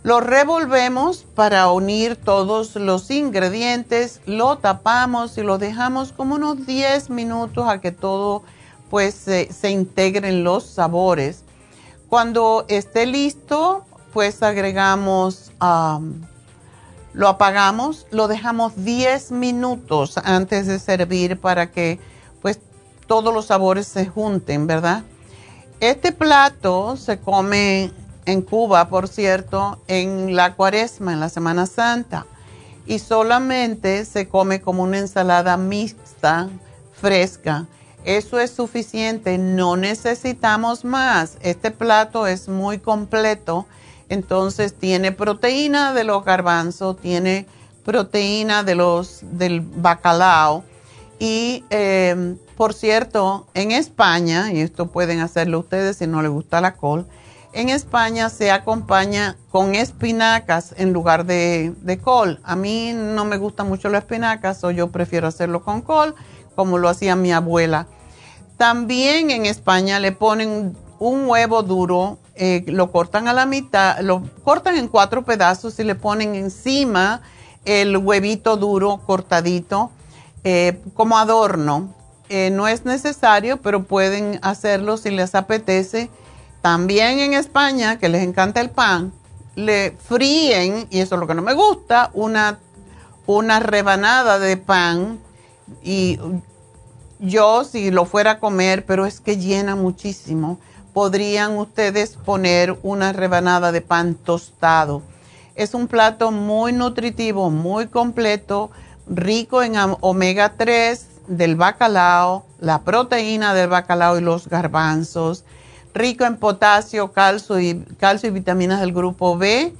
Los revolvemos para unir todos los ingredientes, lo tapamos y lo dejamos como unos 10 minutos a que todo pues se integren los sabores. Cuando esté listo, pues agregamos, lo apagamos, lo dejamos 10 minutos antes de servir para que todos los sabores se junten, ¿verdad? Este plato se come en Cuba, por cierto, en la cuaresma, en la Semana Santa. y solamente se come como una ensalada mixta, fresca. Eso es suficiente, no necesitamos más. Este plato es muy completo, entonces tiene proteína de los garbanzos, tiene proteína de los, del bacalao y eh, por cierto, en España, y esto pueden hacerlo ustedes si no les gusta la col, en España se acompaña con espinacas en lugar de, col. A mí no me gusta mucho la espinacas, o yo prefiero hacerlo con col, como lo hacía mi abuela. También en España le ponen un huevo duro, eh, lo cortan a la mitad, lo cortan en cuatro pedazos y le ponen encima el huevito duro cortadito eh, como adorno. Eh, no es necesario, pero pueden hacerlo si les apetece también en España, que les encanta el pan, le fríen, y eso es lo que no me gusta, una, una rebanada de pan. Y yo, si lo fuera a comer, pero es que llena muchísimo, podrían ustedes poner una rebanada de pan tostado. Es un plato muy nutritivo, muy completo, rico en omega 3 del bacalao, la proteína del bacalao y los garbanzos rico en potasio, calcio y, calcio y vitaminas del grupo B.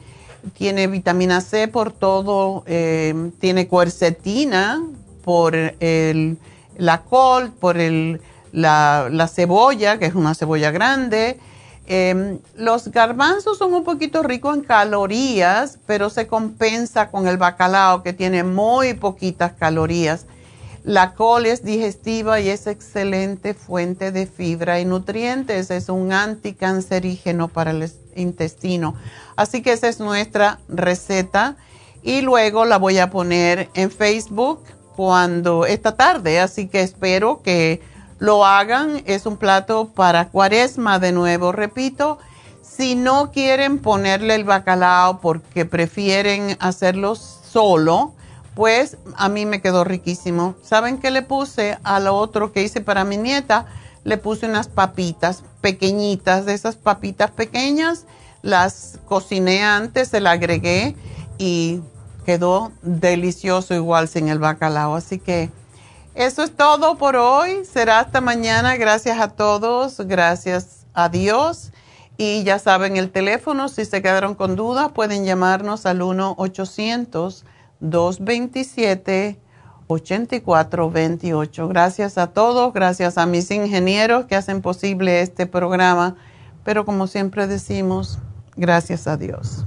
Tiene vitamina C por todo, eh, tiene cuercetina por el, la col, por el, la, cebolla, que es una cebolla grande. Em, los garbanzos son un poquito ricos en calorías, pero se compensa con el bacalao, que tiene muy poquitas calorías. La col es digestiva y es excelente fuente de fibra y nutrientes. Es un anticancerígeno para el intestino. Así que esa es nuestra receta. Y luego la voy a poner en Facebook cuando esta tarde. Así que espero que lo hagan. Es un plato para cuaresma de nuevo, repito. Si no quieren ponerle el bacalao porque prefieren hacerlo solo, pues a mí me quedó riquísimo. ¿Saben qué le puse a lo otro que hice para mi nieta? Le puse unas papitas pequeñitas, de esas papitas pequeñas. Las cociné antes, se la agregué y quedó delicioso igual sin el bacalao. Así que eso es todo por hoy. Será hasta mañana. Gracias a todos. Gracias a Dios. Y ya saben el teléfono, si se quedaron con dudas, pueden llamarnos al 1 800 227-8428. Gracias a todos, gracias a mis ingenieros que hacen posible este programa, pero como siempre decimos, gracias a Dios.